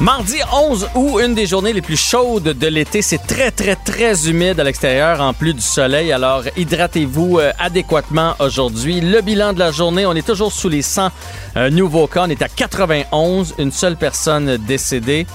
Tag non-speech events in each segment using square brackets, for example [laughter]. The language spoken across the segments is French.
Mardi 11 août, une des journées les plus chaudes de l'été. C'est très, très, très humide à l'extérieur en plus du soleil. Alors, hydratez-vous euh, adéquatement aujourd'hui. Le bilan de la journée, on est toujours sous les 100 euh, nouveaux cas. On est à 91, une seule personne décédée.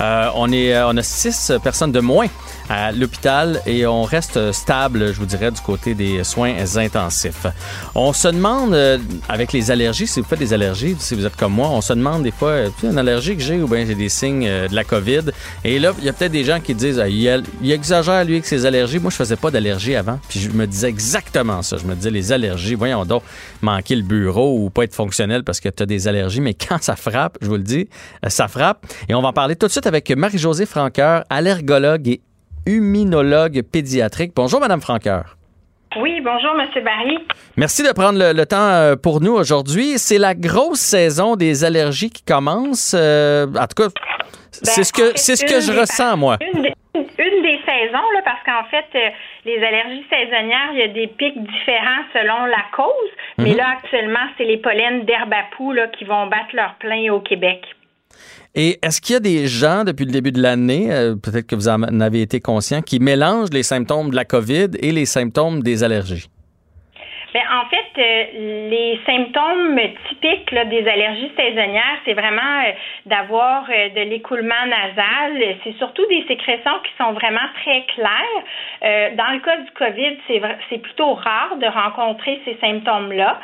Euh, on, est, on a 6 personnes de moins à l'hôpital et on reste stable, je vous dirais, du côté des soins intensifs. On se demande, euh, avec les allergies, si vous faites des allergies, si vous êtes comme moi, on se demande des fois, euh, une allergie que j'ai ou bien j'ai des signes euh, de la COVID. Et là, il y a peut-être des gens qui disent, ah, il, exagère lui avec ses allergies. Moi, je faisais pas d'allergie avant. Puis je me disais exactement ça. Je me disais, les allergies, voyons donc, manquer le bureau ou pas être fonctionnel parce que tu as des allergies. Mais quand ça frappe, je vous le dis, ça frappe. Et on va en parler tout de suite avec Marie-Josée Franqueur, allergologue et huminologue pédiatrique. Bonjour, Madame Franqueur. Oui, bonjour, Monsieur Barry. Merci de prendre le, temps euh, pour nous aujourd'hui. C'est la grosse saison des allergies qui commence. Euh, en tout cas, c'est ben, ce que c'est ce que je ressens moi. Une des, saisons, là, parce qu'en fait, euh, les allergies saisonnières, il y a des pics différents selon la cause. Mais mhm. là, actuellement, c'est les pollens d'herbe à poux qui vont battre leur plein au Québec. Et est-ce qu'il y a des gens depuis le début de l'année, euh, peut-être que vous en avez été conscient, qui mélangent les symptômes de la COVID et les symptômes des allergies? Bien, en fait, euh, les symptômes typiques des allergies saisonnières, c'est vraiment euh, d'avoir euh, de l'écoulement nasal. C'est surtout des sécrétions qui sont vraiment très claires. dans le cas du COVID, c'est plutôt rare de rencontrer ces symptômes-là.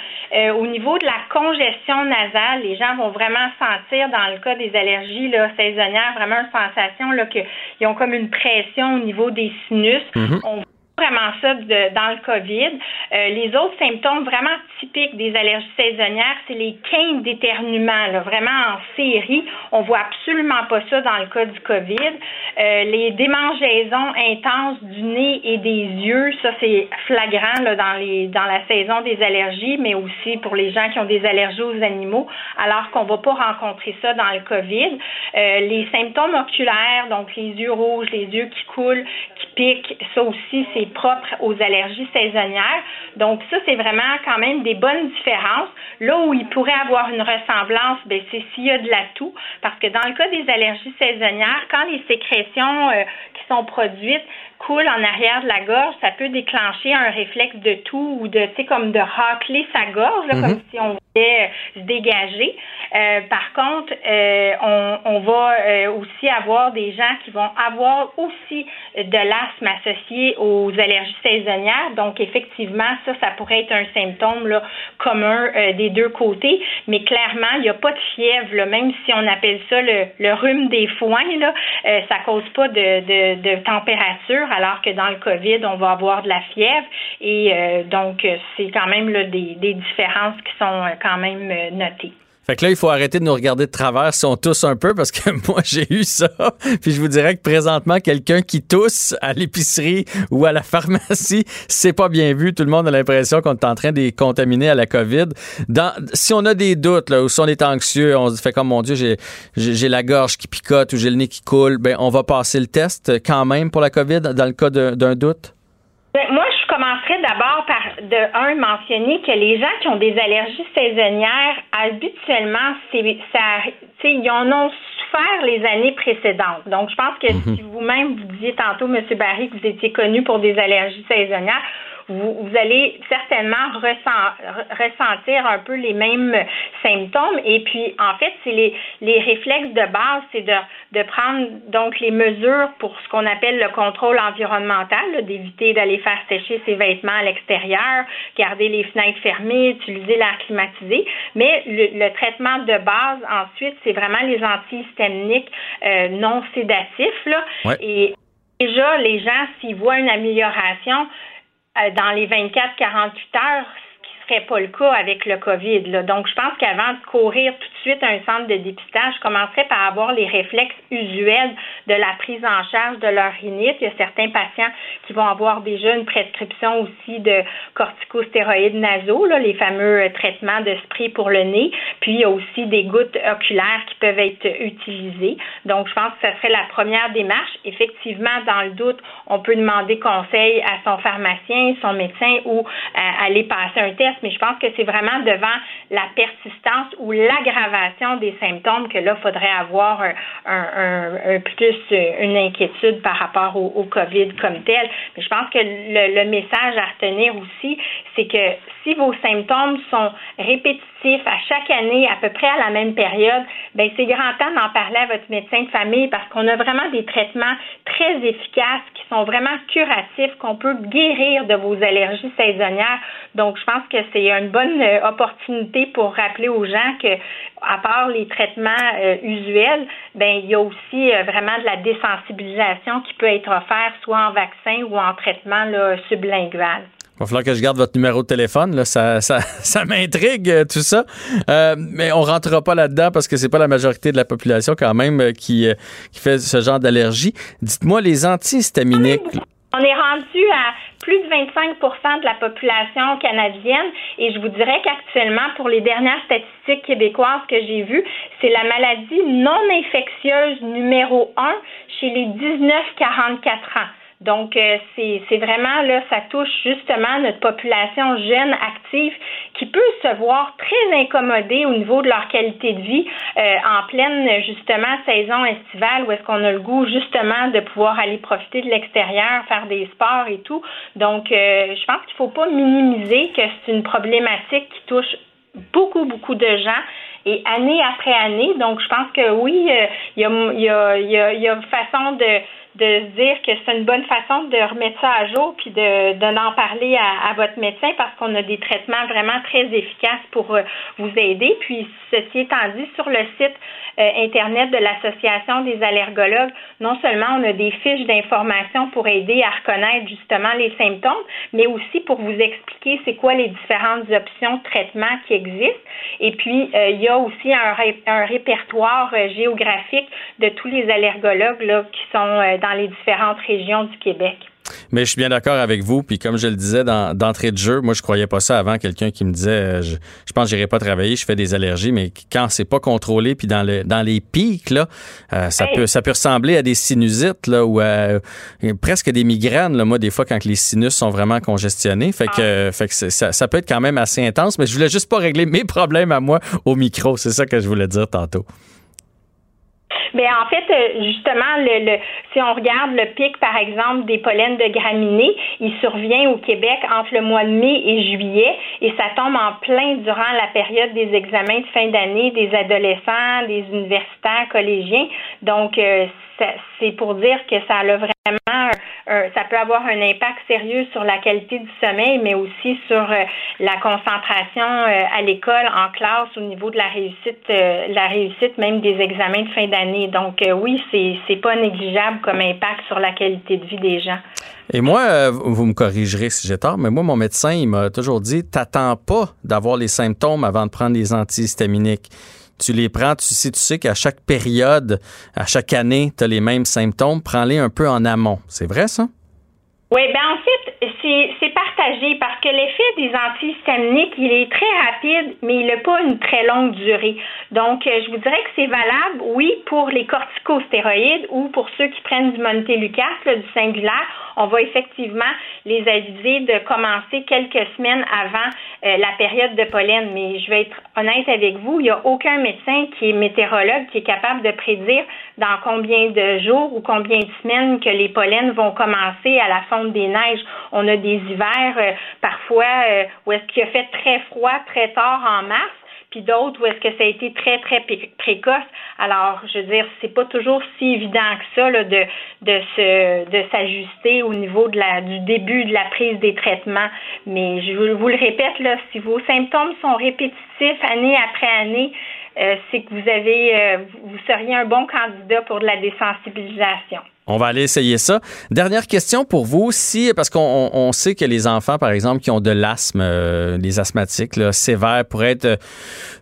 au niveau de la congestion nasale, les gens vont vraiment sentir, dans le cas des allergies là, saisonnières, vraiment une sensation là, qu'ils ont comme une pression au niveau des sinus. Mm-hmm vraiment ça dans le COVID. Euh, les autres symptômes vraiment typiques des allergies saisonnières, c'est les quintes d'éternuement, vraiment en série. On voit absolument pas ça dans le cas du COVID. Euh, les démangeaisons intenses du nez et des yeux, ça c'est flagrant là, dans les dans la saison des allergies, mais aussi pour les gens qui ont des allergies aux animaux, alors qu'on va pas rencontrer ça dans le COVID. Euh, les symptômes oculaires, donc les yeux rouges, les yeux qui coulent, qui piquent, ça aussi c'est propre aux allergies saisonnières. Donc ça, c'est vraiment quand même des bonnes différences. Là où il pourrait avoir une ressemblance, ben, c'est s'il y a de l'atout, parce que dans le cas des allergies saisonnières, quand les sécrétions euh, qui sont produites coulent en arrière de la gorge, ça peut déclencher un réflexe de tout ou de, tu sais, comme de racler sa gorge, comme mhm. si on voulait euh, se dégager. Euh, par contre, on, on, va aussi avoir des gens qui vont avoir aussi de l'asthme associé aux allergies saisonnières. Donc, effectivement, ça, ça pourrait être un symptôme là, commun euh, des deux côtés. Mais clairement, il n'y a pas de fièvre, là, même si on appelle ça le, le rhume des foins, là, euh, ça cause pas de, de, de, température, alors que dans le COVID, on va avoir de la fièvre. Et euh, donc, c'est quand même là, des, des différences qui sont quand même notées. Fait que là, il faut arrêter de nous regarder de travers si on tousse un peu parce que [laughs] moi, j'ai eu ça. Puis je vous dirais que présentement, quelqu'un qui tousse à l'épicerie ou à la pharmacie, c'est pas bien vu. Tout le monde a l'impression qu'on est en train de les contaminer à la COVID. Dans, si on a des doutes, là, ou si on est anxieux, on se fait comme, mon Dieu, j'ai, j'ai, la gorge qui picote ou j'ai le nez qui coule, ben, on va passer le test quand même pour la COVID dans le cas d'un doute? Ben, moi, je commencerai d'abord par, de un, mentionner que les gens qui ont des allergies saisonnières, habituellement, c'est, ça, ils en ont souffert les années précédentes. Donc, je pense que mhm. si vous-même, vous disiez tantôt, M. Barry, que vous étiez connu pour des allergies saisonnières, vous, allez certainement ressentir un peu les mêmes symptômes. Et puis, en fait, c'est les, les réflexes de base, c'est de, de prendre donc les mesures pour ce qu'on appelle le contrôle environnemental, d'éviter d'aller faire sécher ses vêtements à l'extérieur, garder les fenêtres fermées, utiliser l'air climatisé. Mais le, traitement de base, ensuite, c'est vraiment les antihistaminiques euh, non sédatifs. Là. Et déjà, les gens, s'ils voient une amélioration dans les 24-48 heures, serait pas le cas avec le COVID. Donc, je pense qu'avant de courir tout de suite à un centre de dépistage, je commencerais par avoir les réflexes usuels de la prise en charge de leur rhinite. Il y a certains patients qui vont avoir déjà une prescription aussi de corticostéroïdes nasaux, les fameux euh, traitements de spray pour le nez. Puis, il y a aussi des gouttes oculaires qui peuvent être utilisées. Donc, je pense que ce serait la première démarche. Effectivement, dans le doute, on peut demander conseil à son pharmacien, son médecin ou euh, aller passer un test mais je pense que c'est vraiment devant la persistance ou l'aggravation des symptômes que là, il faudrait avoir un, plus une inquiétude par rapport au, COVID comme tel. Mais je pense que le, message à retenir aussi, c'est que si vos symptômes sont répétitifs à chaque année, à peu près à la même période, ben c'est grand temps d'en parler à votre médecin de famille parce qu'on a vraiment des traitements très efficaces sont vraiment curatifs, qu'on peut guérir de vos allergies saisonnières. Donc, je pense que c'est une bonne euh, opportunité pour rappeler aux gens que, à part les traitements euh, usuels, ben il y a aussi euh, vraiment de la désensibilisation qui peut être offerte soit en vaccin ou en traitement sublingual. Il va falloir que je garde votre numéro de téléphone. Là. Ça, ça, [laughs] ça m'intrigue, tout ça. mais on rentrera pas là-dedans parce que c'est pas la majorité de la population quand même qui, qui fait ce genre d'allergie. Dites-moi, les antihistaminiques... On est rendu à plus de 25% de la population canadienne et je vous dirais qu'actuellement, pour les dernières statistiques québécoises que j'ai vues, c'est la maladie non infectieuse numéro un chez les 19-44 ans. Donc, euh, c'est vraiment là, ça touche justement notre population jeune, active, qui peut se voir très incommodée au niveau de leur qualité de vie euh, en pleine justement saison estivale où est-ce qu'on a le goût justement de pouvoir aller profiter de l'extérieur, faire des sports et tout. Donc, euh, je pense qu'il faut pas minimiser que c'est une problématique qui touche beaucoup, beaucoup de gens et année après année. Donc, je pense que oui, il y, a, y, a, y, a, y a façon de de se dire que c'est une bonne façon de remettre ça à jour puis de d'en parler à, votre médecin parce qu'on a des traitements vraiment très efficaces pour euh, vous aider. Puis ceci étant dit, sur le site euh, internet de l'association des allergologues, non seulement on a des fiches d'information pour aider à reconnaître justement les symptômes, mais aussi pour vous expliquer c'est quoi les différentes options de traitement qui existent. Et puis euh, il y a aussi un, un répertoire géographique de tous les allergologues là, qui sont dans dans les différentes régions du Québec. Mais je suis bien d'accord avec vous. Puis comme je le disais d'entrée de jeu, moi je croyais pas ça avant. Quelqu'un qui me disait, euh, je, je pense que j'irai pas travailler, je fais des allergies, mais quand c'est pas contrôlé, puis dans le dans les pics là, euh, ça peut ça peut ressembler à des sinusites là ou à, presque des migraines là. Moi des fois quand les sinus sont vraiment congestionnés, fait que ah. fait que ça, ça peut être quand même assez intense. Mais je voulais juste pas régler mes problèmes à moi au micro. C'est ça que je voulais dire tantôt. Mais en fait, euh, justement, le, si on regarde le pic, par exemple, des pollens de graminées, il survient au Québec entre le mois de mai et juillet et ça tombe en plein durant la période des examens de fin d'année des adolescents, des universitaires, collégiens. Donc, euh, c'est pour dire que ça a vraiment, ça peut avoir un impact sérieux sur la qualité du sommeil, mais aussi sur euh, la concentration euh, à l'école, en classe, au niveau de la réussite, euh, la réussite même des examens de fin d'année. Donc oui, c'est c'est pas négligeable comme impact sur la qualité de vie des gens. Et moi, vous me corrigerez si j'ai tort, mais moi, mon médecin, il m'a toujours dit, t'attends pas d'avoir les symptômes avant de prendre les antihistaminiques tu les prends, tu sais, tu sais qu'à chaque période, à chaque année, tu as les mêmes symptômes, prends-les un peu en amont. C'est vrai, ça? Oui, ben en fait, c'est partagé parce que l'effet des antihistaminiques, il est très rapide, mais il n'a pas une très longue durée. Donc, euh, je vous dirais que c'est valable, oui, pour les corticostéroïdes ou pour ceux qui prennent du montelukast, du singulaire. On va effectivement les aviser de commencer quelques semaines avant euh, la période de pollen. Mais je vais être honnête avec vous, il n'y a aucun médecin qui est météorologue qui est capable de prédire dans combien de jours ou combien de semaines que les pollens vont commencer à la fonte des neiges. A des hivers euh, parfois euh, où est-ce qu'il a fait très froid très tard en mars puis d'autres où est-ce que ça a été très, très précoce. Alors, je veux dire, c'est pas toujours si évident que ça là, de, de se de s'ajuster au niveau de la du début de la prise des traitements. Mais je vous le répète, là, si vos symptômes sont répétitifs année après année, euh, c'est que vous avez vous seriez un bon candidat pour de la désensibilisation. On va aller essayer ça. Dernière question pour vous, si parce qu'on sait que les enfants, par exemple, qui ont de l'asthme, euh, les asthmatiques là, sévères, pourraient être euh,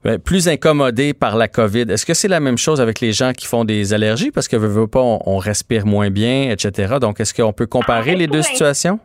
ben, plus incommodés par la COVID. Est-ce que c'est la même chose avec les gens qui font des allergies? Parce que veut, pas, on, respire moins bien, etc. Donc, est-ce qu'on peut comparer ah, les deux situations?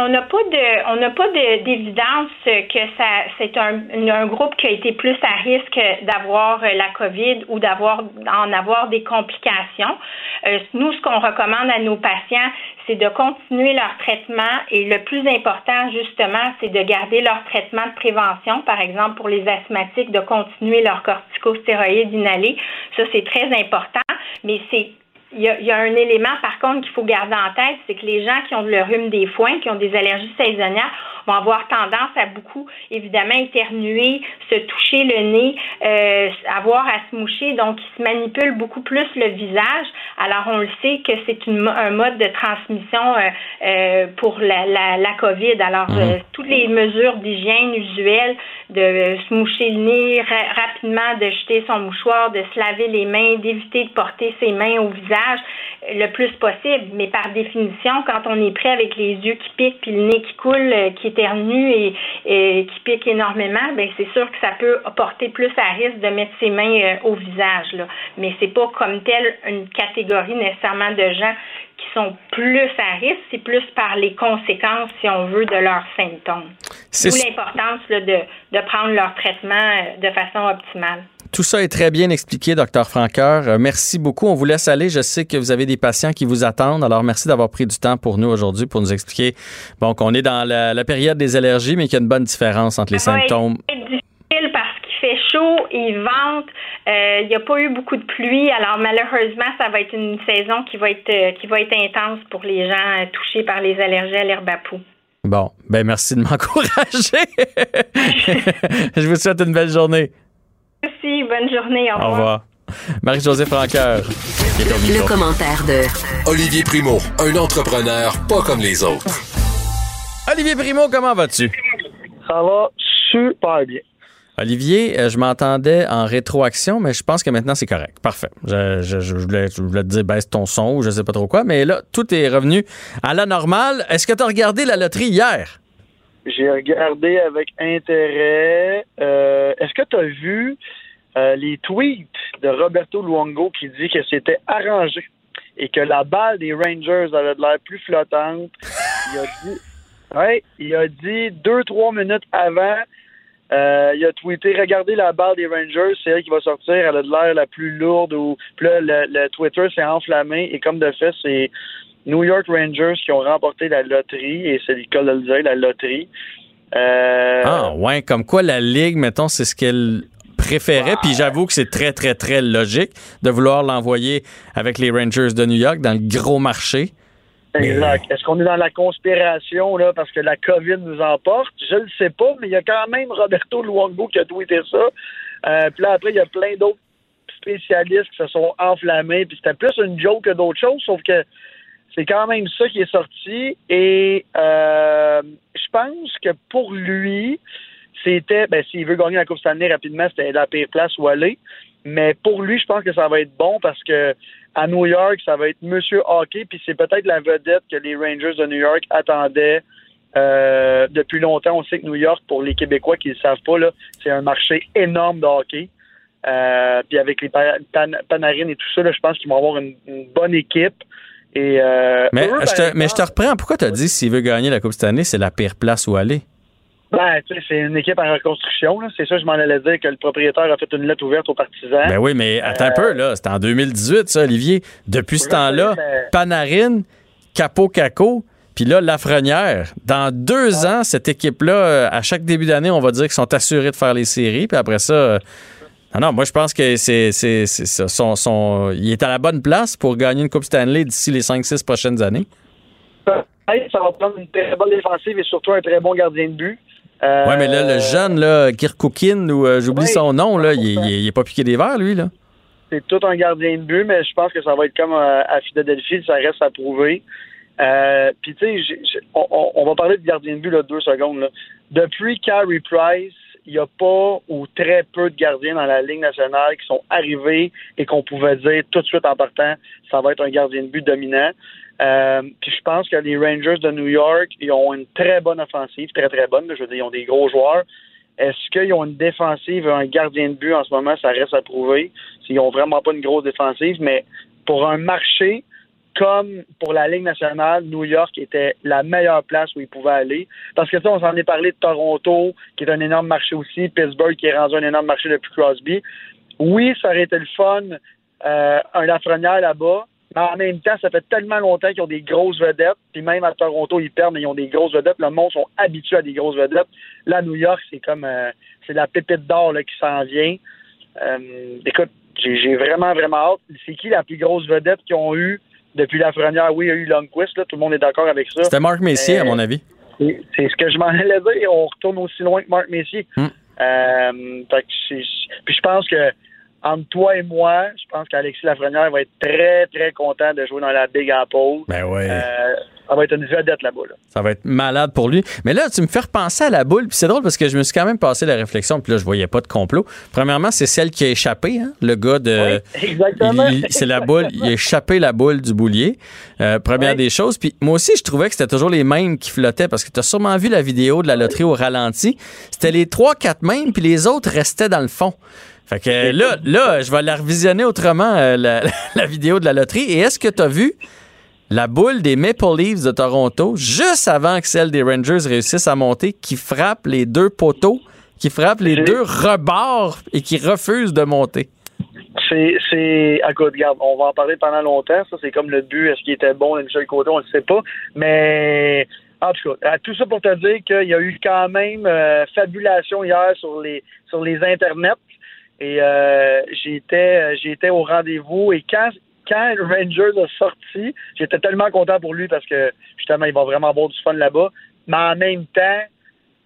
On n'a pas de, on d'évidence que ça, c'est un, un, groupe qui a été plus à risque d'avoir la COVID ou d'avoir, en avoir des complications. Euh, nous, ce qu'on recommande à nos patients, c'est de continuer leur traitement et le plus important, justement, c'est de garder leur traitement de prévention. Par exemple, pour les asthmatiques, de continuer leur corticostéroïde inhalé. Ça, c'est très important, mais c'est il y, a, un élément, par contre, qu'il faut garder en tête, c'est que les gens qui ont le rhume des foins, qui ont des allergies saisonnières, vont avoir tendance à beaucoup, évidemment, éternuer, se toucher le nez, euh, avoir à se moucher. Donc, ils se manipulent beaucoup plus le visage. Alors, on le sait que c'est un mode de transmission euh, euh, pour la, la, la, COVID. Alors, mhm. toutes les mesures d'hygiène usuelles, de se moucher le nez rapidement, de jeter son mouchoir, de se laver les mains, d'éviter de porter ses mains au visage le plus possible. Mais par définition, quand on est prêt avec les yeux qui piquent puis le nez qui coule, euh, qui éternue et, et qui pique énormément, ben c'est sûr que ça peut porter plus à risque de mettre ses mains euh, au visage. Là. Mais c'est pas comme telle une catégorie nécessairement de gens qui sont plus à risque, c'est plus par les conséquences, si on veut, de leurs symptômes. D'où l'importance de, de prendre leur traitement euh, de façon optimale. Tout ça est très bien expliqué, docteur Franqueur. Euh, merci beaucoup. On vous laisse aller. Je sais que vous avez des patients qui vous attendent. Alors, merci d'avoir pris du temps pour nous aujourd'hui pour nous expliquer bon, qu'on est dans la, période des allergies, mais qu'il y a une bonne différence entre les symptômes. C'est difficile parce qu'il fait chaud, il vente, euh, il n'y a pas eu beaucoup de pluie. Alors, malheureusement, ça va être une saison qui va être, euh, qui va être intense pour les gens touchés par les allergies à l'herbe à poux. Bon, ben merci de m'encourager. [laughs] Je vous souhaite une belle journée. Merci, bonne journée. Au revoir. Au revoir. Marie-Josée Franqueur. Le commentaire de Olivier Primo, un entrepreneur pas comme les autres. Olivier Primo, comment vas-tu? Ça va super bien. Olivier, euh, je m'entendais en rétroaction, mais je pense que maintenant c'est correct. Parfait. Je, voulais, te dire baisse ton son ou je sais pas trop quoi, mais là, tout est revenu à la normale. Est-ce que tu as regardé la loterie hier? J'ai regardé avec intérêt. Euh, est-ce que tu as vu euh, les tweets de Roberto Luongo qui dit que c'était arrangé et que la balle des Rangers avait l'air plus flottante? Il a dit, ouais, il a dit deux, trois minutes avant. Euh, il a tweeté Regardez la balle des Rangers, c'est elle qui va sortir, elle a de l'air la plus lourde ou puis là, le Twitter s'est enflammé et comme de fait, c'est New York Rangers qui ont remporté la loterie, et c'est le cas de le dire, la loterie. Euh, ah, ouais, comme quoi la Ligue, mettons, c'est ce qu'elle préférait, puis j'avoue que c'est très, très, très logique de vouloir l'envoyer avec les Rangers de New York dans le gros marché. Exact. Est-ce qu'on est dans la conspiration, là, parce que la COVID nous emporte? Je ne sais pas, mais il y a quand même Roberto Luongo qui a tweeté ça. Euh, puis là, après, il y a plein d'autres spécialistes qui se sont enflammés, puis c'était plus une joke que d'autres choses, sauf que c'est quand même ça qui est sorti. Et euh, je pense que pour lui, c'était, ben, s'il veut gagner la Coupe Stanley rapidement, c'était la pire place où aller. Mais pour lui, je pense que ça va être bon parce que à New York, ça va être Monsieur Hockey, puis c'est peut-être la vedette que les Rangers de New York attendaient euh, depuis longtemps. On sait que New York, pour les Québécois qui ne le savent pas, là, c'est un marché énorme de hockey. Euh, puis avec les Panarines et tout ça, je pense qu'ils vont avoir une bonne équipe. Euh, mais, je te, mais je te reprends. Pourquoi tu as dit s'il veut gagner la Coupe cette année, c'est la pire place où aller? Ben, tu sais, c'est une équipe en reconstruction. C'est ça, je m'en allais dire que le propriétaire a fait une lettre ouverte aux partisans. Ben oui, mais attends un peu, là. C'était en 2018, ça, Olivier. Depuis ce temps-là, Panarine, Capo Caco, Puis là, Lafrenière, dans deux ans, cette équipe-là, euh, à chaque début d'année, on va dire qu'ils sont assurés de faire les séries. Puis après ça, euh, non, non, moi, je pense que c'est, son, son, il est à la bonne place pour gagner une Coupe Stanley d'ici les 5-6 prochaines années. Ça va prendre une très bonne défensive et surtout un très bon gardien de but. Euh, oui, mais là, le jeune, là, Kirkoukin, ou j'oublie son nom, là, il, n'est pas piqué des verres, lui, là. C'est tout un gardien de but, mais je pense que ça va être comme à Philadelphie, ça reste à prouver. Euh, Puis, tu sais, on, on, va parler de gardien de but, là, deux secondes. Là. Depuis Carey Price, il n'y a pas ou très peu de gardiens dans la Ligue nationale qui sont arrivés et qu'on pouvait dire tout de suite en partant, ça va être un gardien de but dominant. Euh, puis je pense que les Rangers de New York, ils ont une très bonne offensive, très très bonne. je veux dire, ils ont des gros joueurs. Est-ce qu'ils ont une défensive un gardien de but en ce moment? Ça reste à prouver. Ils n'ont vraiment pas une grosse défensive, mais pour un marché comme pour la Ligue nationale, New York était la meilleure place où ils pouvaient aller. Parce que ça, on s'en est parlé de Toronto, qui est un énorme marché aussi, Pittsburgh, qui est rendu un énorme marché depuis Crosby. Oui, ça aurait été le fun, euh, un Lafrenière là-bas, mais en même temps, ça fait tellement longtemps qu'ils ont des grosses vedettes, puis même à Toronto, ils perdent, mais ils ont des grosses vedettes. Le monde sont habitués à des grosses vedettes. Là, New York, c'est comme euh, c'est la pépite d'or qui s'en vient. Euh, écoute, j'ai vraiment, vraiment hâte. C'est qui la plus grosse vedette qu'ils ont eue? Depuis la première, oui, il y a eu Longquist, là, tout le monde est d'accord avec ça. C'était Marc Messier, à mon avis. C'est ce que je m'en allais dire. On retourne aussi loin que Marc Messier. Hmm. Euh, puis je pense que entre toi et moi, je pense qu'Alexis Lafrenière va être très, très content de jouer dans la Big Apple. Ben ouais. Euh, ça va être une vedette la boule. Ça va être malade pour lui. Mais là, tu me fais repenser à la boule, puis c'est drôle parce que je me suis quand même passé la réflexion, puis là, je voyais pas de complot. Premièrement, c'est celle qui a échappé, hein? le gars de. Oui, exactement. C'est la boule, il a échappé la boule du boulier. Euh, première des choses. Puis moi aussi, je trouvais que c'était toujours les mêmes qui flottaient parce que tu as sûrement vu la vidéo de la loterie au ralenti. C'était les trois, quatre mêmes, puis les autres restaient dans le fond. Fait que là, là, je vais la revisionner autrement, euh, la, [laughs] la, vidéo de la loterie. Et est-ce que tu as vu la boule des Maple Leafs de Toronto, juste avant que celle des Rangers réussisse à monter, qui frappe les deux poteaux, qui frappe les deux rebords et qui refuse de monter? C'est, c'est, écoute, regarde, on va en parler pendant longtemps. Ça, c'est comme le but. Est-ce qu'il était bon, le Michel Côté, on ne sait pas. Mais, en tout cas, tout ça pour te dire qu'il y a eu quand même euh, fabulation hier sur les, sur les internets. Et euh, j'étais, j'étais au rendez-vous. Et quand, quand Rangers a sorti, j'étais tellement content pour lui parce que justement, il va vraiment avoir du fun là-bas. Mais en même temps,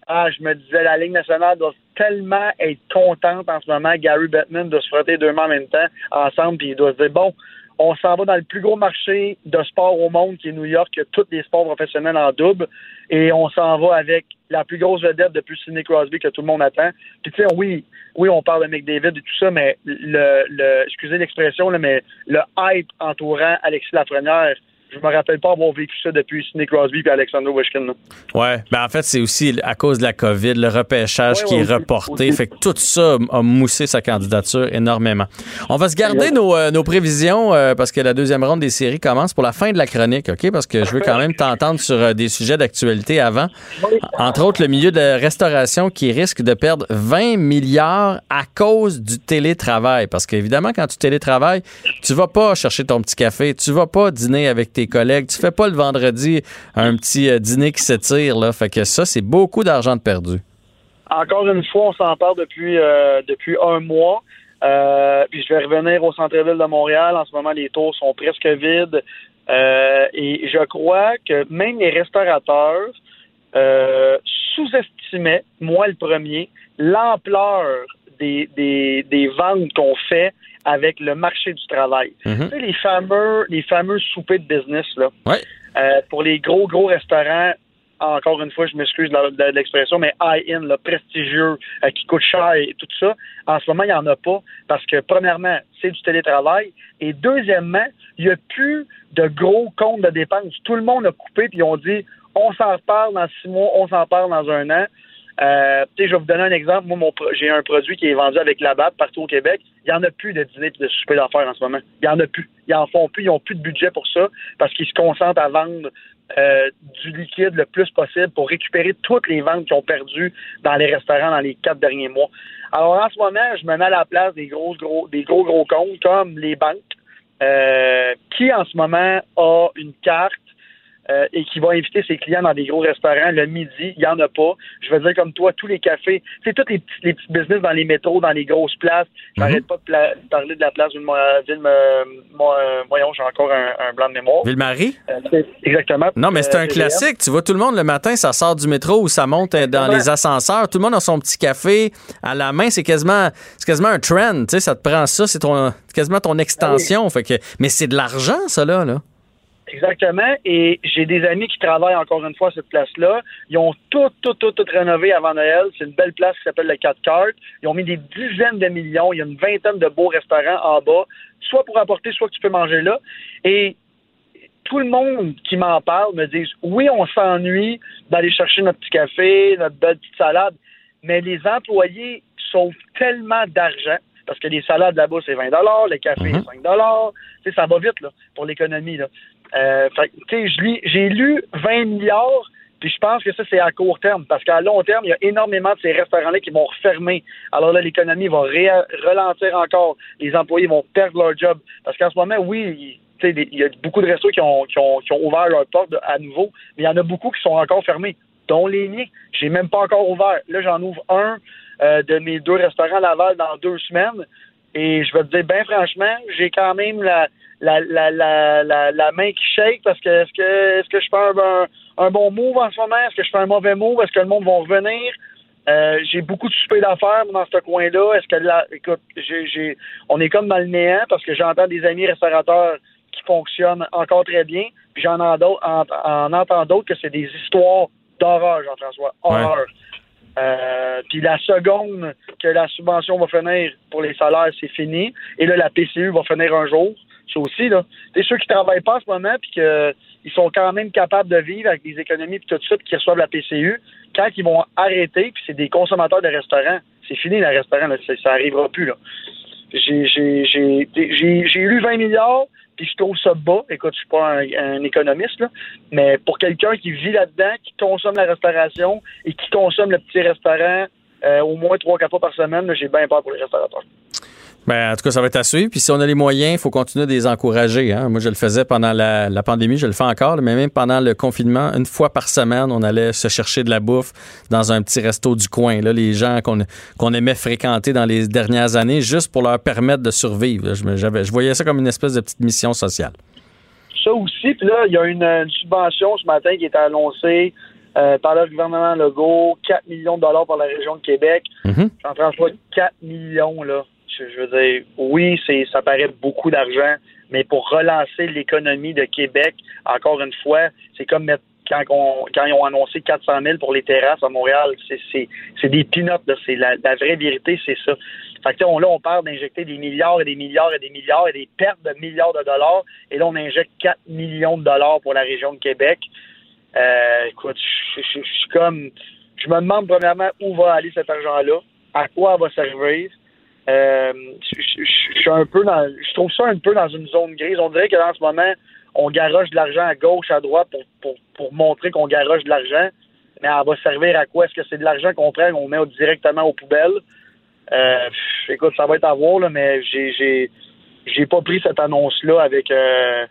ah, je me disais, la Ligue nationale doit tellement être contente en ce moment, Gary Bettman, de se frotter deux mains en même temps ensemble, puis il doit se dire, bon, on s'en va dans le plus gros marché de sport au monde, qui est New York, qui a tous les sports professionnels en double, et on s'en va avec la plus grosse vedette depuis Sidney Crosby que tout le monde attend. Puis tu sais, oui, oui, on parle de McDavid et tout ça, mais le, le excusez l'expression, mais le hype entourant Alexis Lafrenière, je me rappelle pas avoir vécu ça depuis Sidney Crosby et Alexander Ovechkin. Ouais, ben en fait, c'est aussi à cause de la COVID, le repêchage qui est reporté. Fait que tout ça a moussé sa candidature énormément. On va se garder nos, euh, nos, prévisions euh, parce que la deuxième ronde des séries commence pour la fin de la chronique, OK? Parce que je veux quand même t'entendre sur euh, des sujets d'actualité avant. Entre autres, le milieu de restauration qui risque de perdre 20 milliards à cause du télétravail. Parce qu'évidemment, quand tu télétravailles, tu vas pas chercher ton petit café, tu vas pas dîner avec tes collègues. Tu fais pas le vendredi un petit euh, dîner qui s'étire, là. Fait que ça, c'est beaucoup d'argent de perdu. Encore une fois, on s'en parle depuis, euh, depuis un mois. Euh, puis je vais revenir au centre-ville de Montréal. En ce moment, les tours sont presque vides. et je crois que même les restaurateurs sous-estimaient, moi le premier, l'ampleur des, des, des ventes qu'on fait avec le marché du travail. Mhm. Tu sais, les fameux, les fameux soupers de business, là. Euh, pour les gros, gros restaurants, encore une fois, je m'excuse de l'expression, mais high-end, prestigieux, euh, qui coûte cher et tout ça, en ce moment, il n'y en a pas parce que, premièrement, c'est du télétravail et deuxièmement, il n'y a plus de gros comptes de dépenses. Tout le monde a coupé puis ils ont dit on s'en reparle dans six mois, on s'en parle dans un an. Euh, je vais vous donner un exemple. Moi, j'ai un produit qui est vendu avec la BAP partout au Québec. Il n'y en a plus de dîner et de souper d'affaires en ce moment. Il n'y en a plus. Ils en font plus. Ils n'ont plus de budget pour ça parce qu'ils se concentrent à vendre euh, du liquide le plus possible pour récupérer toutes les ventes qu'ils ont perdues dans les restaurants dans les quatre derniers mois. Alors, en ce moment, je me mets à la place des gros, gros, des gros, gros comptes comme les banques, euh, qui en ce moment a une carte euh, et qui va inviter ses clients dans des gros restaurants le midi, il n'y en a pas. Je veux dire, comme toi, tous les cafés, c'est tous les, les, petits business dans les métros, dans les grosses places. J'arrête mhm. pas de parler de la place d'une ville, voyons, j'ai encore un, blanc de mémoire. Ville-Marie? Euh, exactement. Non, mais c'est un classique. Tu vois, tout le monde le matin, ça sort du métro ou ça monte dans les ascenseurs. Tout le monde a son petit café à la main. C'est quasiment, quasiment un trend. Tu sais, ça te prend ça, c'est ton, quasiment ton extension. Fait que, mais c'est de l'argent, ça, là. là. Exactement. Et j'ai des amis qui travaillent encore une fois à cette place-là. Ils ont tout, tout, tout, tout rénové avant Noël. C'est une belle place qui s'appelle le 4 Cartes. Ils ont mis des dizaines de millions. Il y a une vingtaine de beaux restaurants en bas, soit pour apporter, soit que tu peux manger là. Et tout le monde qui m'en parle me dit oui, on s'ennuie d'aller chercher notre petit café, notre belle petite salade, mais les employés sauvent tellement d'argent parce que les salades là-bas, c'est 20 le café, mhm. c'est 5 ça va vite là, pour l'économie. Euh, j'ai lu 20 milliards, puis je pense que ça, c'est à court terme, parce qu'à long terme, il y a énormément de ces restaurants-là qui vont refermer. Alors là, l'économie va ralentir encore. Les employés vont perdre leur job. Parce qu'en ce moment, oui, il y a beaucoup de restos qui ont, qui ont, ouvert leurs portes à nouveau, mais il y en a beaucoup qui sont encore fermés, dont les miens. J'ai même pas encore ouvert. Là, j'en ouvre un euh, de mes deux restaurants à Laval dans deux semaines. Et je vais te dire, bien franchement, j'ai quand même la, la, la, la, la, main qui shake parce que est-ce que est-ce que je fais un, un, bon move en ce moment? Est-ce que je fais un mauvais move? Est-ce que le monde va revenir? Euh, j'ai beaucoup de soupers d'affaires dans ce coin-là. Est-ce que là, écoute, j'ai, j'ai, on est comme dans le néant parce que j'entends des amis restaurateurs qui fonctionnent encore très bien, puis j'en en, en, en entends d'autres que c'est des histoires d'horreur, Jean-François. Horreur. Euh, puis la seconde que la subvention va finir pour les salaires, c'est fini. Et là, la PCU va finir un jour. C'est aussi, là. C'est ceux qui travaillent pas en ce moment, puis qu'ils sont quand même capables de vivre avec des économies, puis tout ça, puis qui reçoivent la PCU. Quand ils vont arrêter, puis c'est des consommateurs de restaurants, c'est fini, le restaurant, là, ça arrivera plus, là. J'ai lu 20 milliards, puis je trouve ça bas. Écoute, je suis pas un, économiste, là, mais pour quelqu'un qui vit là-dedans, qui consomme la restauration et qui consomme le petit restaurant euh, au moins trois, quatre fois par semaine, j'ai bien peur pour les restaurateurs. Ben, en tout cas, ça va être à suivre. Puis si on a les moyens, il faut continuer de les encourager. Hein. Moi, je le faisais pendant la, pandémie, je le fais encore, mais même pendant le confinement, une fois par semaine, on allait se chercher de la bouffe dans un petit resto du coin. Là, les gens qu'on aimait fréquenter dans les dernières années, juste pour leur permettre de survivre. Je, je voyais ça comme une espèce de petite mission sociale. Ça aussi, puis là, il y a une, subvention ce matin qui est annoncée euh, par le gouvernement Legault, 4 millions de dollars pour la région de Québec. Mm-hmm. Jean-François, 4 millions, là je veux dire, oui, ça paraît beaucoup d'argent, mais pour relancer l'économie de Québec, encore une fois, c'est comme quand, quand ils ont annoncé 400 000 pour les terrasses à Montréal, c'est des. C'est la, vraie vérité, c'est ça. Fait que, on, là, on parle d'injecter des milliards et des milliards et des milliards et des pertes de milliards de dollars. Et là, on injecte 4 millions de dollars pour la région de Québec. Euh, écoute, je suis comme... Je me demande premièrement où va aller cet argent-là, à quoi va servir? Euh, je, trouve ça un peu dans une zone grise. On dirait que dans ce moment, on garoche de l'argent à gauche, à droite pour, pour, montrer qu'on garoche de l'argent. Mais elle va servir à quoi? Est-ce que c'est de l'argent qu'on prend, qu'on met directement aux poubelles? Euh, écoute, ça va être à voir, là, mais j'ai, j'ai pas pris cette annonce-là avec. Euh,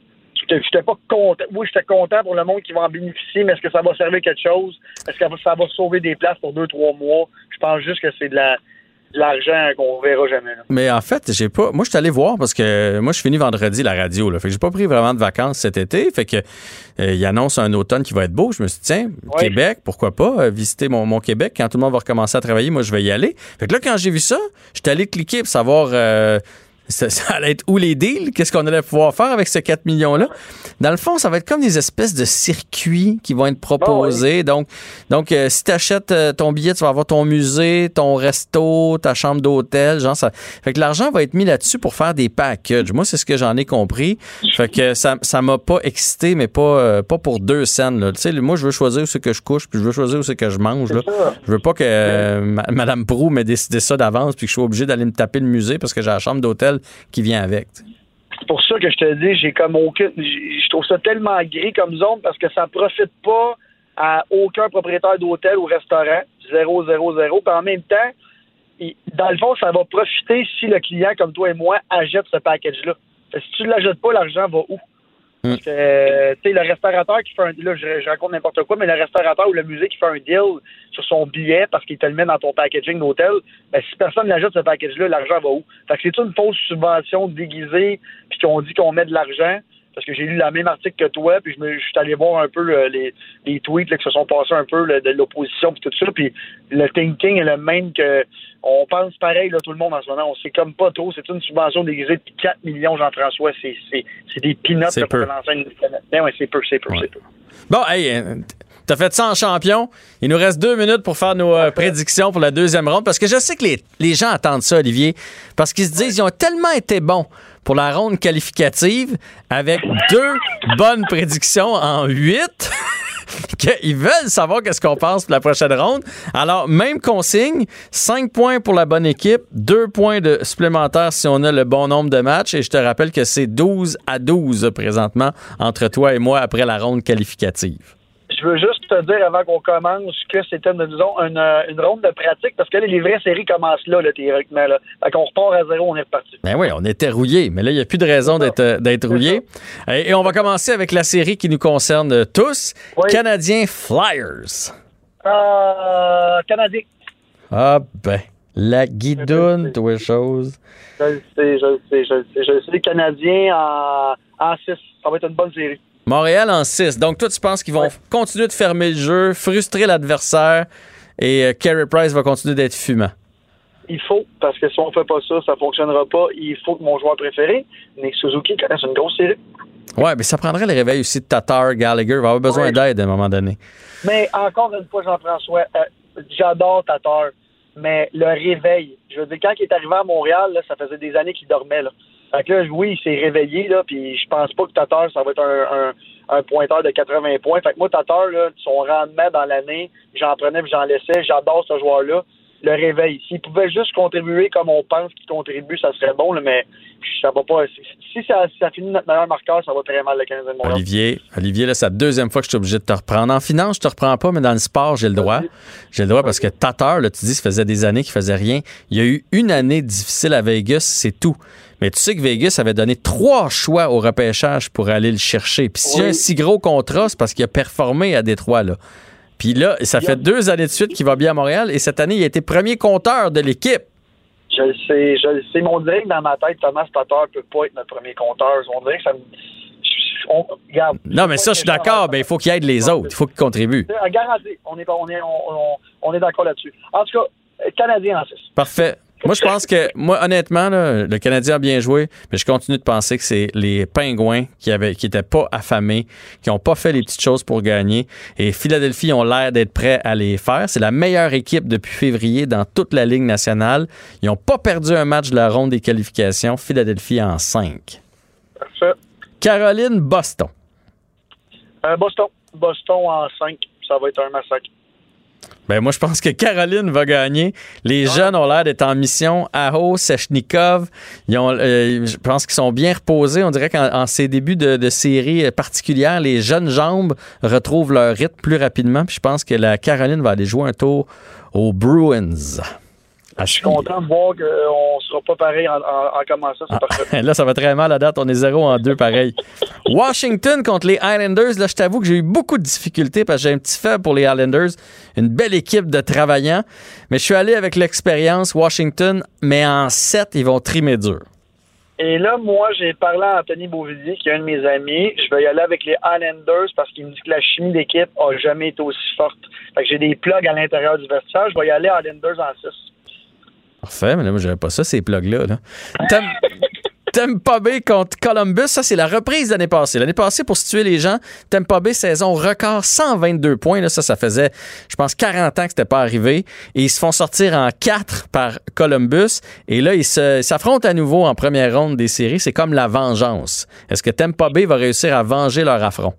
j'étais pas content. Oui, j'étais content pour le monde qui va en bénéficier, mais est-ce que ça va servir quelque chose? Est-ce que ça va sauver des places pour deux, trois mois? Je pense juste que c'est de la l'argent qu'on verra jamais. Mais en fait, j'ai pas. Moi, je suis allé voir parce que moi, je finis vendredi la radio. Là, fait que j'ai pas pris vraiment de vacances cet été. Fait que euh, il annonce un automne qui va être beau. Je me suis dit, tiens, Québec, pourquoi pas euh, visiter mon, mon, Québec quand tout le monde va recommencer à travailler. Moi, je vais y aller. Fait que là, quand j'ai vu ça, j'étais allé cliquer pour savoir. Euh, ça, allait être où les deals? Qu'est-ce qu'on allait pouvoir faire avec ces 4 millions-là? Dans le fond, ça va être comme des espèces de circuits qui vont être proposés. Ah donc, donc euh, si tu achètes euh, ton billet, tu vas avoir ton musée, ton resto, ta chambre d'hôtel. Genre ça. Fait que l'argent va être mis là-dessus pour faire des packages. Moi, c'est ce que j'en ai compris. Fait que ça ça m'a pas excité, mais pas, euh, pas pour deux scènes. Là. Tu sais, moi, je veux choisir où c'est que je couche, puis je veux choisir où c'est que je mange. Là. Je veux pas que Madame Prou m'ait décidé ça d'avance, puis que je sois obligé d'aller me taper le musée parce que j'ai la chambre d'hôtel qui vient avec. C'est pour ça que je te dis, j'ai comme aucun. Je trouve ça tellement gris comme zone parce que ça profite pas à aucun propriétaire d'hôtel ou restaurant. Zéro, zéro, zéro. Puis en même temps, dans le fond, ça va profiter si le client, comme toi et moi, achète ce package-là. Si tu ne l'achètes pas, l'argent va où? Que, euh, tu le restaurateur qui fait un là, je, je raconte n'importe quoi, mais le restaurateur ou le musée qui fait un deal sur son billet parce qu'il te le met dans ton packaging d'hôtel, ben, si personne n'ajoute ce package-là, l'argent va où? Fait que c'est une fausse subvention déguisée, puis qu'on dit qu'on met de l'argent parce que j'ai lu le même article que toi, puis je, me, je suis allé voir un peu euh, les, les tweets là, qui se sont passés un peu là, de l'opposition puis tout ça, puis le thinking est le même que on pense pareil là, tout le monde en ce moment. On sait comme pas trop. C'est une subvention déguisée de 4 millions, Jean-François. C'est, c'est, c'est des peanuts pour lancer une Ben ouais, c'est peu, c'est peu, Ouais. c'est peu. Bon, hey, euh, t'as fait ça en champion. Il nous reste deux minutes pour faire nos euh, prédictions pour la deuxième ronde. Parce que je sais que les, les gens attendent ça, Olivier. Parce qu'ils se disent ils ont tellement été bons pour la ronde qualificative avec deux bonnes prédictions en huit. [laughs] qu'ils veulent savoir qu'est-ce qu'on pense pour la prochaine ronde. Alors, même consigne, 5 points pour la bonne équipe, 2 points de supplémentaires si on a le bon nombre de matchs. Et je te rappelle que c'est 12 à 12 présentement entre toi et moi après la ronde qualificative. Je veux juste te dire avant qu'on commence que c'était, disons, une, une ronde de pratique parce que là, les vraies séries commencent là, là théoriquement. Là. Fait qu'on repart à zéro, on est reparti. Ben oui, on était rouillés, mais là, il n'y a plus de raison d'être euh, d'être rouillé. Et, et on va commencer avec la série qui nous concerne tous, Oui. Canadiens Flyers. Euh, Canadien. Ah ben, la guidoune, toi, chose. Je le sais, je le sais, je le sais. Je le sais. Canadien en, en 6. Ça va être une bonne série. Montréal en 6. Donc, toi, tu penses qu'ils vont Ouais. continuer de fermer le jeu, frustrer l'adversaire et euh, Carey Price va continuer d'être fumant? Il faut, parce que si on fait pas ça, ça fonctionnera pas. Il faut que mon joueur préféré, Nick Suzuki, connaisse une grosse série. Ouais, mais ça prendrait le réveil aussi de Tatar, Gallagher. Il va avoir besoin Ouais. d'aide à un moment donné. Mais encore une fois, Jean-François, euh, j'adore Tatar, mais le réveil, je veux dire, quand il est arrivé à Montréal, là, ça faisait des années qu'il dormait. Là. Fait que là, oui, il s'est réveillé, là, puis je pense pas que Tatar, ça va être un, un, un pointeur de 80 points. Fait que moi, Tatar, là, son rendement dans l'année, j'en prenais j'en laissais. J'adore ce joueur-là. Le réveil. S'il pouvait juste contribuer comme on pense qu'il contribue, ça serait bon, là, mais ça va pas. Si, ça, si ça finit notre meilleur marqueur, ça va très mal le 15 de Montréal. Olivier, Olivier, là, c'est la deuxième fois que je suis obligé de te reprendre. En finance, je te reprends pas, mais dans le sport, j'ai le droit. J'ai le droit parce que Tatar, là, tu dis, ça faisait des années qu'il faisait rien. Il y a eu une année difficile à Vegas, c'est tout. Mais tu sais que Vegas avait donné trois choix au repêchage pour aller le chercher. Puis s'il y a un si gros contrat, c'est parce qu'il a performé à Détroit, là. Puis là, ça fait deux années de suite qu'il va bien à Montréal et cette année, il a été premier compteur de l'équipe. Je le sais, je le sais. Mais on dirait que dans ma tête, Thomas Tatar peut pas être notre premier compteur. On dirait que ça me. On, regarde. Non, mais ça, je suis d'accord. Ben, il faut qu'il aide les autres. Il faut qu'il contribue. Euh, Garanti. On est, on est, on, on- on est d'accord là-dessus. En tout cas, Canadien en 6. Parfait. Moi, je pense que, moi, honnêtement, là, le Canadien a bien joué, mais je continue de penser que c'est les Pingouins qui avaient, qui étaient pas affamés, qui ont pas fait les petites choses pour gagner. Et Philadelphie ont l'air d'être prêts à les faire. C'est la meilleure équipe depuis février dans toute la Ligue nationale. Ils ont pas perdu un match de la ronde des qualifications. Philadelphie en 5. Parfait. Caroline, Boston. Euh, Boston. Boston en 5. Ça va être un massacre. Ben moi, je pense que Caroline va gagner. Les jeunes ont l'air d'être en mission. Aho, Sechnikov, ils ont, euh, je pense qu'ils sont bien reposés. On dirait qu'en en ces débuts de, de série particulière, les jeunes jambes retrouvent leur rythme plus rapidement. Puis je pense que la Caroline va aller jouer un tour aux Bruins. À Je suis content de voir qu'on ne sera pas pareil en, en- en commençant. C'est parfait. [laughs] Là, ça va très mal à date. On est 0 en 2 pareil. Washington contre les Islanders. Là, je t'avoue que j'ai eu beaucoup de difficultés parce que j'ai un petit faible pour les Islanders. Une belle équipe de travaillants. Mais je suis allé avec l'expérience Washington, mais en 7, ils vont trimer dur. Et là, moi, j'ai parlé à Anthony Beauvillier, qui est un de mes amis. Je vais y aller avec les Islanders parce qu'il me dit que la chimie d'équipe a jamais été aussi forte. Fait que j'ai des plugs à l'intérieur du vestiaire. Je vais y aller Islanders en 6. Parfait, mais là, moi, j'avais pas ça, ces plugs-là. Là. Tampa [laughs] Bay contre Columbus, ça, c'est la reprise de l'année passée. L'année passée, pour situer les gens, Tampa Bay, saison record, 122 points. Là, ça, ça faisait, je pense, 40 ans que c'était pas arrivé. Et ils se font sortir en 4 par Columbus. Et là, ils s'affrontent à nouveau en première ronde des séries. C'est comme la vengeance. Est-ce que Tampa Bay va réussir à venger leur affront?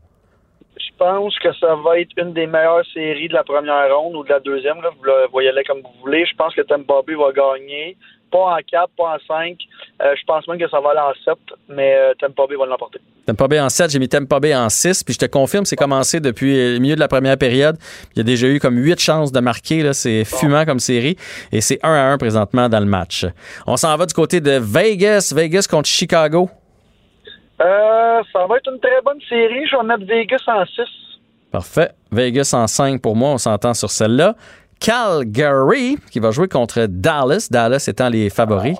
Je pense que ça va être une des meilleures séries de la première ronde ou de la deuxième. Là. Vous le voyez là comme vous voulez. Je pense que Tampa Bay va gagner. Pas en 4, pas en 5. Euh, je pense même que ça va aller en 7, mais euh, Tampa Bay va l'emporter. Tampa Bay en 7, j'ai mis Tampa Bay en 6, puis je te confirme, c'est commencé depuis le milieu de la première période. Il y a déjà eu comme 8 chances de marquer, là, c'est fumant comme série, et c'est 1 à 1 présentement dans le match. On s'en va du côté de Vegas, Vegas contre Chicago. Euh, ça va être une très bonne série. Je vais mettre Vegas en 6. Parfait. Vegas en 5 pour moi, on s'entend sur celle-là. Calgary, qui va jouer contre Dallas, Dallas étant les favoris.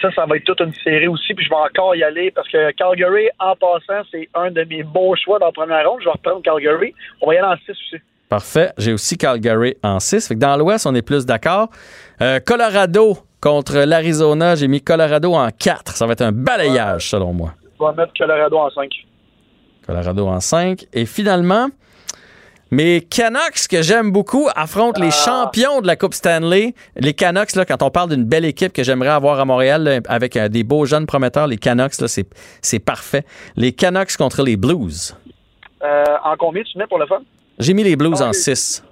Ça, ça va être toute une série aussi, puis je vais encore y aller parce que Calgary, en passant, c'est un de mes beaux choix dans la première ronde. Je vais reprendre Calgary. On va y aller en 6 aussi. Parfait. J'ai aussi Calgary en 6. Fait que dans l'Ouest, on est plus d'accord. Euh, Colorado contre l'Arizona, j'ai mis Colorado en 4. Ça va être un balayage, selon moi. Je vais mettre Colorado en 5. Colorado en 5. Et finalement, mes Canucks, que j'aime beaucoup, affrontent les champions de la Coupe Stanley. Les Canucks, là, quand on parle d'une belle équipe que j'aimerais avoir à Montréal, là, avec euh, des beaux jeunes prometteurs, les Canucks, là, c'est, c'est parfait. Les Canucks contre les Blues. Euh, en combien tu mets pour le fun? J'ai mis les Blues Ah en oui. 6.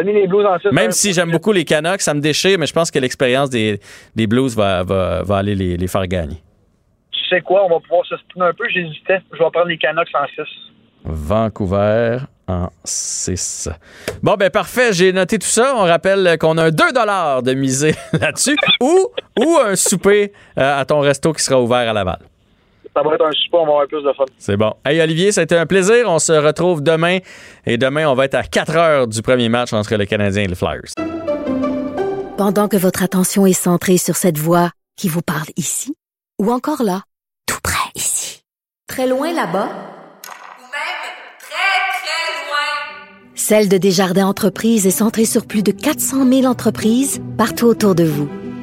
T'as mis les Blues en 6. Même si j'aime beaucoup les Canucks, ça me déchire, mais je pense que l'expérience des, des Blues va, va, va aller les, les faire gagner. Tu sais quoi, on va pouvoir se spinner un peu. J'hésitais. Je vais prendre les Canucks en 6. Vancouver en 6. Bon, ben parfait, j'ai noté tout ça. On rappelle qu'on a un 2 de miser [laughs] là-dessus ou, ou un souper euh, à ton resto qui sera ouvert à Laval. Ça va être un super, on va avoir plus de fun. C'est bon. Hey Olivier, ça a été un plaisir. On se retrouve demain. Et demain, on va être à 4 heures du premier match entre le Canadien et les Flyers. Pendant que votre attention est centrée sur cette voix qui vous parle ici, ou encore là, tout près ici, très loin là-bas, Celle de Desjardins Entreprises est centrée sur plus de 400 000 entreprises partout autour de vous.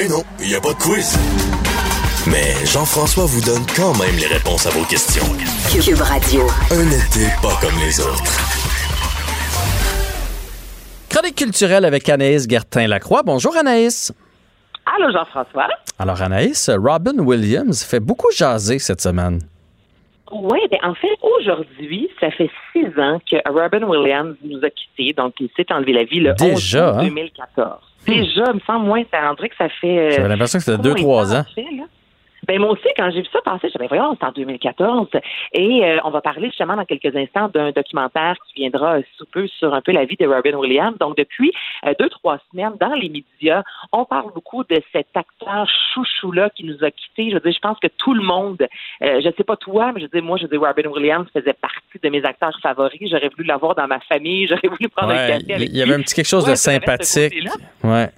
Ben non, il n'y a pas de quiz. Mais Jean-François vous donne quand même les réponses à vos questions. Cube Radio. Un été pas comme les autres. Chronique culturelle avec Anaïs Gertin-Lacroix. Bonjour Anaïs. Allô, Jean-François. Alors Anaïs, Robin Williams fait beaucoup jaser cette semaine. Oui, ben en fait, aujourd'hui, ça fait six ans que Robin Williams nous a quittés, donc il s'est enlevé la vie le Déjà, 11 hein? 2014. Déjà, il me semble moins, ça rendrait que ça fait... euh, J'avais l'impression que c'était combien 2-3 de temps, ans. fait, là? Ben moi aussi, quand j'ai vu ça passer, j'avais voyons, c'est en 2014. Et euh, on va parler justement dans quelques instants d'un documentaire qui viendra euh, sous peu sur un peu la vie de Robin Williams. Donc depuis euh, deux, trois semaines, dans les médias, on parle beaucoup de cet acteur chouchou-là qui nous a quittés. Je veux dire, je pense que tout le monde, euh, je sais pas toi, mais je veux dire, moi, je dire, Robin Williams faisait partie de mes acteurs favoris. J'aurais voulu l'avoir dans ma famille, [laughs] j'aurais voulu prendre un café avec il y avait un petit quelque chose Ouais, de sympathique. Ouais.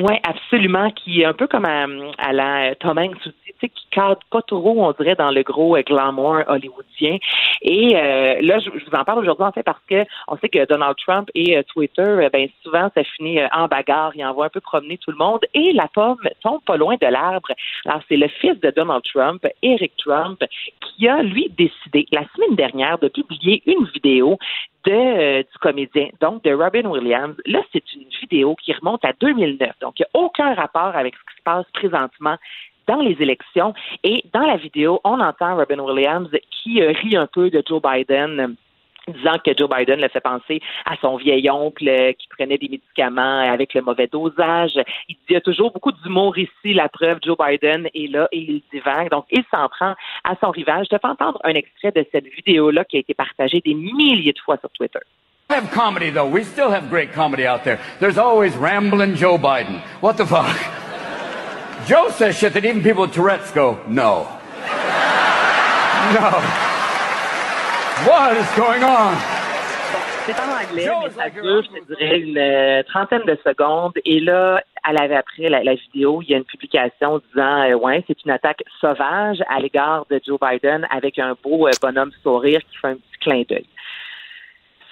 Oui, absolument, qui est un peu comme à, la Tom Hanks aussi, tu sais, qui cadre pas trop, on dirait, dans le gros euh, glamour hollywoodien. Et euh, là, je, vous en parle aujourd'hui, en fait, parce que on sait que Donald Trump et euh, Twitter, euh, ben souvent, ça finit euh, en bagarre, il envoie un peu promener tout le monde, et la pomme tombe pas loin de l'arbre. Alors, c'est le fils de Donald Trump, Eric Trump, qui a, lui, décidé, la semaine dernière, de publier une vidéo de, euh, du comédien, donc de Robin Williams. Là, c'est une vidéo qui remonte à 2009, donc il n'y a aucun rapport avec ce qui se passe présentement dans les élections. Et dans la vidéo, on entend Robin Williams qui euh, rit un peu de Joe Biden. Disant que Joe Biden le fait penser à son vieil oncle qui prenait des médicaments avec le mauvais dosage. Il y a toujours beaucoup d'humour ici, la preuve, Joe Biden est là et il divague. Donc, il s'en prend à son rival. Je te fais entendre un extrait de cette vidéo-là qui a été partagée des milliers de fois sur Twitter. Have comedy, though. We still have great comedy out there. There's always rambling Joe Biden. What the fuck? Joe says shit that even people with Tourette's go, no. [laughs] No. What is going on? C'est en anglais, mais is ça dure, je te dirais, une euh, trentaine de secondes. Et là, à la, après la, la vidéo, il y a une publication disant, euh, ouais, c'est une attaque sauvage à l'égard de Joe Biden avec un beau euh, bonhomme sourire qui fait un petit clin d'œil.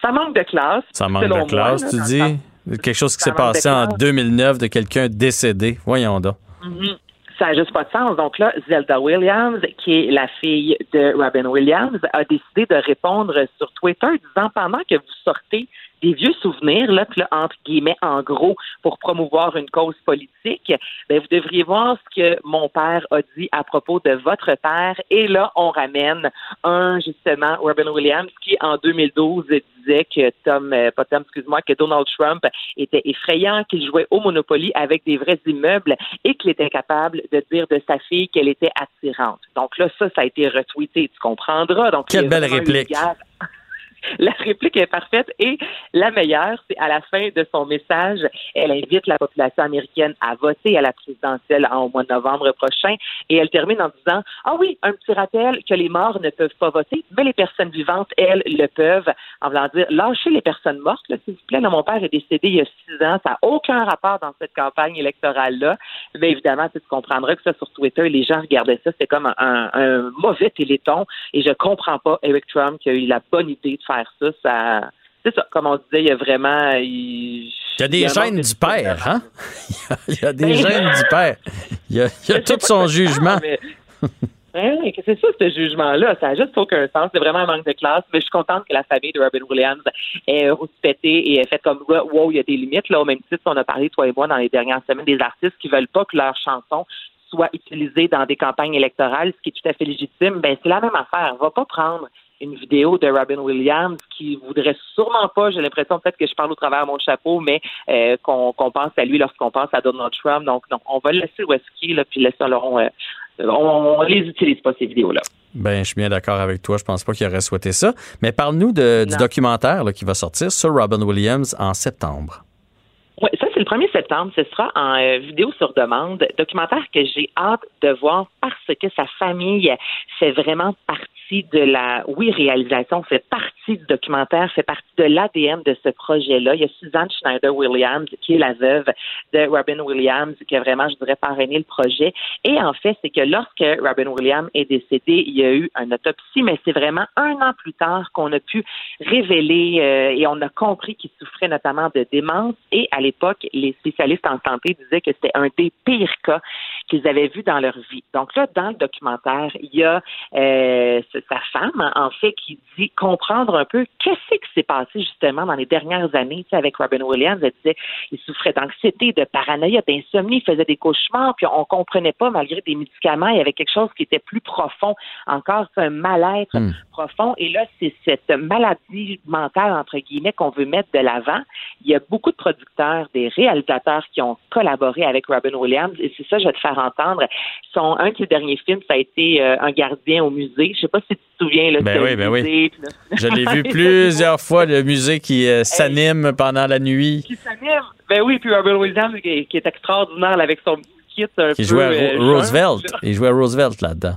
Ça manque de classe. Ça manque de classe, moi, tu là, dis? Quelque chose qui s'est passé en classe. 2009 de quelqu'un décédé. Voyons donc. Mhm. Ça n'a juste pas de sens. Donc là, Zelda Williams, qui est la fille de Robin Williams, a décidé de répondre sur Twitter disant pendant que vous sortez des vieux souvenirs, là, que là, entre guillemets, en gros, pour promouvoir une cause politique, ben, vous devriez voir ce que mon père a dit à propos de votre père. Et là, on ramène un, justement, Robin Williams, qui, en 2012, disait que Tom, euh, pas Tom, excuse-moi, que Donald Trump était effrayant, qu'il jouait au Monopoly avec des vrais immeubles et qu'il était capable de dire de sa fille qu'elle était attirante. Donc là, ça, ça a été retweeté, tu comprendras. Donc, Quelle belle réplique. [laughs] La réplique est parfaite et la meilleure, c'est à la fin de son message, elle invite la population américaine à voter à la présidentielle en, au mois de novembre prochain et elle termine en disant Ah oui, un petit rappel que les morts ne peuvent pas voter, mais les personnes vivantes, elles, le peuvent. En voulant dire lâchez les personnes mortes, s'il vous plaît. mon père est décédé il y a six ans, ça n'a aucun rapport dans cette campagne électorale-là. Mais évidemment, tu comprendras que ça sur Twitter, les gens regardaient ça, c'est comme un, un mauvais téléthon et je comprends pas Eric Trump qui a eu la bonne idée de faire ça, ça c'est ça, comme on disait, il y a vraiment. Il, y a des gènes du père, hein? il y a des gènes du père. Il y a, il y a tout son jugement. Oui, c'est ça, ce jugement-là. Ça n'a juste aucun sens. C'est vraiment un manque de classe. Mais je suis contente que la famille de Robin Williams ait rouspété et ait fait comme wow, il y a des limites. Là, au même titre, on a parlé, toi et moi, dans les dernières semaines, des artistes qui veulent pas que leurs chansons soient utilisées dans des campagnes électorales, ce qui est tout à fait légitime. Ben, c'est la même affaire. On va pas prendre une vidéo de Robin Williams qui voudrait sûrement pas, j'ai l'impression peut-être que je parle au travers de mon chapeau, mais euh, qu'on pense à lui lorsqu'on pense à Donald Trump. Donc, non, on va le laisser où est-ce là, puis laisser euh, on, les utilise pas ces vidéos-là. Ben, je suis bien d'accord avec toi. Je pense pas qu'il aurait souhaité ça. Mais parle-nous du documentaire qui va sortir sur Robin Williams en septembre. Oui, ça, c'est le 1er septembre. Ce sera en euh, vidéo sur demande. Documentaire que j'ai hâte de voir parce que sa famille fait vraiment partie de la, oui, réalisation, fait partie du documentaire, fait partie de l'ADN de ce projet-là. Il y a Suzanne Schneider-Williams, qui est la veuve de Robin Williams, qui a vraiment, je dirais, parrainé le projet. Et en fait, c'est que lorsque Robin Williams est décédé, il y a eu une autopsie, mais c'est vraiment un an plus tard qu'on a pu révéler euh, et on a compris qu'il souffrait notamment de démence. Et à l'époque, les spécialistes en santé disaient que c'était un des pires cas qu'ils avaient vus dans leur vie. Donc là, dans le documentaire, il y a euh, sa femme, en fait, qui dit comprendre un peu qu'est-ce qui s'est passé justement dans les dernières années avec Robin Williams. Elle disait il souffrait d'anxiété, de paranoïa, d'insomnie, il faisait des cauchemars, puis on comprenait pas, malgré des médicaments, il y avait quelque chose qui était plus profond, encore un mal-être hmm. profond. Et là, c'est cette maladie mentale, entre guillemets, qu'on veut mettre de l'avant. Il y a beaucoup de producteurs, des réalisateurs qui ont collaboré avec Robin Williams, et c'est ça, je vais te faire entendre. Son, un de ses derniers films, ça a été euh, Un gardien au musée. Je sais pas si tu te souviens. Là, ben oui, ben oui. Je l'ai [laughs] vu plusieurs fois, le musée qui euh, s'anime pendant la nuit. Qui s'anime. Ben oui, puis Robin Williams qui, est extraordinaire avec son kit un qui jouait euh, Roosevelt. Il jouait à Roosevelt là-dedans.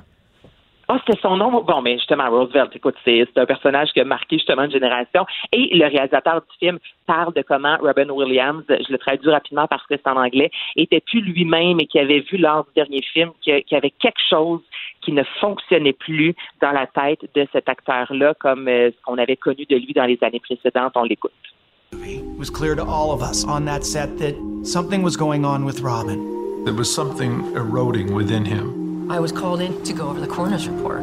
Ah, c'était son nom. Bon, mais justement, Roosevelt, écoute, c'est un personnage qui a marqué justement une génération. Et le réalisateur du film parle de comment Robin Williams, je le traduis rapidement parce que c'est en anglais, était plus lui-même et qui avait vu lors du dernier film qu'il y avait quelque chose qui ne fonctionnait plus dans la tête de cet acteur-là, comme euh, ce qu'on avait connu de lui dans les années précédentes. On l'écoute. It was clear to all of us on that set that something was going on with Robin. There was something eroding within him. I was called in to go over the coroner's report.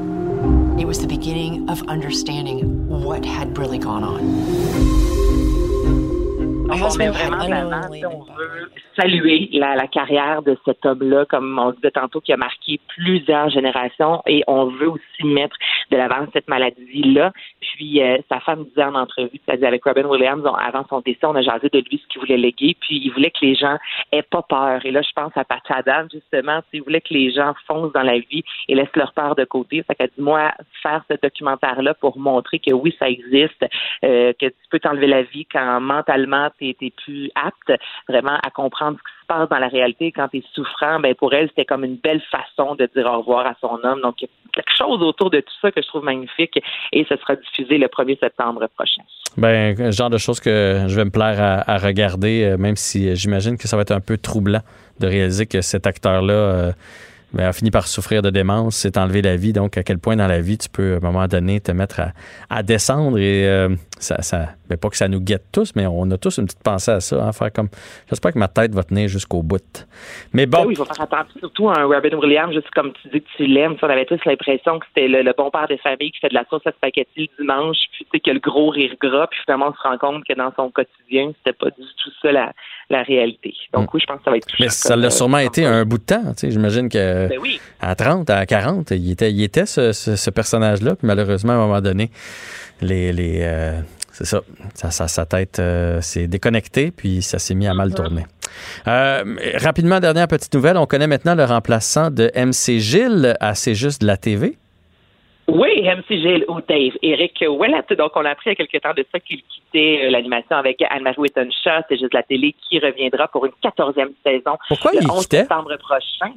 It was the beginning of understanding what had really gone on. On met vraiment l'avant, on veut saluer la, carrière de cet homme-là, comme on disait tantôt, qui a marqué plusieurs générations, et on veut aussi mettre de l'avant cette maladie-là. Puis euh, sa femme disait en entrevue, c'est-à-dire avec Robin Williams, avant son décès, on a jasé de lui ce qu'il voulait léguer, puis il voulait que les gens aient pas peur. Et là, je pense à Pat Adam, justement, il voulait que les gens foncent dans la vie et laissent leur peur de côté. Ça qu'elle dit, moi, faire ce documentaire-là pour montrer que oui, ça existe, euh, que tu peux t'enlever la vie quand mentalement tu es, plus apte vraiment à comprendre ce qui se passe dans la réalité quand tu es souffrant, ben pour elle, c'était comme une belle façon de dire au revoir à son homme. Donc, il y a quelque chose autour de tout ça que je trouve magnifique et ce sera diffusé le 1er septembre prochain. Ben, genre de choses que je vais me plaire à, regarder, euh, même si j'imagine que ça va être un peu troublant de réaliser que cet acteur-là. Euh, ben, a fini par souffrir de démence, s'est enlevé la vie. Donc, à quel point dans la vie tu peux, à un moment donné, te mettre à, descendre et euh, ça, ça pas que ça nous guette tous, mais on a tous une petite pensée à ça, hein, faire comme, j'espère que ma tête va tenir jusqu'au bout. Mais bon. Ben oui, il faut faire attention, surtout un Robin Williams, juste comme tu dis que tu l'aimes, on avait tous l'impression que c'était le, bon père des familles qui fait de la sauce à spaghetti le dimanche, puis tu sais, que le gros rire gras, puis finalement on se rend compte que dans son quotidien, c'était pas du tout ça la, la réalité. Donc oui, je pense que ça va être Mais ça l'a sûrement été un bout de temps. Tu sais, J'imagine que ben oui. à 30, à 40, il était, il était ce, ce, personnage-là. Puis malheureusement, à un moment donné, les, les euh, c'est ça, ça, sa tête euh, s'est déconnectée, puis ça s'est mis à mal tourner. Euh, rapidement, dernière petite nouvelle. On connaît maintenant le remplaçant de MC Gilles à C'est juste de la TV. Oui, MC Gilles ou Dave, Eric Ouellet. Donc, on a appris il y a quelque temps de ça qu'il quittait euh, l'animation avec Anne-Marie Whitton-Shaw, c'est juste la télé, qui reviendra pour une quatorzième saison Pourquoi le il 11 septembre prochain.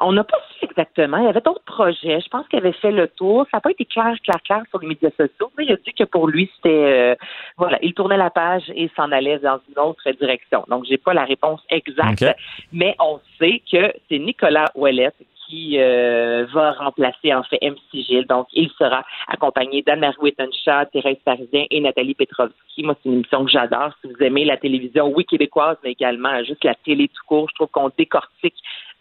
On n'a pas su exactement. Il y avait d'autres projets. Je pense qu'il avait fait le tour. Ça n'a pas été clair, clair, clair sur les médias sociaux, mais il a dit que pour lui, c'était euh, voilà, il tournait la page et s'en allait dans une autre direction. Donc, j'ai pas la réponse exacte, mais on sait que c'est Nicolas Ouellet qui euh, va remplacer en fait MC Gilles. Donc, il sera accompagné d'Anne-Marie Wittenshaw, Thérèse Parisien et Nathalie Petrovski. Moi, c'est une émission que j'adore. Si vous aimez la télévision, oui, québécoise, mais également juste la télé tout court, je trouve qu'on décortique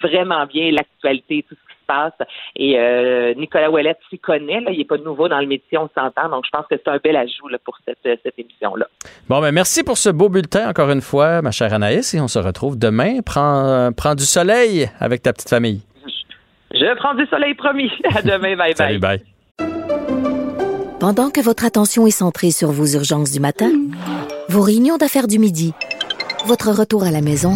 vraiment bien l'actualité, tout ce qui se passe. Et euh, Nicolas Ouellet s'y connaît. Là, il n'est pas nouveau dans le métier, on s'entend. Donc, je pense que c'est un bel ajout là, pour cette, euh, cette émission-là. Bon, ben merci pour ce beau bulletin, encore une fois, ma chère Anaïs. Et on se retrouve demain. Prends, prends du soleil avec ta petite famille. Je prends du soleil promis. [laughs] À demain. Bye bye. Salut, bye. Pendant que votre attention est centrée sur vos urgences du matin, vos réunions d'affaires du midi, votre retour à la maison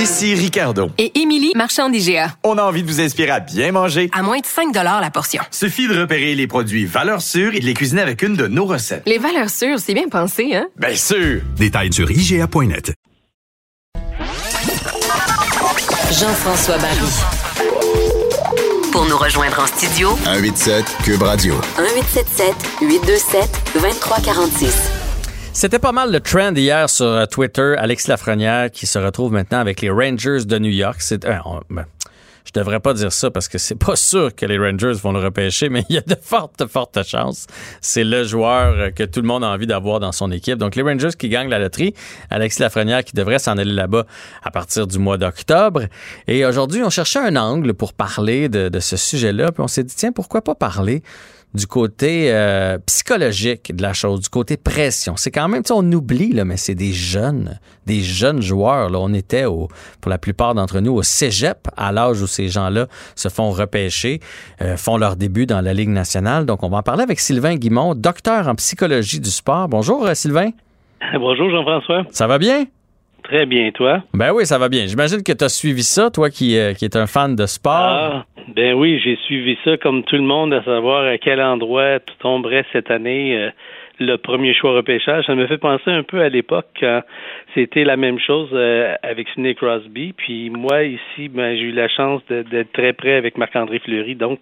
Ici Ricardo. Et Émilie, marchand d'IGA. On a envie de vous inspirer à bien manger. À moins de 5 la portion. Suffit de repérer les produits valeurs sûres et de les cuisiner avec une de nos recettes. Les valeurs sûres, c'est bien pensé, hein? Bien sûr! Détails sur IGA.net. Jean-François Barry. Pour nous rejoindre en studio, 187 Cube Radio. 1877 827 2346. C'était pas mal le trend hier sur euh, Twitter. Alexis Lafrenière qui se retrouve maintenant avec les Rangers de New York. C'est, euh, ben, je devrais pas dire ça parce que c'est pas sûr que les Rangers vont le repêcher, mais il y a de fortes, fortes chances. C'est le joueur euh, que tout le monde a envie d'avoir dans son équipe. Donc, les Rangers qui gagnent la loterie. Alexis Lafrenière qui devrait s'en aller là-bas à partir du mois d'octobre. Et aujourd'hui, on cherchait un angle pour parler de, de ce sujet-là. Puis on s'est dit, tiens, pourquoi pas parler du côté euh, psychologique de la chose, du côté pression. C'est quand même, tu sais, on oublie, là, mais c'est des jeunes, des jeunes joueurs. Là. On était, au, pour la plupart d'entre nous, au cégep, à l'âge où ces gens-là se font repêcher, euh, font leur début dans la Ligue nationale. Donc, on va en parler avec Sylvain Guimont, docteur en psychologie du sport. Bonjour, euh, Sylvain. [laughs] Bonjour, Jean-François. Ça va bien? Très bien, toi? Ben oui, ça va bien. J'imagine que tu as suivi ça, toi qui, euh, qui es un fan de sport. Ah, ben oui, j'ai suivi ça comme tout le monde, à savoir à quel endroit tout tomberait cette année. Euh, le premier choix repêchage. Ça me fait penser un peu à l'époque quand c'était la même chose euh, avec Sidney Crosby. Puis moi, ici, ben, j'ai eu la chance d'être très près avec Marc-André Fleury. Donc,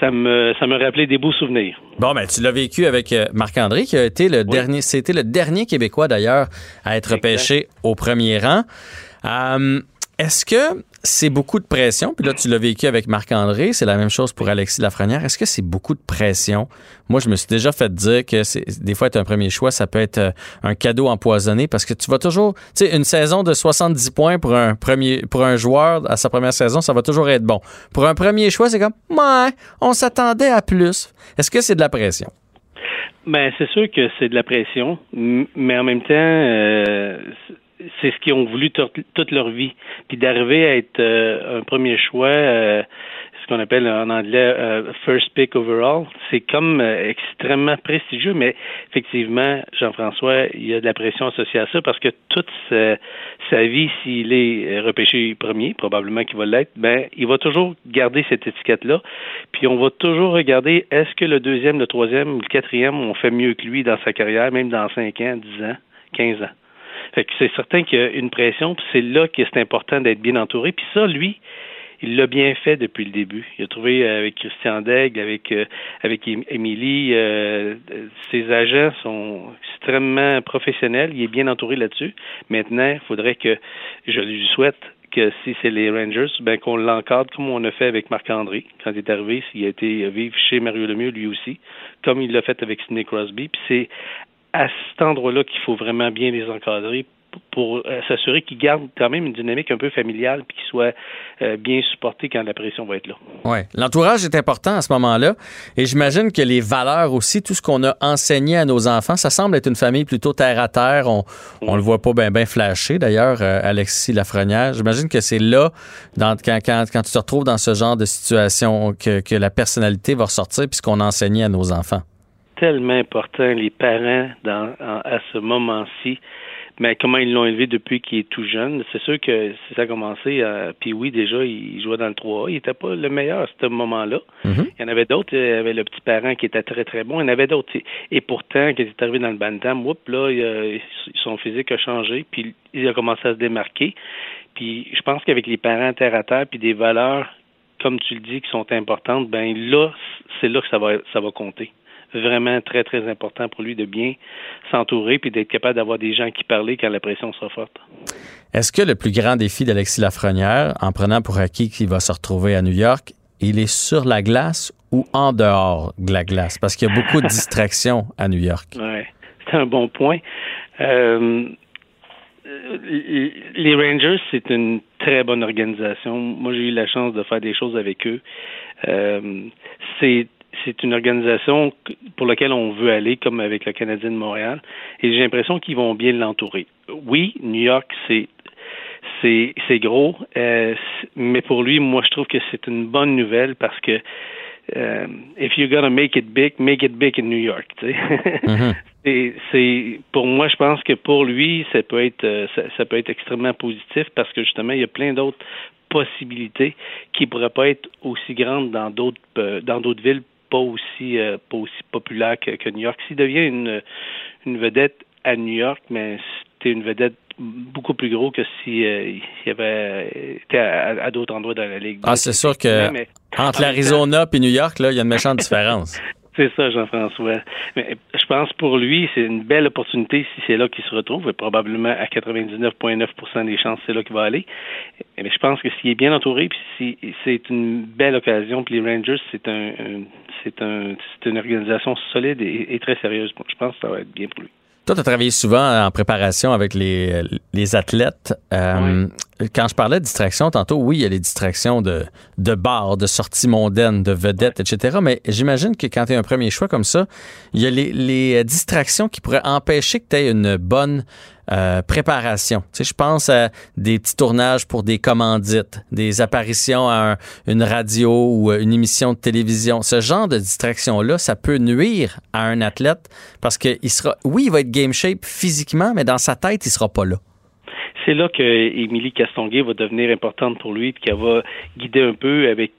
ça me, ça me rappelait des beaux souvenirs. Bon, ben, tu l'as vécu avec euh, Marc-André, qui a été le dernier, c'était le dernier Québécois d'ailleurs à être repêché au premier rang. Euh, est-ce que c'est beaucoup de pression? Puis là, tu l'as vécu avec Marc-André, c'est la même chose pour Alexis Lafrenière. Est-ce que c'est beaucoup de pression? Moi, je me suis déjà fait dire que c'est, des fois, être un premier choix, ça peut être euh, un cadeau empoisonné parce que tu vas toujours, tu sais, une saison de 70 points pour un premier, pour un joueur à sa première saison, ça va toujours être bon. Pour un premier choix, c'est comme, ouais, on s'attendait à plus. Est-ce que c'est de la pression? Ben, c'est sûr que c'est de la pression, mais en même temps, euh, c'est ce qu'ils ont voulu toute leur vie. Puis d'arriver à être euh, un premier choix, euh, ce qu'on appelle en anglais euh, first pick overall. C'est comme euh, extrêmement prestigieux, mais effectivement, Jean-François, il y a de la pression associée à ça parce que toute sa, vie, s'il est repêché premier, probablement qu'il va l'être, ben il va toujours garder cette étiquette-là. Puis on va toujours regarder est-ce que le deuxième, le troisième le quatrième ont fait mieux que lui dans sa carrière, même dans 5 ans, 10 ans, 15 ans? C'est certain qu'il y a une pression, puis c'est là que c'est important d'être bien entouré. Puis ça, lui, il l'a bien fait depuis le début. Il a trouvé avec Christian Daigle, avec euh, avec Émilie, euh, ses agents sont extrêmement professionnels. Il est bien entouré là-dessus. Maintenant, il faudrait que je lui souhaite que si c'est les Rangers, ben qu'on l'encadre comme on a fait avec Marc-André quand il est arrivé. Il a été vivre chez Mario Lemieux lui aussi, comme il l'a fait avec Sidney Crosby. Puis c'est à cet endroit-là qu'il faut vraiment bien les encadrer pour euh, s'assurer qu'ils gardent quand même une dynamique un peu familiale puis qu'ils soient euh, bien supportés quand la pression va être là. Oui. L'entourage est important à ce moment-là. Et j'imagine que les valeurs aussi, tout ce qu'on a enseigné à nos enfants, ça semble être une famille plutôt terre à terre. On, on le voit pas bien ben flasher. D'ailleurs, euh, Alexis Lafrenière, j'imagine que c'est là, quand, tu te retrouves dans ce genre de situation, que, que la personnalité va ressortir puis ce qu'on a enseigné à nos enfants. Tellement important, les parents, dans, à ce moment-ci, mais comment ils l'ont élevé depuis qu'il est tout jeune? C'est sûr que si ça a commencé, euh, puis oui, déjà, il jouait dans le 3A. Il n'était pas le meilleur à ce moment-là. Mm-hmm. Il y en avait d'autres. Il y avait le petit parent qui était très, très bon. Il y en avait d'autres. Et pourtant, quand il est arrivé dans le Bantam, whoop, là, son physique a changé, puis il a commencé à se démarquer. Puis je pense qu'avec les parents terre à terre, puis des valeurs, comme tu le dis, qui sont importantes, ben là, c'est là que ça va, ça va compter vraiment très, très important pour lui de bien s'entourer puis d'être capable d'avoir des gens qui parlent quand la pression sera forte. Est-ce que le plus grand défi d'Alexis Lafrenière, en prenant pour acquis qu'il va se retrouver à New York, il est sur la glace ou en dehors de la glace? Parce qu'il y a beaucoup de distractions à New York. [laughs] Oui, c'est un bon point. Euh, les Rangers, c'est une très bonne organisation. Moi, j'ai eu la chance de faire des choses avec eux. Euh, c'est c'est une organisation pour laquelle on veut aller, comme avec le Canadien de Montréal, et j'ai l'impression qu'ils vont bien l'entourer. Oui, New York, c'est c'est c'est gros, euh, mais pour lui, moi, je trouve que c'est une bonne nouvelle parce que euh, if you're gonna make it big, make it big in New York. Tu sais. [laughs] Mm-hmm. c'est pour moi, je pense que pour lui, ça peut être euh, ça, ça, peut être extrêmement positif parce que justement, il y a plein d'autres possibilités qui pourraient pas être aussi grandes dans d'autres dans d'autres villes pas aussi euh, pas aussi populaire que, New York. S'il devient une, une vedette à New York, mais c'était une vedette beaucoup plus gros que si euh, il y avait été à, d'autres endroits dans la ligue. Ah, c'est sûr que entre l'Arizona et New York, là, il y a une méchante différence. [laughs] C'est ça, Jean-François. Mais je pense pour lui, c'est une belle opportunité si c'est là qu'il se retrouve. probablement à 99,9% des chances, c'est là qu'il va aller. Mais je pense que s'il est bien entouré, puis c'est une belle occasion, puis les Rangers, c'est un, c'est un, c'est une organisation solide et, très sérieuse. Je pense que ça va être bien pour lui. Toi, tu as travaillé souvent en préparation avec les, les athlètes. Euh, quand je parlais de distraction tantôt, oui, il y a les distractions de, de bars, de sorties mondaines, de vedettes, etc. Mais j'imagine que quand tu es un premier choix comme ça, il y a les, les distractions qui pourraient empêcher que tu aies une bonne euh, préparation. Tu sais, je pense à des petits tournages pour des commandites, des apparitions à une radio ou une émission de télévision. Ce genre de distraction-là, ça peut nuire à un athlète parce qu'il sera, oui, il va être game shape physiquement, mais dans sa tête, il sera pas là c'est là que Émilie Castonguay va devenir importante pour lui, puis qu'elle va guider un peu avec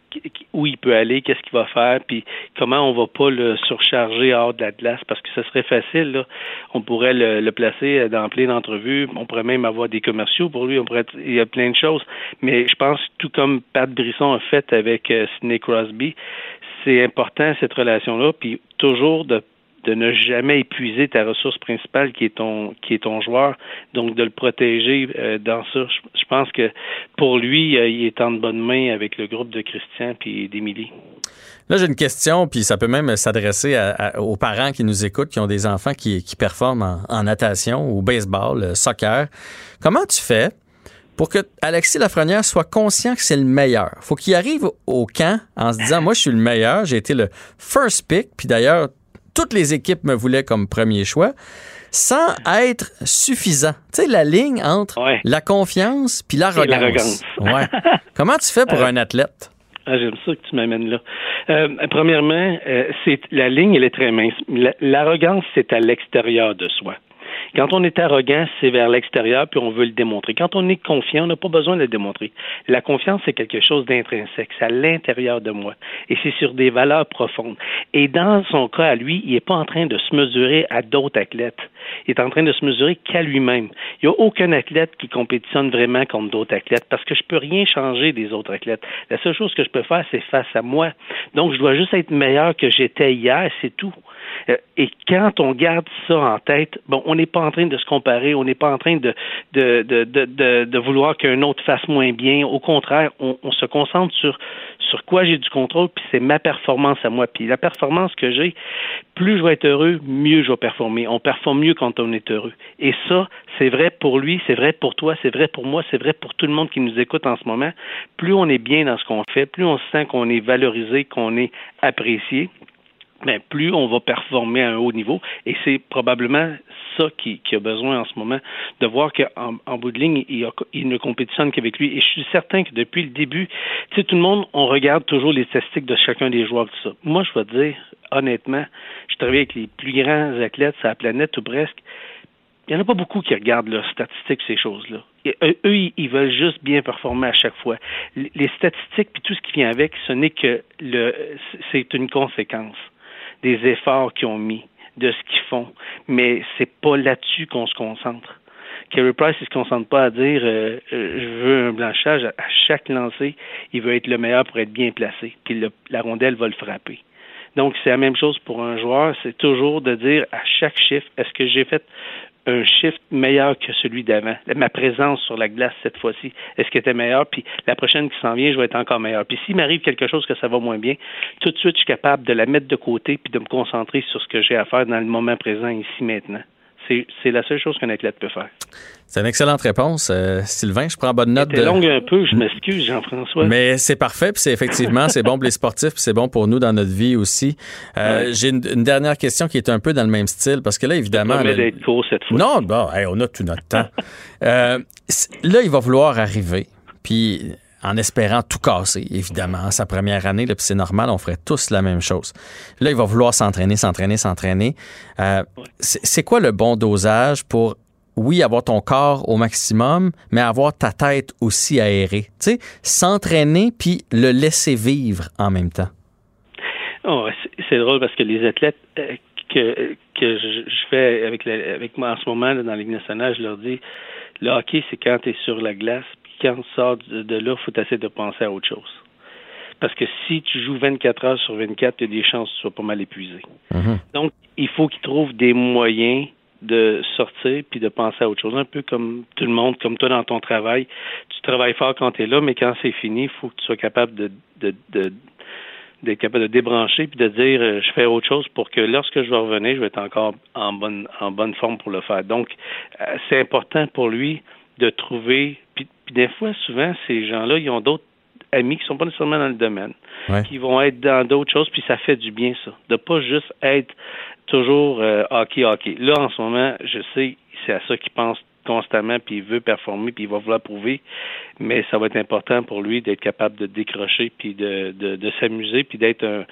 où il peut aller, qu'est-ce qu'il va faire, puis comment on va pas le surcharger hors de la glace, parce que ce serait facile, là. On pourrait le, placer dans plein d'entrevues, on pourrait même avoir des commerciaux pour lui, on pourrait, il y a plein de choses. Mais je pense, tout comme Pat Brisson a fait avec euh, Sidney Crosby, c'est important cette relation-là, puis toujours de de ne jamais épuiser ta ressource principale qui est ton qui est ton joueur, donc de le protéger euh, dans ça. Je, pense que pour lui, euh, il est en bonne main avec le groupe de Christian puis d'Émilie. Là, j'ai une question, puis ça peut même s'adresser aux parents qui nous écoutent, qui ont des enfants qui, performent en, natation, ou baseball, euh, soccer. Comment tu fais pour que Alexis Lafrenière soit conscient que c'est le meilleur? Faut qu'il arrive au camp en se disant, moi, je suis le meilleur, j'ai été le first pick, puis d'ailleurs, toutes les équipes me voulaient comme premier choix sans être suffisant. Tu sais, la ligne entre la confiance puis l'arrogance. Ouais. [laughs] Comment tu fais pour un athlète? Ah, j'aime ça que tu m'amènes là. Euh, premièrement, euh, c'est la ligne, elle est très mince. L'arrogance, c'est à l'extérieur de soi. Quand on est arrogant, c'est vers l'extérieur, puis on veut le démontrer. Quand on est confiant, on n'a pas besoin de le démontrer. La confiance, c'est quelque chose d'intrinsèque, c'est à l'intérieur de moi. Et c'est sur des valeurs profondes. Et dans son cas, à lui, il n'est pas en train de se mesurer à d'autres athlètes. Il est en train de se mesurer qu'à lui-même. Il n'y a aucun athlète qui compétitionne vraiment contre d'autres athlètes parce que je ne peux rien changer des autres athlètes. La seule chose que je peux faire, c'est face à moi. Donc, je dois juste être meilleur que j'étais hier, c'est tout. Euh, et quand on garde ça en tête, bon, on n'est pas en train de se comparer, on n'est pas en train de, de, de, de, de vouloir qu'un autre fasse moins bien. Au contraire, on, on se concentre sur, sur quoi j'ai du contrôle, puis c'est ma performance à moi. Puis la performance que j'ai, plus je vais être heureux, mieux je vais performer. On performe mieux quand on est heureux. Et ça, c'est vrai pour lui, c'est vrai pour toi, c'est vrai pour moi, c'est vrai pour tout le monde qui nous écoute en ce moment. Plus on est bien dans ce qu'on fait, plus on sent qu'on est valorisé, qu'on est apprécié, mais plus on va performer à un haut niveau. Et c'est probablement ça qui, qui, a besoin en ce moment, de voir qu'en en bout de ligne, il, il ne compétitionne qu'avec lui. Et je suis certain que depuis le début, tu sais, tout le monde, on regarde toujours les statistiques de chacun des joueurs, tout ça. Moi, je vais te dire, honnêtement, je travaille avec les plus grands athlètes sur la planète, ou presque. Il n'y en a pas beaucoup qui regardent leurs statistiques, ces choses-là. eux, ils veulent juste bien performer à chaque fois. Les statistiques puis tout ce qui vient avec, ce n'est que le, c'est une conséquence des efforts qu'ils ont mis, de ce qu'ils font. Mais c'est pas là-dessus qu'on se concentre. Kerry Price, il se concentre pas à dire euh, euh, je veux un blanchage à chaque lancé, il veut être le meilleur pour être bien placé, puis la rondelle va le frapper. Donc c'est la même chose pour un joueur, c'est toujours de dire à chaque chiffre est-ce que j'ai fait un shift meilleur que celui d'avant. Ma présence sur la glace cette fois-ci, est-ce qu'elle était meilleure? Puis la prochaine qui s'en vient, je vais être encore meilleur. Puis s'il m'arrive quelque chose que ça va moins bien, tout de suite, je suis capable de la mettre de côté puis de me concentrer sur ce que j'ai à faire dans le moment présent, ici, maintenant. C'est la seule chose qu'un athlète peut faire. C'est une excellente réponse, euh, Sylvain. Je prends bonne note. C'est longue un peu, je m'excuse, Jean-François. Mais c'est parfait, puis c'est effectivement, c'est bon pour les sportifs, puis c'est bon pour nous dans notre vie aussi. Euh, J'ai une, dernière question qui est un peu dans le même style, parce que là, évidemment. Je d'être court cette fois. Non, bon, on a tout notre temps. [laughs] euh, là, il va vouloir arriver, puis en espérant tout casser, évidemment, sa première année, puis c'est normal, on ferait tous la même chose. Là, il va vouloir s'entraîner, s'entraîner, s'entraîner. Euh, c'est quoi le bon dosage pour oui, avoir ton corps au maximum, mais avoir ta tête aussi aérée? Tu sais, s'entraîner puis le laisser vivre en même temps. Oh, c'est drôle parce que les athlètes euh, que, que je, fais avec, avec moi en ce moment dans Ligue nationale, je leur dis le hockey, c'est quand tu es sur la glace, quand tu sors de, là, il faut essayer de penser à autre chose. Parce que si tu joues 24 heures sur 24, tu as des chances que tu sois pas mal épuisé. Mm-hmm. Donc, il faut qu'ils trouvent des moyens de sortir puis de penser à autre chose. Un peu comme tout le monde, comme toi dans ton travail. Tu travailles fort quand tu es là, mais quand c'est fini, il faut que tu sois capable de, de, de d'être capable de débrancher puis de dire euh, je fais autre chose pour que lorsque je vais revenir, je vais être encore en bonne en bonne forme pour le faire. Donc euh, c'est important pour lui de trouver puis, des fois souvent ces gens-là ils ont d'autres amis qui sont pas nécessairement dans le domaine, qui vont être dans d'autres choses puis ça fait du bien ça, de pas juste être toujours euh, hockey, hockey. Là, en ce moment, je sais, c'est à ça qu'il pense constamment, puis il veut performer, puis il va vouloir prouver. Mais ça va être important pour lui d'être capable de décrocher, puis de, de, de s'amuser, puis d'être un,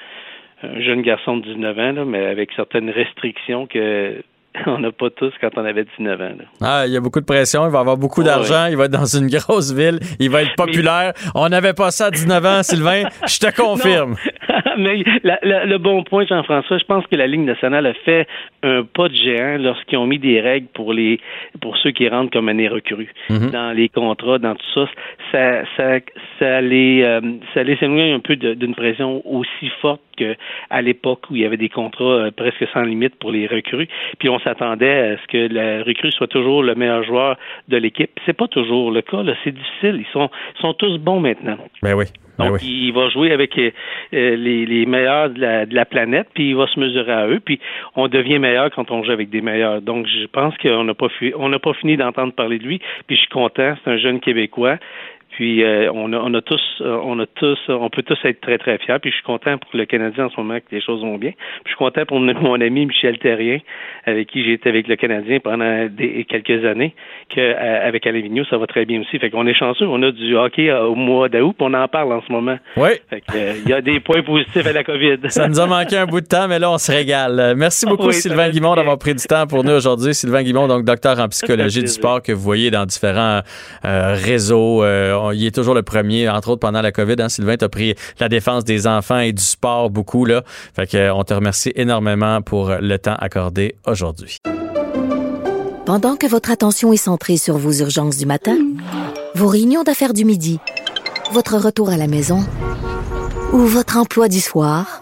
un, jeune garçon de 19 ans, là, mais avec certaines restrictions que [laughs] on n'a pas tous quand on avait 19 ans. Ah, il y a beaucoup de pression, il va avoir beaucoup d'argent, il va être dans une [laughs] grosse ville, il va être populaire. On n'avait pas ça à 19 ans, Sylvain, [laughs] je te confirme. Mais le bon point, Jean-François, je pense que la Ligue nationale a fait un pas de géant lorsqu'ils ont mis des règles pour les pour ceux qui rentrent comme année recrues mhm. dans les contrats, dans tout ça. Ça, ça, ça les euh, ça les éloigne un peu d'une pression aussi forte qu'à l'époque où il y avait des contrats euh, presque sans limite pour les recrues. Puis on s'attendait à ce que la recrue soit toujours le meilleur joueur de l'équipe. C'est pas toujours le cas. C'est difficile. Ils sont, sont tous bons maintenant. Ben oui. Ben Donc, il va jouer avec euh, les, les, meilleurs de la, de la, planète, puis il va se mesurer à eux, puis on devient meilleur quand on joue avec des meilleurs. Donc, je pense qu'on n'a pas, on n'a pas fini d'entendre parler de lui, puis je suis content. C'est un jeune Québécois. Puis euh, on, a, on a tous, euh, on a tous, on peut tous être très très fiers. Puis je suis content pour le Canadien en ce moment que les choses vont bien. Puis je suis content pour mon ami Michel Terrien, avec qui j'ai été avec le Canadien pendant des, quelques années, qu'avec Alain Vigneault, ça va très bien aussi. Fait qu'on est chanceux. On a du hockey au mois d'août, puis on en parle en ce moment. Oui. Fait il y a des points positifs à la COVID. Ça nous a manqué un bout de temps, mais là on se régale. Merci beaucoup Sylvain Guimond d'avoir pris du temps pour nous aujourd'hui. Sylvain Guimond, donc docteur en [laughs] psychologie du sport que vous voyez dans différents réseaux. Il est toujours le premier, entre autres pendant la COVID. Hein, Sylvain, tu as pris la défense des enfants et du sport beaucoup. Là. Fait que, on te remercie énormément pour le temps accordé aujourd'hui. Pendant que votre attention est centrée sur vos urgences du matin, vos réunions d'affaires du midi, votre retour à la maison ou votre emploi du soir,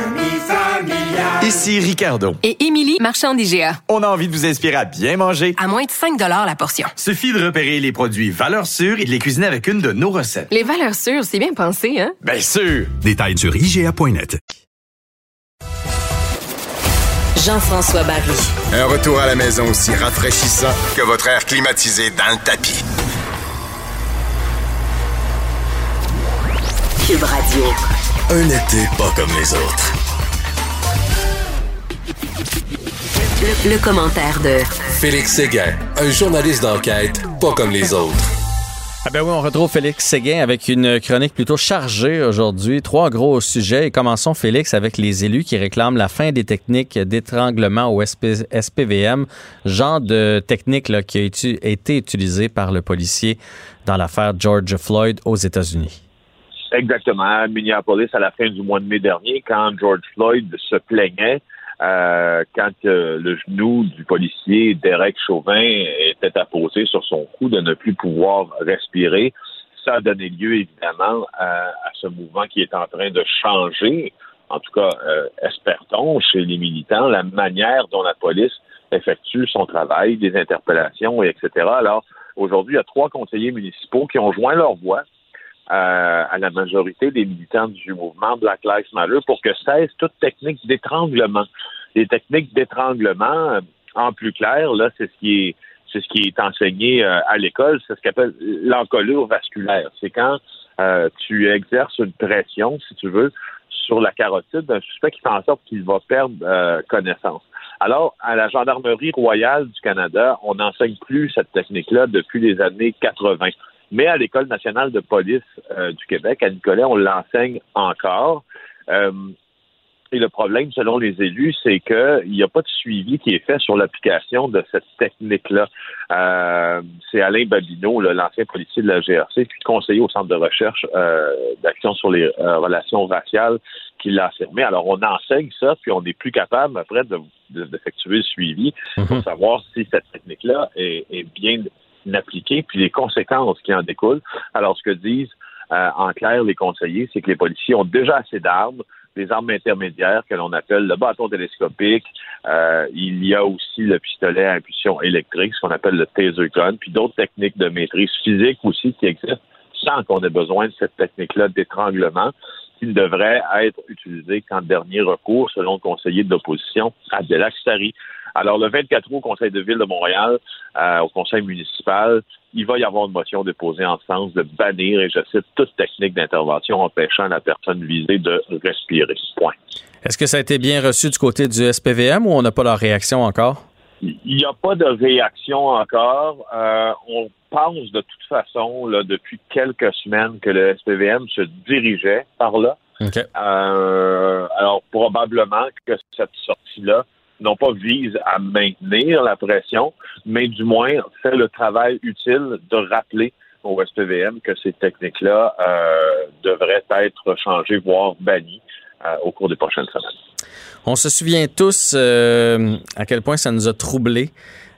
Ici Ricardo. Et Émilie, marchand d'IGA. On a envie de vous inspirer à bien manger. À moins de 5 la portion. Suffit de repérer les produits valeurs sûres et de les cuisiner avec une de nos recettes. Les valeurs sûres, c'est bien pensé, hein? Bien sûr! Détails sur IGA.net. Jean-François Barry. Un retour à la maison aussi rafraîchissant que votre air climatisé dans le tapis. Cube Radio. Un été pas comme les autres. Le, commentaire de Félix Séguin, un journaliste d'enquête pas comme les autres. Ah ben oui, on retrouve Félix Séguin avec une chronique plutôt chargée aujourd'hui. Trois gros sujets. Et commençons, Félix, avec les élus qui réclament la fin des techniques d'étranglement au SPVM, genre de technique qui a été utilisée par le policier dans l'affaire George Floyd aux États-Unis. Exactement. À Minneapolis, à la fin du mois de mai dernier, quand George Floyd se plaignait euh, quand euh, le genou du policier Derek Chauvin était apposé sur son cou de ne plus pouvoir respirer. Ça a donné lieu évidemment à, ce mouvement qui est en train de changer, en tout cas, euh, espère-t-on, chez les militants, la manière dont la police effectue son travail, des interpellations, etc. Alors, aujourd'hui, il y a trois conseillers municipaux qui ont joint leur voix à la majorité des militants du mouvement Black Lives Matter pour que cesse toute technique d'étranglement. Les techniques d'étranglement, euh, en plus clair, là, c'est ce qui est c'est ce qui est enseigné euh, à l'école, c'est ce qu'on appelle l'encolure vasculaire. C'est quand euh, tu exerces une pression, si tu veux, sur la carotide d'un suspect qui fait en sorte qu'il va perdre connaissance. Alors, à la Gendarmerie royale du Canada, on n'enseigne plus cette technique-là depuis les années 80. Mais à l'École nationale de police du Québec, à Nicolet, on l'enseigne encore. Et le problème, selon les élus, c'est qu'il n'y a pas de suivi qui est fait sur l'application de cette technique-là. Euh, c'est Alain Babineau, l'ancien policier de la GRC, puis conseiller au Centre de recherche euh, d'action sur les euh, relations raciales, qui l'a affirmé. Alors, on enseigne ça, puis on n'est plus capable, après, d'effectuer le suivi pour mhm. savoir si cette technique-là est, est bien appliquée, puis les conséquences qui en découlent. Alors, ce que disent en clair les conseillers, c'est que les policiers ont déjà assez d'armes des armes intermédiaires que l'on appelle le bâton télescopique. Euh, il y a aussi le pistolet à impulsion électrique, ce qu'on appelle le taser gun, puis d'autres techniques de maîtrise physique aussi qui existent sans qu'on ait besoin de cette technique-là d'étranglement qui ne devrait être utilisée qu'en dernier recours, selon le conseiller de l'opposition, Abdelak Sari. Alors, le 24 août au Conseil de ville de Montréal, euh, au Conseil municipal, il va y avoir une motion déposée en sens de bannir, et je cite, toute technique d'intervention empêchant la personne visée de respirer. Point. Est-ce que ça a été bien reçu du côté du SPVM ou on n'a pas leur réaction encore? Il n'y a pas de réaction encore. Euh, on pense de toute façon, là, depuis quelques semaines, que le SPVM se dirigeait par là. Euh, alors, probablement que cette sortie-là non pas vise à maintenir la pression, mais du moins fait le travail utile de rappeler au SPVM que ces techniques-là euh, devraient être changées, voire bannies au cours des prochaines semaines. On se souvient tous euh, à quel point ça nous a troublés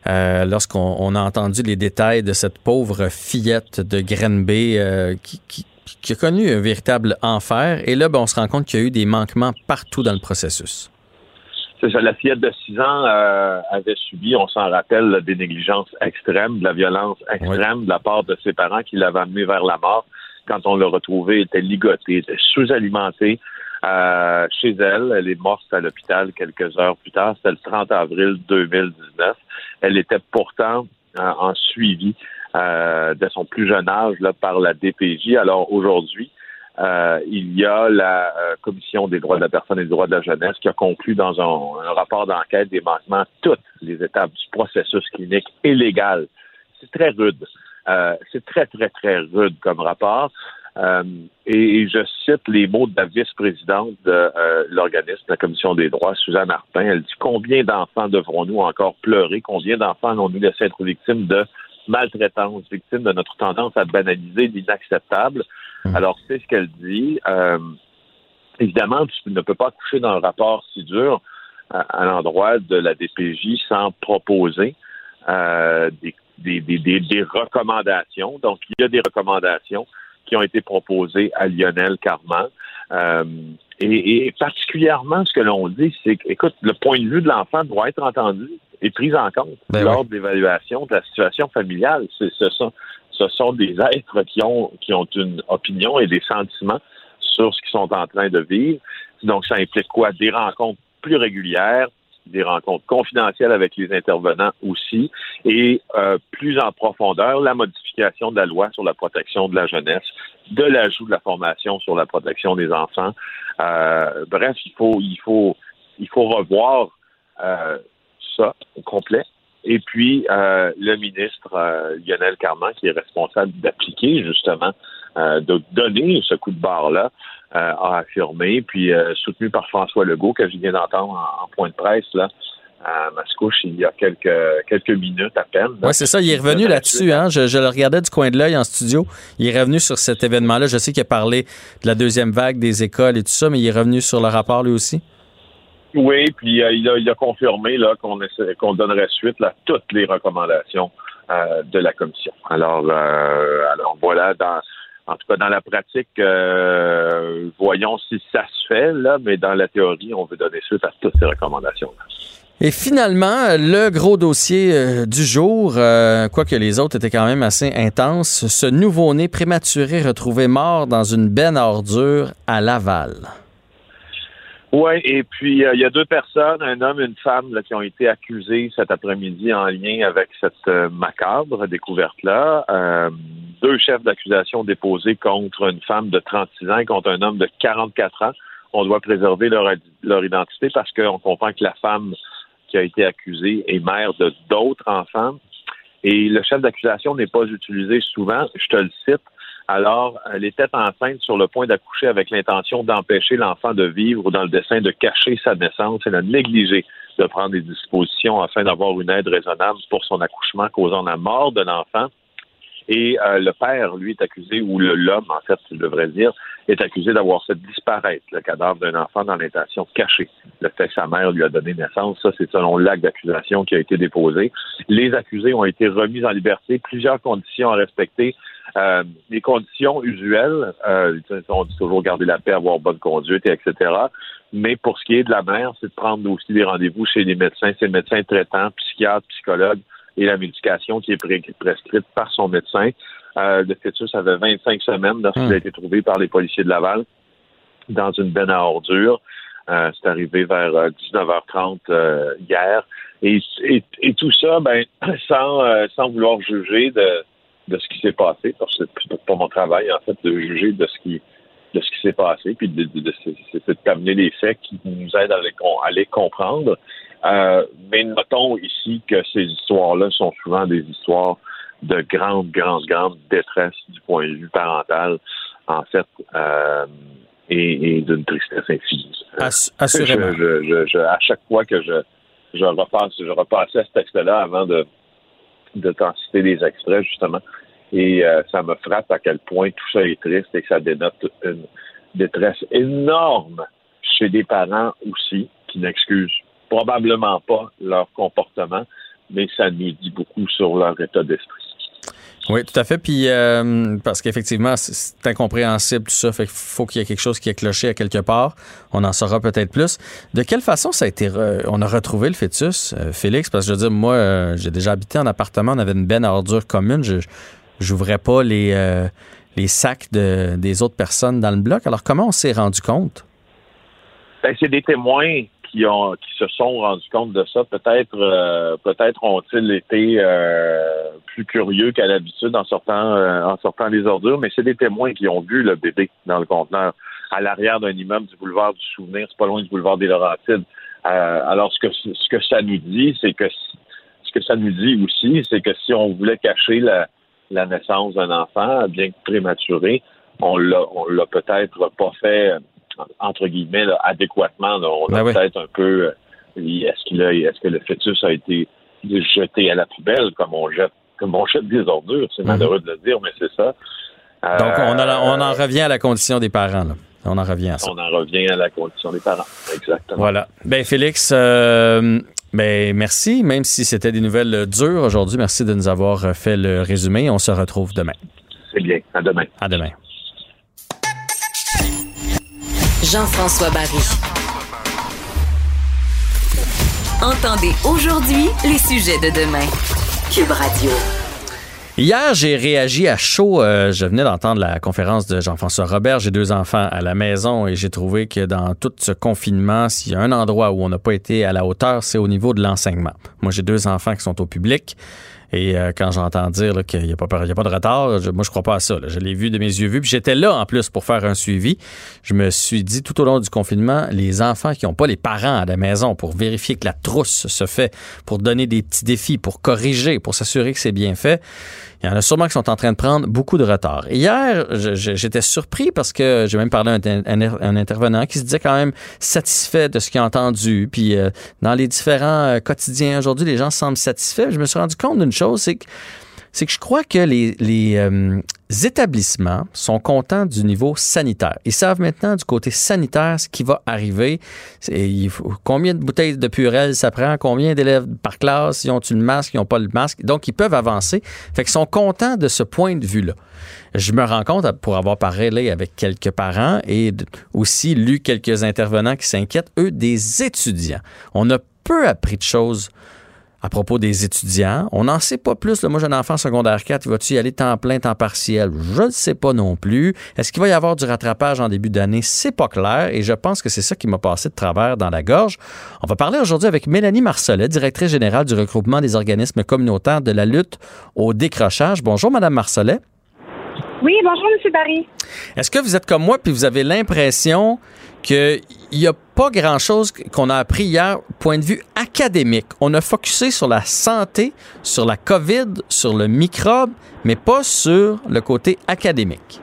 lorsqu'on a entendu les détails de cette pauvre fillette de Grenby qui, qui, a connu un véritable enfer. Et là, ben, on se rend compte qu'il y a eu des manquements partout dans le processus. c'est ça, la fillette de 6 ans euh, avait subi, on s'en rappelle, des négligences extrêmes, de la violence extrême de la part de ses parents qui l'avaient amené vers la mort. Quand on l'a retrouvée, elle était ligotée, était sous-alimentée. Chez elle, elle est morte à l'hôpital quelques heures plus tard. C'était le 30 avril 2019. Elle était pourtant euh, en suivi euh, de son plus jeune âge là, par la DPJ. Alors aujourd'hui, euh, il y a la euh, Commission des droits de la personne et des droits de la jeunesse qui a conclu dans un, un rapport d'enquête des manquements toutes les étapes du processus clinique et légal. C'est très rude. Euh, c'est très, très, très rude comme rapport. Euh, et, je cite les mots de la vice-présidente de l'organisme, la Commission des droits, Suzanne Martin. Elle dit Combien d'enfants devrons-nous encore pleurer? Combien d'enfants allons-nous laisser être victimes de maltraitance, victimes de notre tendance à banaliser l'inacceptable? Mmh. Alors, c'est ce qu'elle dit. Euh, évidemment, tu ne peux pas coucher dans un rapport si dur à, l'endroit de la DPJ sans proposer euh, des, des, des, des, recommandations. Donc, il y a des recommandations qui ont été proposées à Lionel Carman. Euh, et, et, particulièrement, ce que l'on dit, c'est que, écoute, le point de vue de l'enfant doit être entendu et pris en compte ben lors de l'évaluation de la situation familiale. Ce, sont, ce sont des êtres qui ont, qui ont une opinion et des sentiments sur ce qu'ils sont en train de vivre. Donc, ça implique quoi? Des rencontres plus régulières, des rencontres confidentielles avec les intervenants aussi, et euh, plus en profondeur, la modification de la loi sur la protection de la jeunesse, de l'ajout de la formation sur la protection des enfants. Euh, bref, il faut, il faut, il faut revoir euh, ça au complet. Et puis, euh, le ministre euh, Lionel Carman, qui est responsable d'appliquer justement, euh, de donner ce coup de barre-là, a affirmé, puis soutenu par François Legault, que je viens d'entendre en, point de presse, là, à Mascouche il y a quelques, quelques minutes à peine. Oui, c'est ça. Il est revenu là-dessus. Hein? Je, je, le regardais du coin de l'œil en studio. Il est revenu sur cet événement-là. Je sais qu'il a parlé de la deuxième vague des écoles et tout ça, mais il est revenu sur le rapport lui aussi? Oui, puis euh, il, a, il, a, confirmé là qu'on qu'on donnerait suite à toutes les recommandations euh, de la commission. Alors, euh, alors voilà, dans, en tout cas dans la pratique, voyons si ça se fait là, mais dans la théorie, on veut donner suite à toutes ces recommandations. -là. Et finalement, le gros dossier du jour, quoique les autres étaient quand même assez intenses, ce nouveau-né prématuré retrouvé mort dans une benne à ordures à Laval. Oui, et puis euh, il y a deux personnes, un homme et une femme, là, qui ont été accusés cet après-midi en lien avec cette euh, macabre découverte-là. Euh, deux chefs d'accusation déposés contre une femme de 36 ans et contre un homme de 44 ans. On doit préserver leur, leur identité parce qu'on comprend que la femme qui a été accusée est mère de d'autres enfants. Et le chef d'accusation n'est pas utilisé souvent. Je te le cite alors, elle était enceinte sur le point d'accoucher avec l'intention d'empêcher l'enfant de vivre ou dans le dessein de cacher sa naissance. Elle a négligé de prendre des dispositions afin d'avoir une aide raisonnable pour son accouchement causant la mort de l'enfant. Et euh, le père, lui, est accusé, ou l'homme, en fait, je devrais dire, est accusé d'avoir fait disparaître le cadavre d'un enfant dans l'intention cachée. Le fait que sa mère lui a donné naissance, ça, c'est selon l'acte d'accusation qui a été déposé. Les accusés ont été remis en liberté, plusieurs conditions à respecter. Euh, les conditions usuelles, euh, on dit toujours garder la paix, avoir bonne conduite, etc. Mais pour ce qui est de la mère, c'est de prendre aussi des rendez-vous chez les médecins, c'est le médecin traitant, psychiatre, psychologue et la médication qui est prescrite par son médecin. Euh, le fœtus avait 25 semaines lorsqu'il a hmm. été trouvé par les policiers de Laval dans une benne à ordures. Euh, c'est arrivé vers 19h30 euh, hier. Et, et, tout ça, ben, [clears throat] sans, sans vouloir juger de, de ce qui s'est passé, parce que c'est pas mon travail, en fait, de juger de ce qui de ce qui s'est passé, puis de, de, de, d'amener les faits qui nous aident à les, à les comprendre. Euh, mais notons ici que ces histoires-là sont souvent des histoires de grande, grande, grande détresse du point de vue parental, en fait, euh, et, et d'une tristesse infinie. assurément. Je, je, à chaque fois que je, je repasse, je repassais ce texte-là avant de, de t'en citer des extraits, justement. Et euh, ça me frappe à quel point tout ça est triste et que ça dénote une détresse énorme chez des parents aussi qui n'excusent probablement pas leur comportement, mais ça nous dit beaucoup sur leur état d'esprit. Oui, tout à fait. Puis euh, parce qu'effectivement, c'est incompréhensible tout ça. Fait qu'il faut qu'il y ait quelque chose qui est cloché à quelque part. On en saura peut-être plus. De quelle façon ça a été on a retrouvé le fœtus, euh, Félix? Parce que je veux dire, moi, euh, j'ai déjà habité en appartement, on avait une benne à ordures commune. Je j'ouvrais pas les les sacs de, des autres personnes dans le bloc. Alors comment on s'est rendu compte? Ben, c'est des témoins qui se sont rendus compte de ça. Peut-être euh, peut-être ont-ils été euh, plus curieux qu'à l'habitude en sortant euh, en sortant les ordures, mais c'est des témoins qui ont vu le bébé dans le conteneur à l'arrière d'un immeuble du boulevard du Souvenir, c'est pas loin du boulevard des Laurentides. alors ce que ça nous dit, c'est que ce que ça nous dit aussi, c'est que si on voulait cacher la, la naissance d'un enfant, bien que prématuré, on l'a on l'a peut-être pas fait entre guillemets, adéquatement. On a ben peut-être un peu. Euh, est-ce qu'il a, est-ce que le fœtus a été jeté à la poubelle comme on jette, comme on jette des ordures C'est mhm. malheureux de le dire, mais c'est ça. Donc on, on en revient à la condition des parents. Là. On en revient à ça. On en revient à la condition des parents. Exactement. Voilà. Ben Félix. Euh, ben, merci, même si c'était des nouvelles dures aujourd'hui. Merci de nous avoir fait le résumé. On se retrouve demain. C'est bien. À demain. À demain. Jean-François Barry. Entendez aujourd'hui les sujets de demain. Cube Radio. Hier, j'ai réagi à chaud. Euh, je venais d'entendre la conférence de Jean-François Robert. J'ai deux enfants à la maison et j'ai trouvé que dans tout ce confinement, s'il y a un endroit où on n'a pas été à la hauteur, c'est au niveau de l'enseignement. Moi, j'ai deux enfants qui sont au public. Et euh, quand j'entends dire qu'il n'y a, pas, de retard, moi, je crois pas à ça. Je l'ai vu de mes yeux vus. Puis j'étais là, en plus, pour faire un suivi. Je me suis dit, tout au long du confinement, les enfants qui n'ont pas les parents à la maison pour vérifier que la trousse se fait, pour donner des petits défis, pour corriger, pour s'assurer que c'est bien fait, il y en a sûrement qui sont en train de prendre beaucoup de retard. Hier, j'étais surpris parce que j'ai même parlé à un, intervenant qui se disait quand même satisfait de ce qu'il a entendu. Puis euh, dans les différents euh, quotidiens aujourd'hui, les gens semblent satisfaits. Je me suis rendu compte d'une chose, c'est que c'est que je crois que les, les euh, établissements sont contents du niveau sanitaire. Ils savent maintenant du côté sanitaire ce qui va arriver. Combien de bouteilles de purée ça prend, combien d'élèves par classe, ils ont-ils le masque, ils n'ont pas le masque? Donc, ils peuvent avancer. Fait qu'ils sont contents de ce point de vue-là. Je me rends compte, pour avoir parlé avec quelques parents et aussi lu quelques intervenants qui s'inquiètent, eux, des étudiants. On a peu appris de choses à propos des étudiants. On n'en sait pas plus. Moi, j'ai un enfant secondaire 4. Va-tu y aller temps plein, temps partiel? Je ne sais pas non plus. Est-ce qu'il va y avoir du rattrapage en début d'année? C'est pas clair. Et je pense que c'est ça qui m'a passé de travers dans la gorge. On va parler aujourd'hui avec Mélanie Marcelet, directrice générale du regroupement des organismes communautaires de la lutte au décrochage. Bonjour, Madame Marcelet. Oui, bonjour, M. Barry. Est-ce que vous êtes comme moi puis vous avez l'impression qu'il n'y a pas grand-chose qu'on a appris hier, point de vue académique? On a focusé sur la santé, sur la COVID, sur le microbe, mais pas sur le côté académique.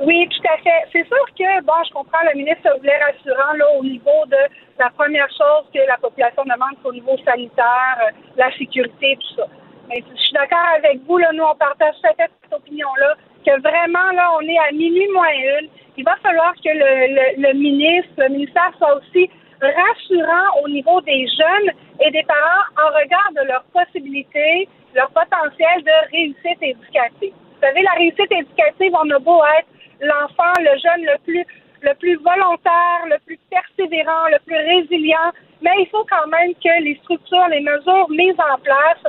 Oui, tout à fait. C'est sûr que, bon, je comprends, le ministre voulait rassurant là, au niveau de la première chose que la population demande, c'est au niveau sanitaire, euh, la sécurité, tout ça. Mais je suis d'accord avec vous, là, nous, on partage cette opinion-là, que vraiment, là, on est à minuit moins une il va falloir que le, le, ministre, le ministère soit aussi rassurant au niveau des jeunes et des parents en regard de leurs possibilités, leur potentiel de réussite éducative. Vous savez, la réussite éducative, on a beau être l'enfant, le jeune le plus le plus volontaire, le plus persévérant, le plus résilient, mais il faut quand même que les structures, les mesures mises en place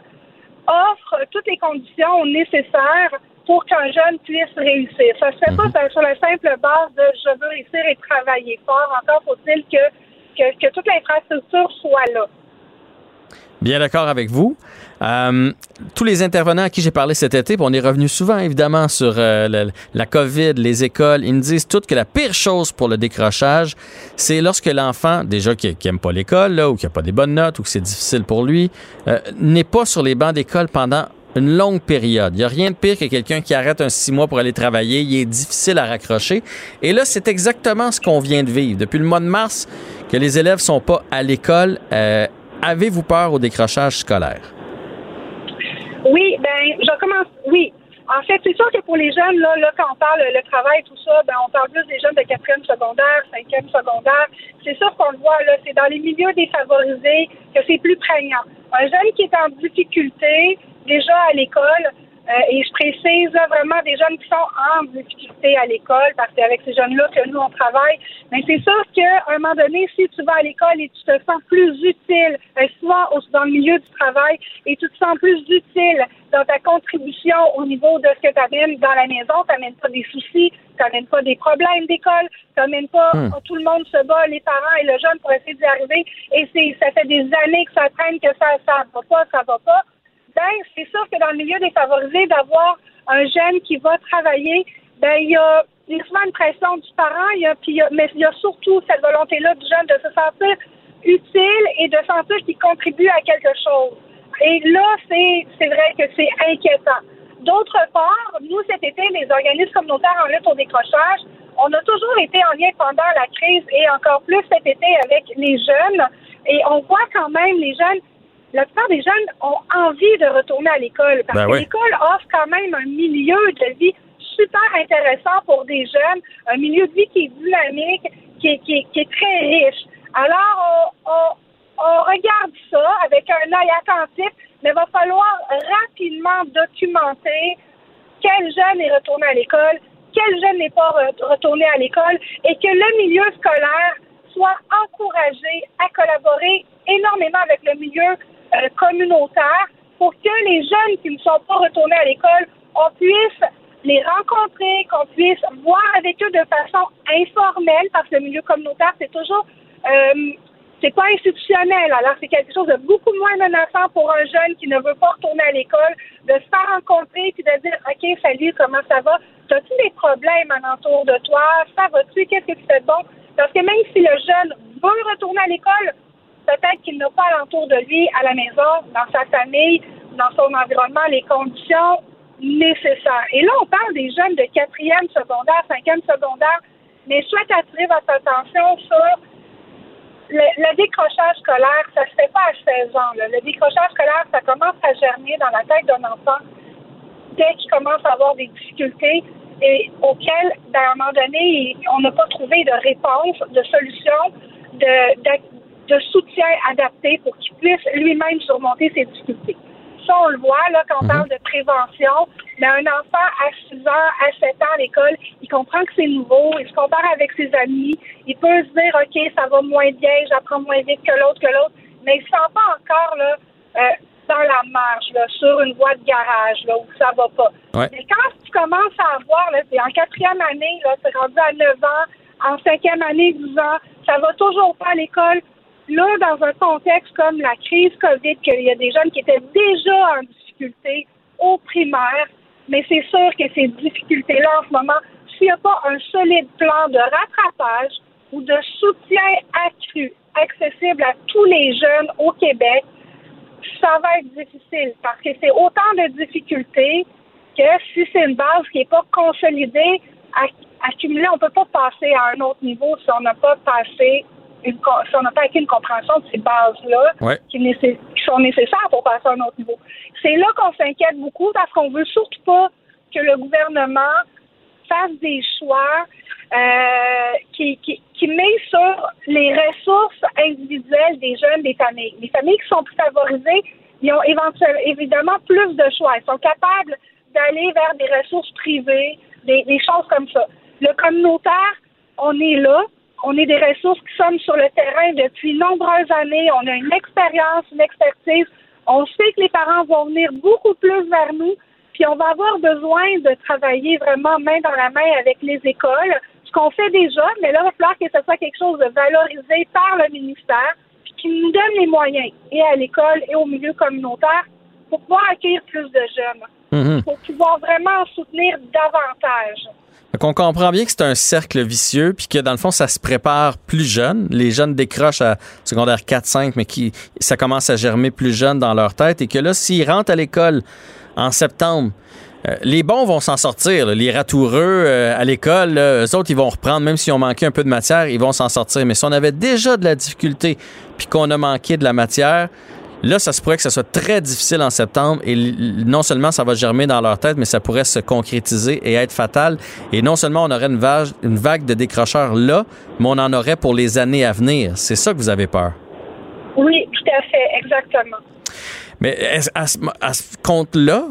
offrent toutes les conditions nécessaires pour qu'un jeune puisse réussir. Ça se fait pas mhm. sur la simple base de je veux réussir et travailler fort. Encore faut-il que, que, toute l'infrastructure soit là. Bien d'accord avec vous. Euh, tous les intervenants à qui j'ai parlé cet été, on est revenu souvent évidemment sur euh, la, COVID, les écoles, ils me disent toutes que la pire chose pour le décrochage, c'est lorsque l'enfant, déjà qui, n'aime pas l'école, ou qui n'a pas des bonnes notes, ou que c'est difficile pour lui, euh, n'est pas sur les bancs d'école pendant une longue période. Il n'y a rien de pire que quelqu'un qui arrête un six mois pour aller travailler. Il est difficile à raccrocher. Et là, c'est exactement ce qu'on vient de vivre. Depuis le mois de mars, que les élèves sont pas à l'école, euh, avez-vous peur au décrochage scolaire? Oui, ben, je commence. Oui. En fait, c'est sûr que pour les jeunes, là, là quand on parle le travail, tout ça, ben, on parle plus des jeunes de quatrième secondaire, cinquième secondaire. C'est sûr qu'on le voit, là, c'est dans les milieux défavorisés que c'est plus prégnant. Un jeune qui est en difficulté, déjà à l'école, Euh, et je précise là, vraiment des jeunes qui sont en difficulté à l'école, parce que avec ces jeunes-là que nous, on travaille. Mais c'est sûr qu'à un moment donné, si tu vas à l'école et tu te sens plus utile, euh, souvent dans le milieu du travail, et tu te sens plus utile dans ta contribution au niveau de ce que tu amènes dans la maison, tu n'amènes pas des soucis, tu n'amènes pas des problèmes d'école, tu n'amènes pas Hmm. tout le monde se bat, les parents et le jeune pour essayer d'y arriver, et c'est ça fait des années que ça traîne, que ça ça va pas, ça va pas. C'est sûr que dans le milieu défavorisé, d'avoir un jeune qui va travailler, ben, il y a, il y souvent une pression du parent, il y a, puis il y a- mais il y a surtout cette volonté-là du jeune de se sentir utile et de sentir qu'il contribue à quelque chose. Et là, c'est vrai que c'est inquiétant. D'autre part, nous, cet été, les organismes communautaires en lutte au décrochage, on a toujours été en lien pendant la crise et encore plus cet été avec les jeunes. Et on voit quand même les jeunes, la plupart des jeunes ont envie de retourner à l'école parce Ben que oui. l'école offre quand même un milieu de vie super intéressant pour des jeunes, un milieu de vie qui est dynamique, qui est, qui est- qui est très riche. Alors, on, on- on regarde ça avec un œil attentif, mais il va falloir rapidement documenter quel jeune est retourné à l'école, quel jeune n'est pas re- retourné à l'école, et que le milieu scolaire soit encouragé à collaborer énormément avec le milieu euh, communautaire pour que les jeunes qui ne sont pas retournés à l'école, on puisse les rencontrer, qu'on puisse voir avec eux de façon informelle, parce que le milieu communautaire, c'est toujours euh, c'est pas institutionnel. Alors, c'est quelque chose de beaucoup moins menaçant pour un jeune qui ne veut pas retourner à l'école, de se faire rencontrer puis de dire OK, salut, comment ça va? As-tu des problèmes alentour de toi? Ça va-tu? Qu'est-ce que tu fais de bon? Parce que même si le jeune veut retourner à l'école, peut-être qu'il n'a pas alentour de lui, à la maison, dans sa famille, dans son environnement, les conditions nécessaires. Et là, on parle des jeunes de quatrième secondaire, cinquième secondaire, mais je souhaite attirer votre attention sur le, décrochage scolaire, ça se fait pas à 16 ans. Le décrochage scolaire, ça commence à germer dans la tête d'un enfant dès qu'il commence à avoir des difficultés et auxquelles, ben, à un moment donné, on n'a pas trouvé de réponse, de solution, de, de, soutien adapté pour qu'il puisse lui-même surmonter ses difficultés. Ça, on le voit là, quand on parle de prévention. Mais un enfant à 6 ans, à 7 ans à l'école, il comprend que c'est nouveau, il se compare avec ses amis, il peut se dire, OK, ça va moins bien, j'apprends moins vite que l'autre, que l'autre, mais il ne se sent pas encore là, euh, dans la marge, là, sur une voie de garage, là, où ça va pas. Ouais. Mais quand tu commences à avoir, là, c'est en quatrième année, là, c'est rendu à 9 ans, en cinquième année, 10 ans, ça va toujours pas à l'école. Là, dans un contexte comme la crise COVID, qu'il y a des jeunes qui étaient déjà en difficulté au primaire, mais c'est sûr que ces difficultés-là, en ce moment, s'il n'y a pas un solide plan de rattrapage ou de soutien accru, accessible à tous les jeunes au Québec, ça va être difficile parce que c'est autant de difficultés que si c'est une base qui n'est pas consolidée, acc- accumulée, on ne peut pas passer à un autre niveau si on n'a pas passé une, si on n'a pas acquis une compréhension de ces bases-là Ouais. qui sont nécessaires pour passer à un autre niveau. C'est là qu'on s'inquiète beaucoup parce qu'on veut surtout pas que le gouvernement fasse des choix euh, qui, qui, qui met sur les ressources individuelles des jeunes, des familles. Les familles qui sont plus favorisées, ils ont éventuellement, évidemment plus de choix. Ils sont capables d'aller vers des ressources privées, des, des choses comme ça. Le communautaire, on est là. On est des ressources qui sommes sur le terrain depuis nombreuses années. On a une expérience, une expertise. On sait que les parents vont venir beaucoup plus vers nous. Puis on va avoir besoin de travailler vraiment main dans la main avec les écoles, ce qu'on fait déjà, mais là, il va falloir que ce soit quelque chose de valorisé par le ministère, puis qui nous donne les moyens, et à l'école et au milieu communautaire, pour pouvoir accueillir plus de jeunes, Mhm. pour pouvoir vraiment en soutenir davantage. Donc, on comprend bien que c'est un cercle vicieux, puis que dans le fond, ça se prépare plus jeune. Les jeunes décrochent à secondaire 4-5, mais qui ça commence à germer plus jeune dans leur tête, et que là, s'ils rentrent à l'école en septembre, euh, les bons vont s'en sortir. Les ratoureux euh, à l'école, eux autres, ils vont reprendre, même s'ils ont manqué un peu de matière, ils vont s'en sortir. Mais si on avait déjà de la difficulté, puis qu'on a manqué de la matière, Là, ça se pourrait que ça soit très difficile en septembre et non seulement ça va germer dans leur tête, mais ça pourrait se concrétiser et être fatal. Et non seulement on aurait une vague, une vague de décrocheurs là, mais on en aurait pour les années à venir. C'est ça que vous avez peur? Oui, tout à fait, exactement. Mais est-ce- à ce, à ce compte-là,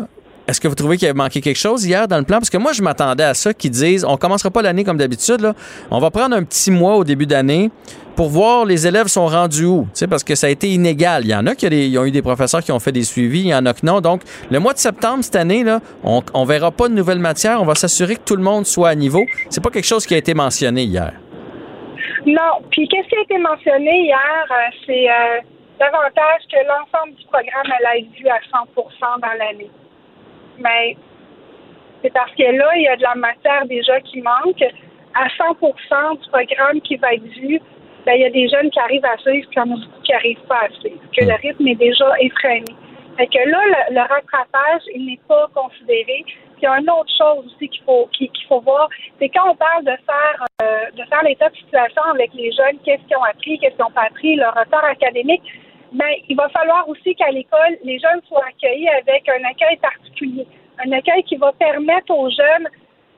Est-ce que vous trouvez qu'il a manqué quelque chose hier dans le plan? Parce que moi, je m'attendais à ça, qu'ils disent, on commencera pas l'année comme d'habitude, là. On va prendre un petit mois au début d'année pour voir les élèves sont rendus où. Parce que ça a été inégal. Il y en a qui ont eu des professeurs qui ont fait des suivis, il y en a que non. Donc, le mois de septembre cette année, là, on, on verra pas de nouvelles matières. On va s'assurer que tout le monde soit à niveau. C'est pas quelque chose qui a été mentionné hier. Non. Puis, qu'est-ce qui a été mentionné hier, euh, c'est euh, davantage que l'ensemble du programme allait être vu à 100% dans l'année. Mais c'est parce que là, il y a de la matière déjà qui manque. À 100% du programme qui va être vu, ben, il y a des jeunes qui arrivent à suivre, puis il y en a beaucoup qui n'arrivent pas à suivre, que le rythme est déjà effréné. Fait que là, le, le rattrapage, il n'est pas considéré. Puis il y a une autre chose aussi qu'il faut qu'il qu'il faut voir, c'est quand on parle de faire euh, de faire l'état de situation avec les jeunes, qu'est-ce qu'ils ont appris, qu'est-ce qu'ils n'ont pas appris, leur retard académique, ben il va falloir aussi qu'à l'école, les jeunes soient accueillis avec un accueil particulier, un accueil qui va permettre aux jeunes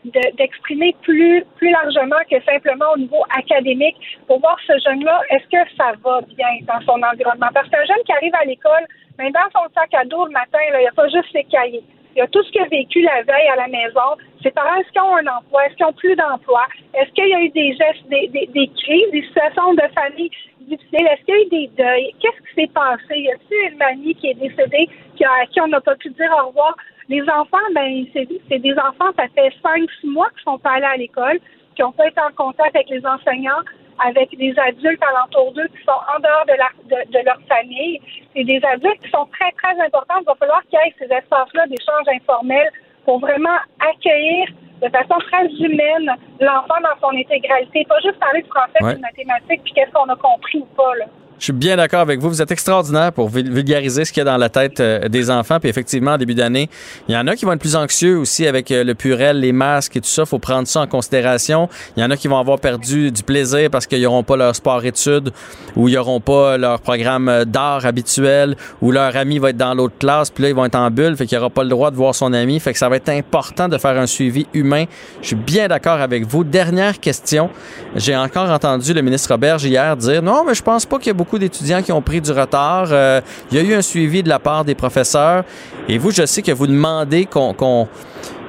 de- d'exprimer plus plus largement que simplement au niveau académique pour voir ce jeune-là, est-ce que ça va bien dans son environnement? Parce qu'un jeune qui arrive à l'école, ben, dans son sac à dos le matin, il n'y a pas juste ses cahiers. Il y a tout ce qu'il a vécu la veille à la maison. Ses parents, est-ce qu'ils ont un emploi? Est-ce qu'ils ont plus d'emploi? Est-ce qu'il y a eu des gestes, des, des, des crises, des situations de famille Est-ce qu'il y a eu des deuils? Qu'est-ce qui s'est passé? Y a-t-il une mamie qui est décédée, qui a, à qui on n'a pas pu dire au revoir? Les enfants, ben, c'est des enfants, ça fait cinq, six mois qu'ils sont pas allés à l'école, qui n'ont pas été en contact avec les enseignants, avec des adultes alentour d'eux qui sont en dehors de, la, de, leur famille. C'est des adultes qui sont très, très importants. Il va falloir qu'il y ait ces espaces-là d'échange informel pour vraiment accueillir de façon très humaine l'enfant dans son intégralité. Pas juste parler de français Ouais. de mathématiques puis qu'est-ce qu'on a compris ou pas. Là. Je suis bien d'accord avec vous. Vous êtes extraordinaire pour vul- vulgariser ce qu'il y a dans la tête euh, des enfants. Puis effectivement, en début d'année, il y en a qui vont être plus anxieux aussi avec euh, le purel, les masques et tout ça. faut prendre ça en considération. Il y en a qui vont avoir perdu du plaisir parce qu'ils n'auront pas leur sport-études ou ils n'auront pas leur programme euh, d'art habituel ou leur ami va être dans l'autre classe. Puis là, ils vont être en bulle. Fait qu'il n'aura pas le droit de voir son ami. Fait que ça va être important de faire un suivi humain. Je suis bien d'accord avec vous. Dernière question. J'ai encore entendu le ministre Roberge hier dire non, mais je pense pas qu'il y a beaucoup d'étudiants qui ont pris du retard. Euh, il y a eu un suivi de la part des professeurs. Et vous, je sais que vous demandez qu'on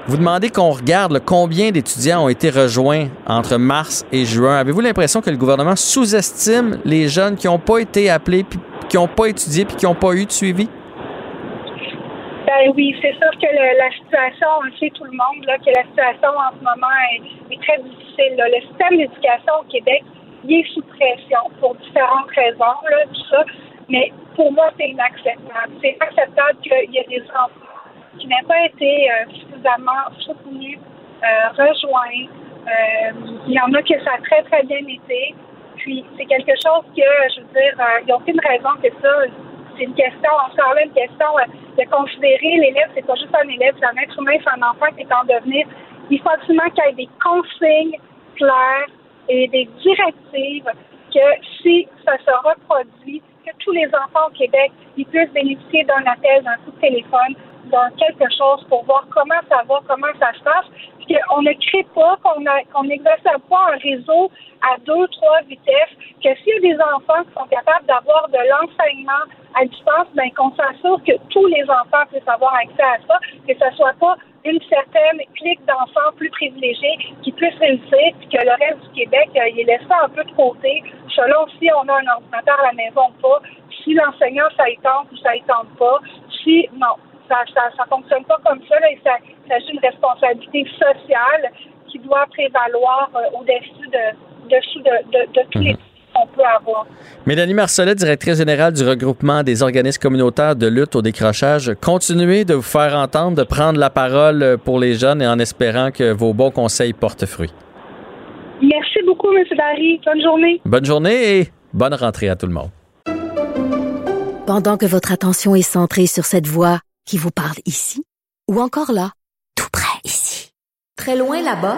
vous demandez qu'on regarde combien d'étudiants ont été rejoints entre mars et juin. Avez-vous l'impression que le gouvernement sous-estime les jeunes qui n'ont pas été appelés, qui n'ont pas étudié, puis qui n'ont pas eu de suivi? Ben oui, c'est sûr que la situation, on le sait tout le monde, là, que la situation en ce moment est, très difficile. Le système d'éducation au Québec, est sous pression pour différentes raisons, là, tout ça. Mais pour moi, c'est inacceptable. C'est inacceptable qu'il y ait des enfants qui n'aient pas été euh, suffisamment soutenus, euh, rejoints. Euh, il y en a que ça a très, très bien été. Puis c'est quelque chose que, je veux dire, euh, il n'y a aucune raison que ça. C'est une question, encore là, une question euh, de considérer l'élève, c'est pas juste un élève, c'est un être humain, c'est un enfant qui est en devenir. Il faut absolument qu'il y ait des consignes claires et des directives que si ça se reproduit, que tous les enfants au Québec ils puissent bénéficier d'un appel, d'un coup de téléphone, d'un quelque chose pour voir comment ça va, comment ça se passe. Puis qu'on ne crée pas, qu'on n'exerce pas un réseau à deux, trois vitesses, que s'il y a des enfants qui sont capables d'avoir de l'enseignement à distance, ben qu'on s'assure que tous les enfants puissent avoir accès à ça, que ce soit pas une certaine clique d'enfants plus privilégiés qui puissent réussir, que le reste du Québec, euh, il est laissé un peu de côté, selon si on a un ordinateur à la maison ou pas, si l'enseignant, ça y tente ou ça y tente pas, si, non, ça ça, ça fonctionne pas comme ça, là, et ça, s'agit d'une responsabilité sociale qui doit prévaloir euh, au-dessus de, dessus de, de, de tous les qu'on peut avoir. Mélanie Marcelet, directrice générale du regroupement des organismes communautaires de lutte au décrochage, continuez de vous faire entendre, de prendre la parole pour les jeunes et en espérant que vos bons conseils portent fruit. Merci beaucoup, M. Barry. Bonne journée. Bonne journée et bonne rentrée à tout le monde. Pendant que votre attention est centrée sur cette voix qui vous parle ici, ou encore là, tout près ici, très loin là-bas,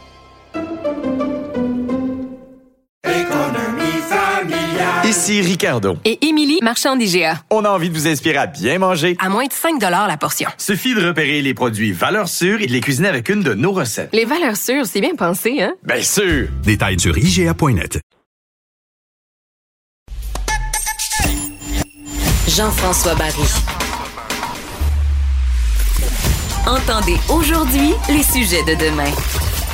Ici Ricardo. Et Émilie, marchand d'IGA. On a envie de vous inspirer à bien manger. À moins de 5 la portion. Suffit de repérer les produits valeurs sûres et de les cuisiner avec une de nos recettes. Les valeurs sûres, c'est bien pensé, hein? Bien sûr! Détails sur IGA.net. Jean-François Barry. Entendez aujourd'hui les sujets de demain.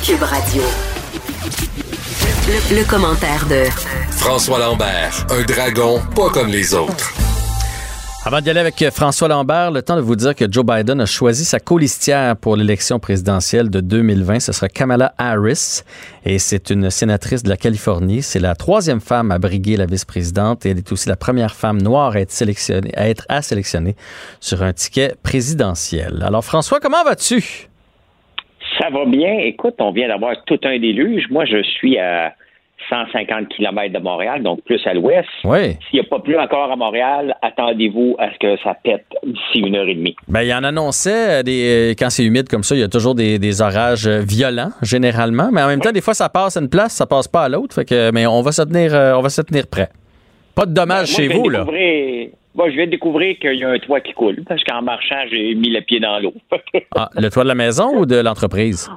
Cube Radio. Le, le commentaire de François Lambert, un dragon pas comme les autres. Avant d'y aller avec François Lambert, le temps de vous dire que Joe Biden a choisi sa colistière pour l'élection présidentielle de 2020. Ce sera Kamala Harris et c'est une sénatrice de la Californie. C'est la troisième femme à briguer la vice-présidente et elle est aussi la première femme noire à être sélectionnée, à être à sélectionner sur un ticket présidentiel. Alors François, comment vas-tu? Ça va bien. Écoute, on vient d'avoir tout un déluge. Moi, je suis à 150 km de Montréal, donc plus à l'ouest. Oui. S'il n'y a pas plus encore à Montréal, attendez-vous à ce que ça pète d'ici une heure et demie. Ben, il y en annonçait, des, quand c'est humide comme ça, il y a toujours des, des, orages violents, généralement. Mais en même temps, des fois, ça passe à une place, ça passe pas à l'autre. Fait que, mais on va se tenir, euh, on va se tenir prêt. Pas de dommages Ben, moi, chez vous, là. Moi, je viens de découvrir qu'il y a un toit qui coule parce qu'en marchant, j'ai mis le pied dans l'eau. [laughs] Ah, le toit de la maison ou de l'entreprise?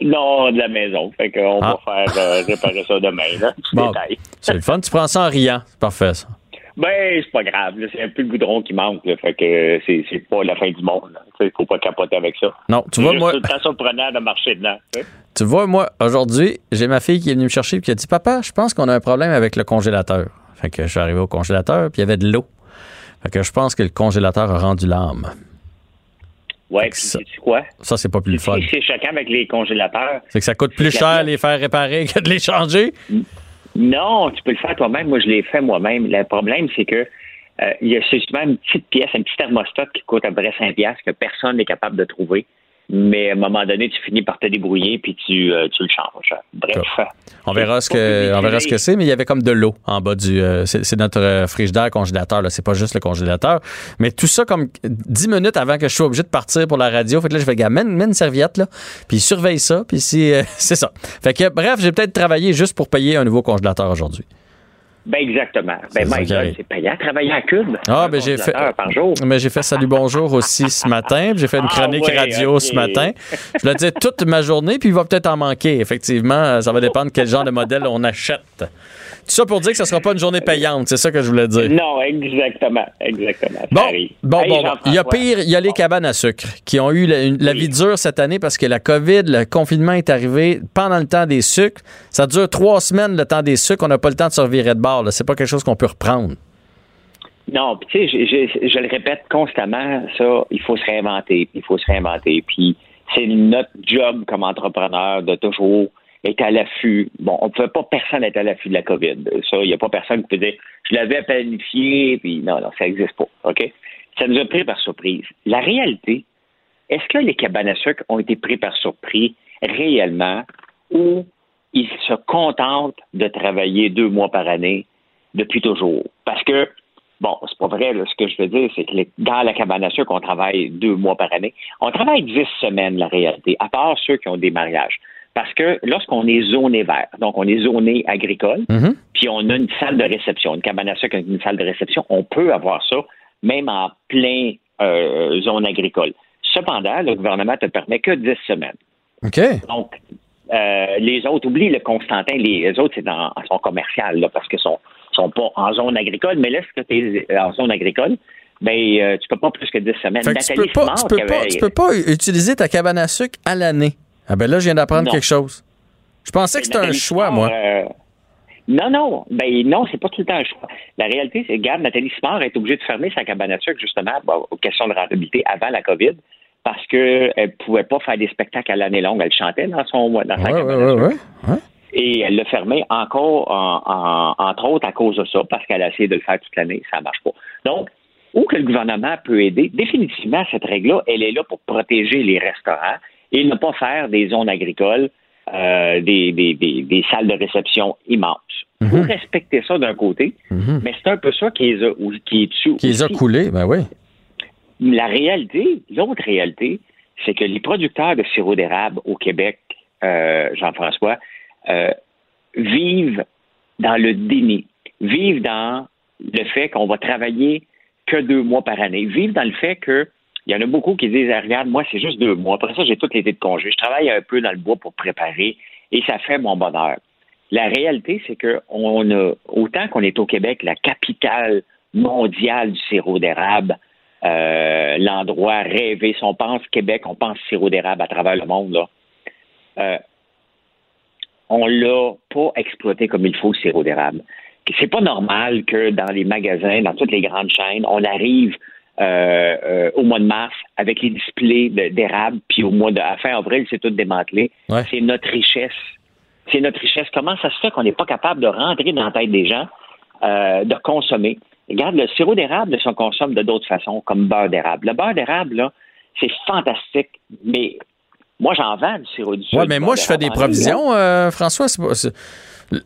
non, de la maison. Fait qu'on Ah. va faire euh, réparer ça demain. Là. [laughs] Bon, c'est le fun. Tu prends ça en riant. C'est parfait, ça. Ben, c'est pas grave. C'est un peu le goudron qui manque. là. Fait que c'est pas la fin du monde. Il faut pas capoter avec ça. Non, tu vois, moi, surprenant de marcher dedans. tu vois, moi, aujourd'hui, j'ai ma fille qui est venue me chercher et qui a dit Papa, je pense qu'on a un problème avec le congélateur. Fait que je suis arrivé au congélateur, puis il y avait de l'eau. Fait que je pense que le congélateur a rendu l'âme. Ouais, puis sais-tu quoi? Ça, c'est pas plus le fun. C'est choquant avec les congélateurs? C'est que ça coûte plus cher les faire réparer que de les changer? Non, tu peux le faire toi-même. Moi, je l'ai fait moi-même. Le problème, c'est que euh, il y a souvent une petite pièce, un petit thermostat qui coûte à peu près 5 piastres que personne n'est capable de trouver. Mais à un moment donné, tu finis par te débrouiller puis tu, euh, tu le changes. Bref. On verra ce que, on verra ce que c'est, mais il y avait comme de l'eau en bas du. euh, c'est notre euh, frigidaire congélateur, là. C'est pas juste le congélateur. Mais tout ça comme 10 minutes avant que je sois obligé de partir pour la radio. Fait que là, je fais, gars, mène, mène une serviette, là. Puis surveille ça. Puis si, euh, [laughs] c'est ça. Fait que, bref, j'ai peut-être travaillé juste pour payer un nouveau congélateur aujourd'hui. Ben exactement. Ben arrive. c'est payant travailler à Cube. Ah, ben j'ai fait. par jour. Mais j'ai fait Salut Bonjour aussi ce matin. J'ai fait une Ah chronique ouais, radio ce matin. Je voulais dire toute ma journée, puis il va peut-être en manquer. Effectivement, ça va dépendre quel genre de modèle on achète. Ça pour dire que ce sera pas une journée payante, c'est ça que je voulais dire. Non, exactement. Exactement. Bon, bon, Hey, bon, bon. Il y a pire, il y a les cabanes à sucre qui ont eu la, une- la vie dure cette année parce que la COVID, le confinement est arrivé pendant le temps des sucres. Ça dure trois semaines le temps des sucres. On n'a pas le temps de se revirer de bord. C'est pas quelque chose qu'on peut reprendre. Non, puis tu sais, j'ai- je le répète constamment, ça, il faut se réinventer, puis il faut se réinventer. Puis c'est notre job comme entrepreneur de toujours être à l'affût. Bon, on ne pouvait pas personne être à l'affût de la COVID. Ça, il n'y a pas personne qui peut dire je l'avais planifié, puis non, non, ça n'existe pas. OK? Ça nous a pris par surprise. La réalité, est-ce que les cabanes à sucre ont été pris par surprise réellement ou ils se contentent de travailler deux mois par année depuis toujours? Parce que Bon, c'est pas vrai. Ce que je veux dire, c'est que dans la cabane à sucre, on travaille deux mois par année. On travaille dix semaines, la réalité, à part ceux qui ont des mariages. Parce que lorsqu'on est zoné vert, donc on est zoné agricole, puis on a une salle de réception, une cabane à sucre avec une salle de réception, on peut avoir ça même en plein euh, zone agricole. Cependant, le gouvernement te permet que 10 semaines. OK. Donc, euh, les autres, oublie le Constantin, les, autres, c'est en, sont commerciales, là, parce qu'ils sont, sont pas en zone agricole, mais là, si tu es en zone agricole, ben, euh, tu peux pas plus que 10 semaines. Que tu peux, pas, Simard, tu, peux pas, tu peux pas utiliser ta cabane à sucre à l'année. Ah ben là, je viens d'apprendre quelque chose. Je pensais que c'était un choix, moi. euh, non, non. Ben non, c'est pas tout le temps un choix. La réalité, c'est que, regarde, Nathalie Simard est obligée de fermer sa cabane à sucre, justement, bon, aux questions de rentabilité avant la COVID, parce qu'elle ne pouvait pas faire des spectacles à l'année longue. Elle chantait dans, son, dans sa Ouais, cabane ouais, à ouais, sucre. ouais. Et elle l'a fermé encore, en- en- entre autres, à cause de ça, parce qu'elle a essayé de le faire toute l'année, ça ne marche pas. Donc, où que le gouvernement peut aider, définitivement, cette règle-là, elle est là pour protéger les restaurants et ne pas faire des zones agricoles, euh, des, des- des- des salles de réception immenses. Vous respectez ça d'un côté, Mhm. mais c'est un peu ça qui les a, qui est dessus. Qui les a coulés, ben oui. La réalité, l'autre réalité, c'est que les producteurs de sirop d'érable au Québec, euh, Jean-François, euh, vivent dans le déni. vivre dans le fait qu'on va travailler que deux mois par année, vivre dans le fait que il y en a beaucoup qui disent ah, regarde, moi, c'est juste deux mois. Après ça, j'ai tout l'été de congé. Je travaille un peu dans le bois pour préparer et ça fait mon bonheur. La réalité, c'est que on a, autant qu'on est au Québec, la capitale mondiale du sirop d'érable, euh, l'endroit rêvé. Si on pense Québec, on pense sirop d'érable à travers le monde. Là. Euh, on l'a pas exploité comme il faut, le sirop d'érable. C'est pas normal que dans les magasins, dans toutes les grandes chaînes, on arrive euh, euh, au mois de mars avec les displays d'érable, puis au mois de à fin avril, c'est tout démantelé. C'est notre richesse. C'est notre richesse. Comment ça se fait qu'on n'est pas capable de rentrer dans la tête des gens, euh, de consommer? Regarde, le sirop d'érable, on consomme de d'autres façons, comme beurre d'érable. Le beurre d'érable, là, c'est fantastique, mais moi, j'en vends du sirop du Oui, mais moi, je fais des provisions, François. C'est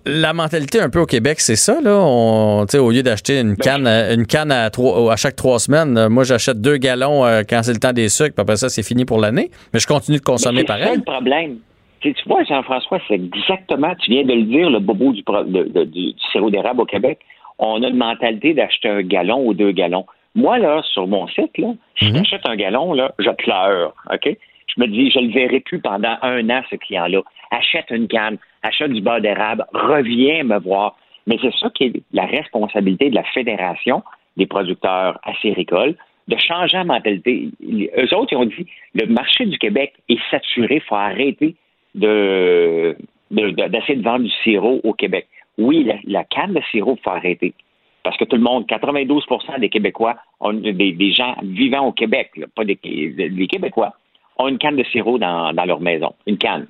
la mentalité un peu au Québec, c'est ça. Là. On, au lieu d'acheter une ben, canne, une canne à, trois, à chaque trois semaines, euh, moi j'achète deux gallons euh, quand c'est le temps des sucres, puis après ça, c'est fini pour l'année. Mais je continue de consommer pareil. C'est le problème. Tu, vois, Jean-François, c'est exactement, tu viens de le dire, le bobo du, du sirop d'érable au Québec. On a une mentalité d'acheter un gallon ou deux gallons. Moi, là, sur mon site, là, si mhm. j'achète un gallon, là, je pleure. OK? Je me dis, je ne le verrai plus pendant un an, ce client-là. Achète une canne achète du beurre d'érable, reviens me voir. Mais c'est ça qui est la responsabilité de la Fédération des producteurs acéricoles, de changer la mentalité. Eux autres, ils ont dit le marché du Québec est saturé, il faut arrêter de, d'essayer de, vendre du sirop au Québec. Oui, la, canne de sirop, il faut arrêter. Parce que tout le monde, 92% des Québécois, des, gens vivant au Québec, pas des, Québécois, ont une canne de sirop dans, dans leur maison. Une canne.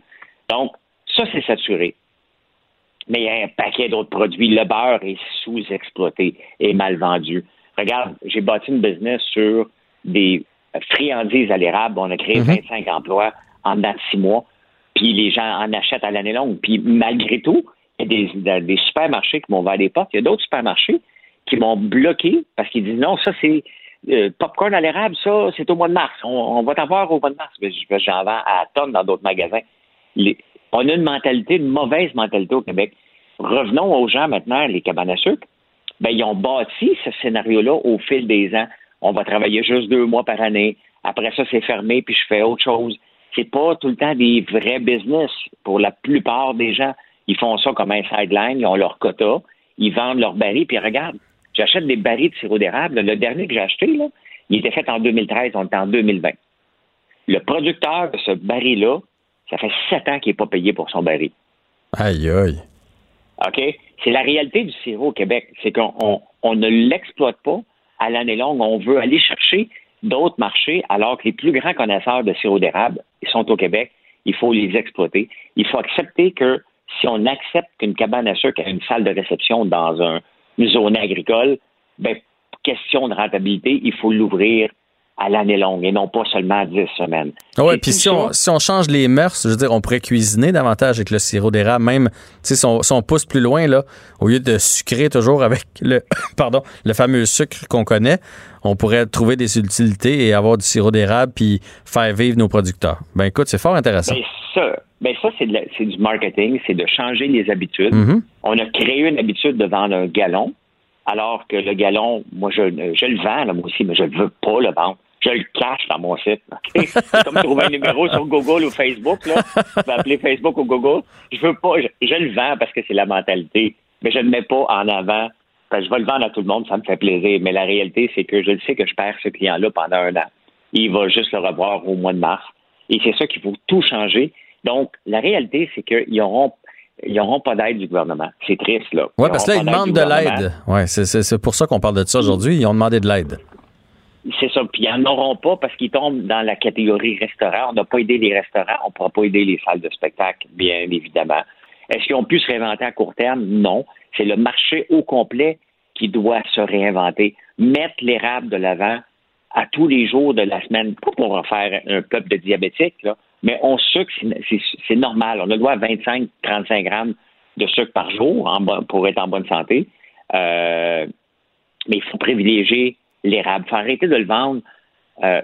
Donc, ça, c'est saturé. Mais il y a un paquet d'autres produits. Le beurre est sous-exploité et mal vendu. Regarde, j'ai bâti une business sur des friandises à l'érable. On a créé 25 mhm. emplois en dedans de six mois. Puis les gens en achètent à l'année longue. Puis malgré tout, il y a des, supermarchés qui m'ont ouvert des portes. Il y a d'autres supermarchés qui m'ont bloqué parce qu'ils disent non, ça c'est euh, popcorn à l'érable, ça c'est au mois de mars. On, va t'avoir au mois de mars. J'en vends à tonnes dans d'autres magasins. On a une mentalité, une mauvaise mentalité au Québec. Revenons aux gens maintenant, les cabanes à sucre. Ben, ils ont bâti ce scénario-là au fil des ans. On va travailler juste deux mois par année. Après ça, c'est fermé, puis je fais autre chose. C'est pas tout le temps des vrais business. Pour la plupart des gens, ils font ça comme un sideline, ils ont leur quota, ils vendent leurs barils, puis regarde, j'achète des barils de sirop d'érable. Le dernier que j'ai acheté, là, il était fait en 2013, on est en 2020. Le producteur de ce baril-là, ça fait sept ans qu'il n'est pas payé pour son baril. Aïe, aïe. OK? C'est la réalité du sirop au Québec. C'est qu'on ne l'exploite pas à l'année longue. On veut aller chercher d'autres marchés alors que les plus grands connaisseurs de sirop d'érable sont au Québec. Il faut les exploiter. Il faut accepter que si on accepte qu'une cabane à sucre a une salle de réception dans une zone agricole, ben, question de rentabilité, il faut l'ouvrir à l'année longue et non pas seulement à 10 semaines. Ah oui, puis si on, si on change les mœurs, je veux dire, on pourrait cuisiner davantage avec le sirop d'érable, même si on, si on pousse plus loin, là, au lieu de sucrer toujours avec le, [laughs] pardon, le fameux sucre qu'on connaît, on pourrait trouver des utilités et avoir du sirop d'érable puis faire vivre nos producteurs. Ben écoute, c'est fort intéressant. Ben ça, ben ça c'est, du marketing, c'est de changer les habitudes. Mm-hmm. On a créé une habitude de vendre un gallon, alors que le gallon, moi je, je le vends là, moi aussi, mais je ne veux pas le vendre je le cache dans mon site. [laughs] C'est comme trouver un numéro sur Google ou Facebook. Là. Tu peux appeler Facebook ou Google. Je veux pas, je, le vends parce que c'est la mentalité, mais je ne le mets pas en avant. je vais le vendre à tout le monde, ça me fait plaisir. Mais la réalité, c'est que je le sais que je perds ce client-là pendant un an. Il va juste le revoir au mois de mars. Et c'est ça qu'il faut tout changer. Donc, la réalité, c'est qu'ils auront ils n'auront pas d'aide du gouvernement. C'est triste, là. Oui, parce que là, ils demandent de l'aide. Oui, c'est pour ça qu'on parle de ça aujourd'hui. Ils ont demandé de l'aide. C'est ça. Puis ils n'en auront pas parce qu'ils tombent dans la catégorie restaurant. On n'a pas aidé les restaurants, on ne pourra pas aider les salles de spectacle, bien évidemment. Est-ce qu'ils ont pu se réinventer à court terme? Non. C'est le marché au complet qui doit se réinventer. Mettre l'érable de l'avant à tous les jours de la semaine, pas pour faire un peuple de diabétiques, là, mais on sucre, c'est normal. On a le droit à 25-35 grammes de sucre par jour pour être en bonne santé. Euh, mais il faut privilégier l'érable. Il faut arrêter de le vendre euh,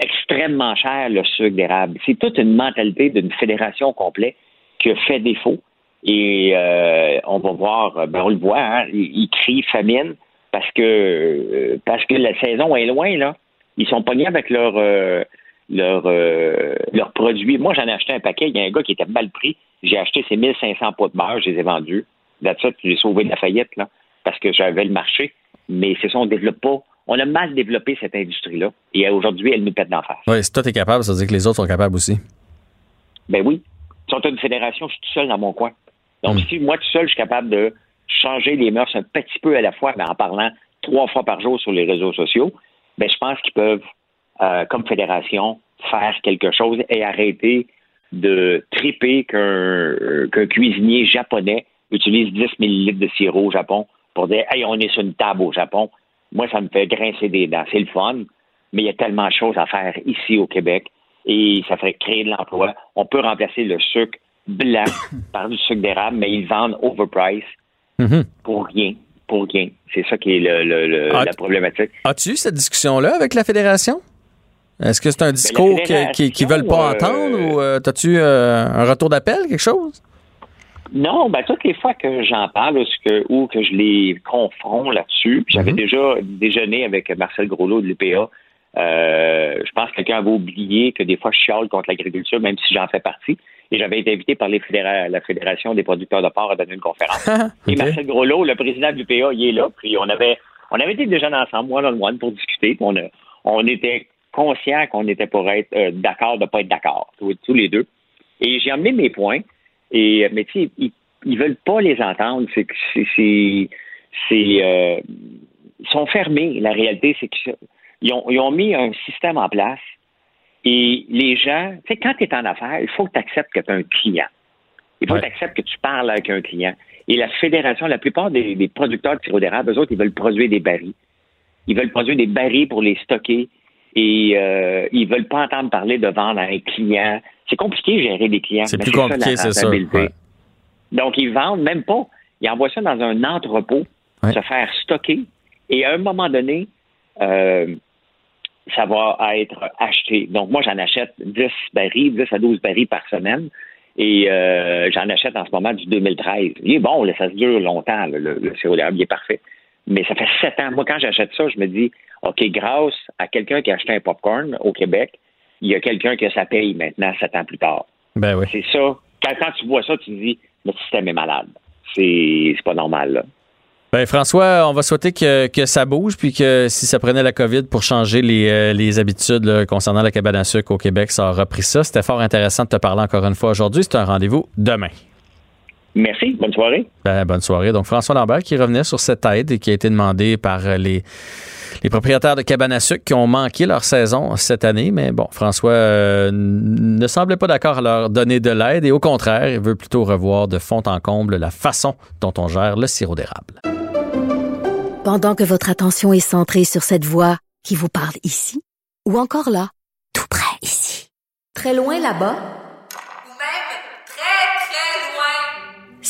extrêmement cher, le sucre d'érable. C'est toute une mentalité d'une fédération complète qui a fait défaut. Et euh, on va voir, ben on le voit, hein, ils, crient famine parce que parce que la saison est loin, là. Ils sont pognés avec leur euh, leur euh, leurs produits. Moi, j'en ai acheté un paquet. Il y a un gars qui était mal pris. J'ai acheté ces 1500 pots de beurre, je les ai vendus. Là-dessus, j'ai sauvé de la faillite, là, parce que j'avais le marché. Mais c'est ça, on développe pas. On a mal développé cette industrie-là. Et aujourd'hui, elle nous pète d'en face. Oui, si toi, t'es capable, ça veut dire que les autres sont capables aussi. Ben oui. Si on est une fédération, je suis tout seul dans mon coin. Donc, si moi, tout seul, je suis capable de changer les mœurs un petit peu à la fois, mais en parlant trois fois par jour sur les réseaux sociaux, ben, je pense qu'ils peuvent, euh, comme fédération, faire quelque chose et arrêter de triper qu'un cuisinier japonais utilise 10 millilitres de sirop au Japon pour dire Hey, on est sur une table au Japon. Moi, ça me fait grincer des dents. C'est le fun, mais il y a tellement de choses à faire ici au Québec et ça ferait créer de l'emploi. On peut remplacer le sucre blanc [coughs] par du sucre d'érable, mais ils vendent overprice Mhm. pour rien. Pour rien. C'est ça qui est le, le- le- Ah, la problématique. As-tu eu cette discussion-là avec la fédération? Est-ce que c'est un discours qu'ils veulent pas fédération, entendre euh, ou euh, as-tu euh, un retour d'appel, quelque chose? Non, ben toutes les fois que j'en parle ou que, ou que je les confronte là-dessus, j'avais déjà déjeuné avec Marcel Groslot de l'UPA. Euh, je pense que quelqu'un avait oublié que des fois je chiale contre l'agriculture, même si j'en fais partie. Et j'avais été invité par les fédéra- la Fédération des producteurs de porc à donner une conférence. [laughs] Et Marcel Groslot, le président de l'UPA, il est là. Puis on avait on avait été déjeuner ensemble, moi, dans le one, pour discuter. Puis on, a- on était conscients qu'on était pour être euh, d'accord de pas être d'accord, tous, les deux. Et j'ai amené mes points. Et mais tu sais, ils, ils veulent pas les entendre. C'est que c'est c'est c'est, euh, ils sont fermés. La réalité, c'est qu'ils ont, ils ont mis un système en place. Et les gens, tu sais, quand tu es en affaires, il faut que tu acceptes que tu as un client. Il faut que tu acceptes que tu parles avec un client. Et la fédération, la plupart des, des producteurs de sirop d'érable, eux autres, ils veulent produire des barils. Ils veulent produire des barils pour les stocker. Et euh, ils veulent pas entendre parler de vendre à un client. C'est compliqué de gérer des clients. C'est plus ça, compliqué, c'est. Ouais. Donc, ils vendent même pas. Ils envoient ça dans un entrepôt, se faire stocker. Et à un moment donné, euh, ça va être acheté. Donc, moi, j'en achète 10 barils, 10 à 12 barils par semaine. Et euh, j'en achète en ce moment du 2013. Il est bon, là, ça se dure longtemps, là, le, le sirop d'érable, il est parfait. Mais ça fait sept ans. Moi, quand j'achète ça, je me dis, OK, grâce à quelqu'un qui a acheté un popcorn au Québec, il y a quelqu'un que ça paye maintenant, sept ans plus tard. Ben oui. C'est ça. Quand, quand tu vois ça, tu te dis, notre système est malade. C'est pas normal, là. Ben François, on va souhaiter que, que ça bouge, puis que si ça prenait la COVID pour changer les, euh, les habitudes là, concernant la cabane à sucre au Québec, ça aura pris ça. C'était fort intéressant de te parler encore une fois aujourd'hui. C'est un rendez-vous demain. Merci. Bonne soirée. Ben, bonne soirée. Donc, François Lambert qui revenait sur cette aide et qui a été demandée par euh, les, les propriétaires de cabanes à sucre qui ont manqué leur saison cette année. Mais bon, François euh, ne semblait pas d'accord à leur donner de l'aide et au contraire, il veut plutôt revoir de fond en comble la façon dont on gère le sirop d'érable. Pendant que votre attention est centrée sur cette voix qui vous parle ici, ou encore là, tout près ici, très loin là-bas,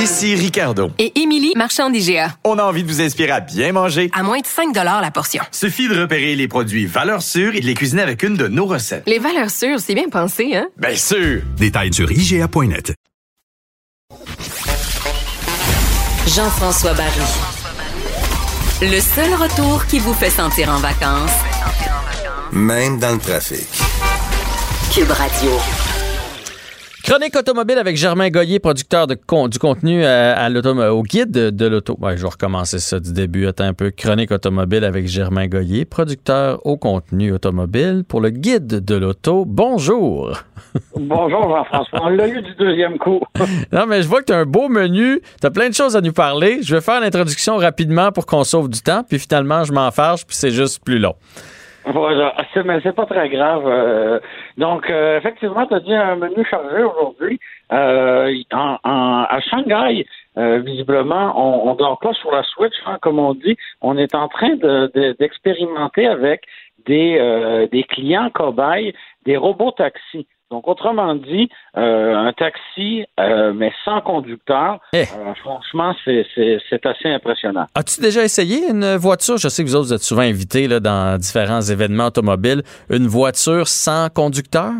Ici Ricardo. Et Émilie, marchand d'IGA. On a envie de vous inspirer à bien manger. À moins de 5 la portion. Suffit de repérer les produits valeurs sûres et de les cuisiner avec une de nos recettes. Les valeurs sûres, c'est bien pensé, hein? Bien sûr! Détails sur IGA.net. Jean-François Barry. Le seul retour qui vous fait sentir en vacances, Même dans le trafic. Cube Radio. Chronique automobile avec Germain Goyer, producteur de con- du contenu à, à l'auto- au guide de, de l'auto. Ouais, je vais recommencer ça du début. Attends un peu. Chronique automobile avec Germain Goyer, producteur au contenu automobile pour le guide de l'auto. Bonjour. Bonjour Jean-François. On l'a eu du deuxième coup. [laughs] Non, mais je vois que tu as un beau menu. Tu as plein de choses à nous parler. Je vais faire l'introduction rapidement pour qu'on sauve du temps. Puis finalement, je m'en fâche, puis c'est juste plus long. Voilà, c'est, mais c'est pas très grave. euh, donc, euh, effectivement, tu as dit un menu chargé aujourd'hui. Euh, en, en- à Shanghai, euh, visiblement, on, on dort pas sur la Switch, hein, comme on dit. On est en train de, de- d'expérimenter avec des, euh, des clients cobayes, des robots taxis. Donc, autrement dit, euh, un taxi, euh, mais sans conducteur, Eh. euh, franchement, c'est assez impressionnant. As-tu déjà essayé une voiture? Je sais que vous autres vous êtes souvent invités là, dans différents événements automobiles. Une voiture sans conducteur?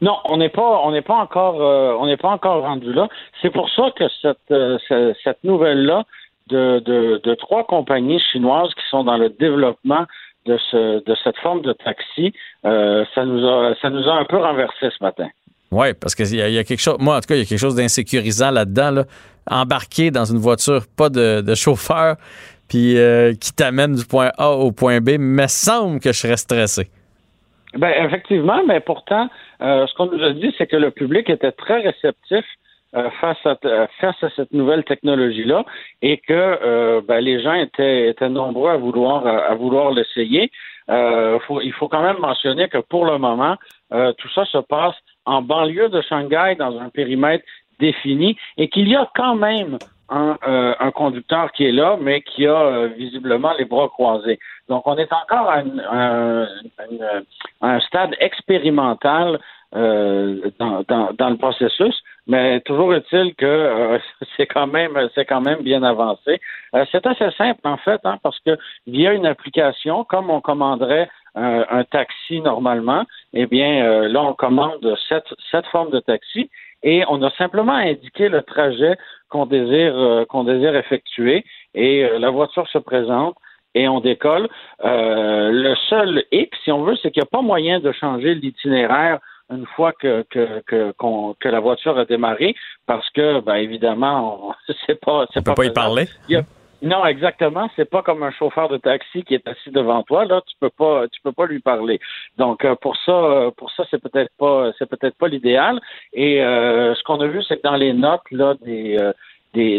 Non, on n'est pas, on n'est pas encore, on n'est pas encore rendu là. C'est pour ça que cette, ce- cette nouvelle-là de, de, de trois compagnies chinoises qui sont dans le développement de, ce, de cette forme de taxi, euh, ça nous a, ça nous a un peu renversé ce matin. Oui, parce qu'il y, y a quelque chose. Moi, en tout cas, il y a quelque chose d'insécurisant là-dedans. Là. Embarquer dans une voiture, pas de, de chauffeur, puis euh, qui t'amène du point A au point B, me semble que je serais stressé. Ben effectivement, mais pourtant, euh, ce qu'on nous a dit, c'est que le public était très réceptif euh, face, à, euh, face à cette nouvelle technologie-là et que euh, ben, les gens étaient, nombreux à vouloir à vouloir l'essayer. Euh, faut- il faut quand même mentionner que pour le moment, euh, tout ça se passe en banlieue de Shanghai dans un périmètre défini et qu'il y a quand même un, conducteur qui est là, mais qui a visiblement les bras croisés. Donc, on est encore à, un stade expérimental euh, dans, dans, le processus, mais toujours est-il que euh, [laughs] c'est quand même c'est quand même bien avancé. Euh, c'est assez simple en fait, hein, parce que via une application, comme on commanderait un, taxi normalement, eh bien euh, là on commande cette, cette forme de taxi et on a simplement indiqué le trajet qu'on désire euh, qu'on désire effectuer et la voiture se présente et on décolle. Euh, le seul hic, si on veut, c'est qu'il n'y a pas moyen de changer l'itinéraire une fois que que, que, qu'on- que la voiture a démarré, parce que, ben, évidemment, on, [laughs] c'est pas, On peut pas y parler. A- non, exactement. C'est pas comme un chauffeur de taxi qui est assis devant toi. Là, tu peux pas, tu peux pas lui parler. Donc euh, pour ça, euh, pour ça, c'est peut-être pas, c'est peut-être pas l'idéal. Et euh, ce qu'on a vu, c'est que dans les notes là des euh,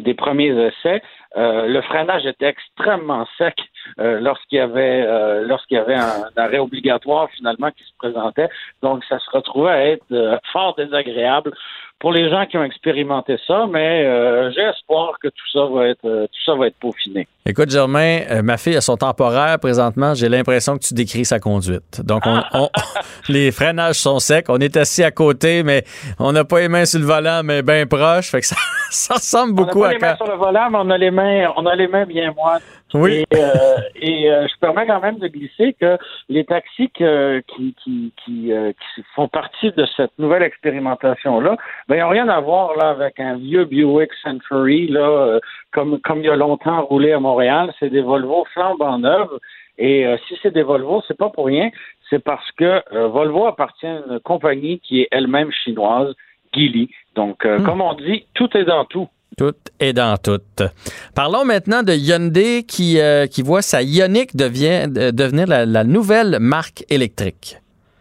des, premiers essais, euh, le freinage était extrêmement sec euh, lorsqu'il y avait euh, lorsqu'il y avait un, arrêt obligatoire finalement qui se présentait. Donc ça se retrouvait à être fort désagréable pour les gens qui ont expérimenté ça, mais euh, j'ai espoir que tout ça va être euh, tout ça va être peaufiné. Écoute, Germain, euh, ma fille a son temporaire présentement. J'ai l'impression que tu décris sa conduite. Donc, on, [laughs] on- [laughs] les freinages sont secs. On est assis à côté, mais on n'a pas les mains sur le volant, mais bien proche. Fait que ça, [laughs] ça ressemble beaucoup on n'a à les mains quand. sur le volant, mais on a les mains, on a les mains bien moites. Oui. Et, euh, et, euh, je permets quand même de glisser que les taxis que- qui, qui, qui, euh, qui font partie de cette nouvelle expérimentation-là, ben, ils n'ont rien à voir là, avec un vieux Buick Century, là, euh, comme, comme il y a longtemps roulé à Montréal. C'est des Volvo flambant neuves. Et euh, si c'est des Volvo, c'est pas pour rien. C'est parce que euh, Volvo appartient à une compagnie qui est elle-même chinoise, Geely. Donc, euh, comme on dit, tout est dans tout. Tout est dans tout. Parlons maintenant de Hyundai qui, euh, voit sa Ioniq devenir la, nouvelle marque électrique.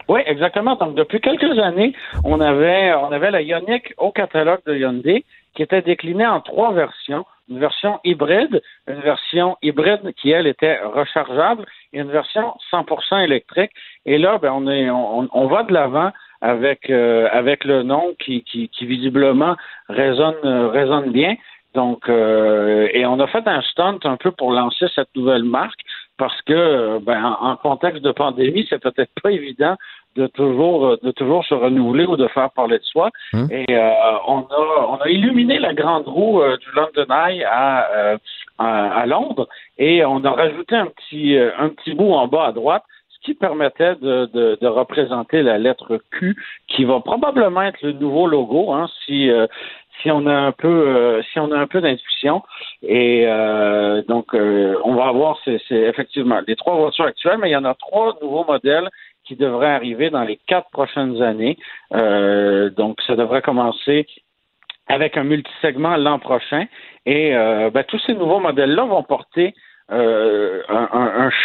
Oui, exactement. Donc, depuis quelques années, on avait, la Ioniq au catalogue de Hyundai qui était déclinée en trois versions. Une version hybride, une version hybride qui, elle, était rechargeable et une version 100% électrique. Et là, ben, on, est, on va de l'avant avec, euh, avec le nom qui, qui, qui visiblement résonne, euh, résonne bien. Donc, euh, et on a fait un stunt un peu pour lancer cette nouvelle marque parce que, euh, ben, en, en contexte de pandémie, c'est peut-être pas évident de toujours, euh, de toujours se renouveler ou de faire parler de soi. Et euh, on a, on a illuminé la grande roue du London Eye à, euh, à, à Londres et on a rajouté un petit, un petit bout en bas à droite qui permettait de, de, de représenter la lettre Q, qui va probablement être le nouveau logo, hein, si euh, si on a un peu euh, si on a un peu d'intuition. Et euh, donc euh, on va avoir c'est effectivement les trois voitures actuelles, mais il y en a trois nouveaux modèles qui devraient arriver dans les quatre prochaines années. Euh, donc ça devrait commencer avec un multisegment l'an prochain. Et euh, ben, tous ces nouveaux modèles-là vont porter euh, un,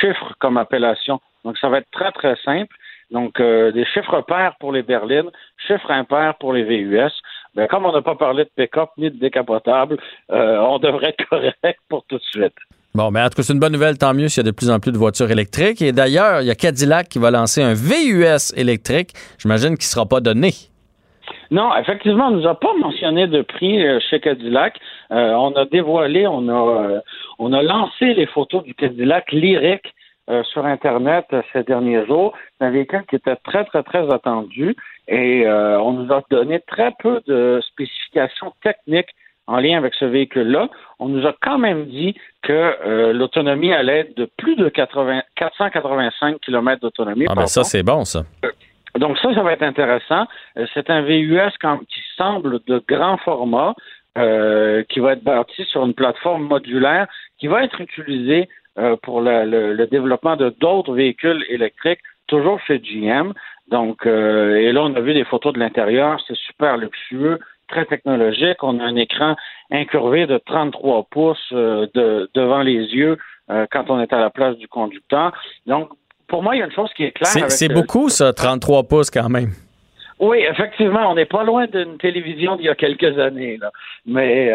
un- un chiffre comme appellation. Donc, ça va être très, très simple. Donc, euh, des chiffres pairs pour les berlines, chiffres impairs pour les VUS. Ben, comme on n'a pas parlé de pick-up ni de décapotable, euh, on devrait être correct pour tout de suite. Bon, mais en tout cas, c'est une bonne nouvelle, tant mieux s'il y a de plus en plus de voitures électriques. Et d'ailleurs, il y a Cadillac qui va lancer un VUS électrique. J'imagine qu'il ne sera pas donné. Non, effectivement, on nous a pas mentionné de prix euh, chez Cadillac. Euh, on a dévoilé, on a, euh, on a lancé les photos du Cadillac lyrique euh, sur Internet ces derniers jours. C'est un véhicule qui était très, très, très attendu et on nous a donné très peu de spécifications techniques en lien avec ce véhicule-là. On nous a quand même dit que l'autonomie allait être de plus de 80, 485 km d'autonomie. Ah, ben ça, c'est bon, ça. Donc ça, ça va être intéressant. C'est un VUS qui semble de grand format, qui va être bâti sur une plateforme modulaire, qui va être utilisé euh, pour le, développement de d'autres véhicules électriques, toujours chez GM. Donc, euh, et là, on a vu des photos de l'intérieur, c'est super luxueux, très technologique. On a un écran incurvé de 33 pouces euh, de, devant les yeux quand on est à la place du conducteur. Donc, pour moi, il y a une chose qui est claire. C'est beaucoup, ça, 33 pouces quand même. Oui, effectivement, on n'est pas loin d'une télévision d'il y a quelques années. Là. Mais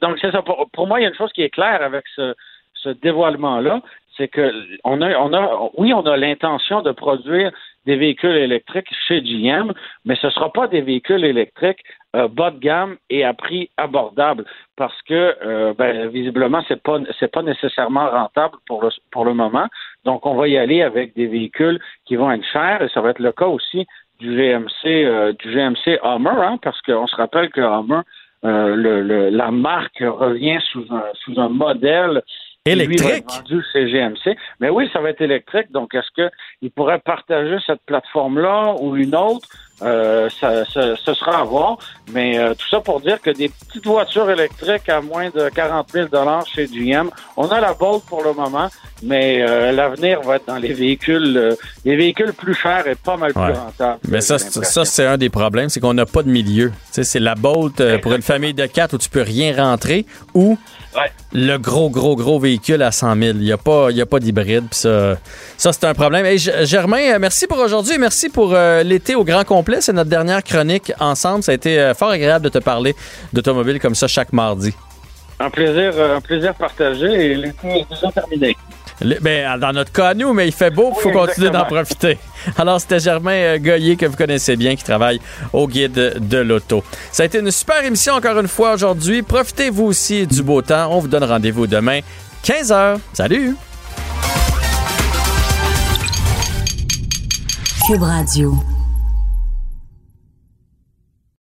donc c'est ça. pour, moi, il y a une chose qui est claire avec ce, ce dévoilement-là, c'est que on a, on a, oui, on a l'intention de produire des véhicules électriques chez GM, mais ce ne sera pas des véhicules électriques euh, bas de gamme et à prix abordable parce que euh, ben, visiblement c'est pas c'est pas nécessairement rentable pour le pour le moment. Donc on va y aller avec des véhicules qui vont être chers et ça va être le cas aussi du GMC euh, du GMC Hummer hein, parce qu'on se rappelle que Hummer le, la marque revient sous un sous un modèle Électrique? chez GMC. Mais oui, ça va être électrique. Donc, est-ce qu'il pourrait partager cette plateforme-là ou une autre? Euh, ça, ce sera à voir. Mais euh, tout ça pour dire que des petites voitures électriques à moins de 40 000 chez GM, on a la Bolt pour le moment, mais euh, l'avenir va être dans les véhicules, les véhicules plus chers et pas mal plus rentables. Mais ça, ça c'est un des problèmes, c'est qu'on n'a pas de milieu. C'est la Bolt pour une famille de quatre où tu peux rien rentrer ou le gros, gros, gros véhicule à 100 000. Il n'y a pas, pas d'hybride. Ça, ça c'est un problème. Hey, Germain, merci pour aujourd'hui. Merci pour l'été au grand complet. C'est notre dernière chronique ensemble. Ça a été euh, fort agréable de te parler d'automobile comme ça chaque mardi. Un plaisir, euh, un plaisir partagé et l'été est déjà terminé. Ben, dans notre cas, nous, mais il fait beau, il faut continuer d'en profiter. Alors, c'était Germain euh, Goyer, que vous connaissez bien, qui travaille au guide de l'auto. Ça a été une super émission encore une fois aujourd'hui. Profitez-vous aussi du beau temps. On vous donne rendez-vous demain, 15h. Salut! Cube Radio.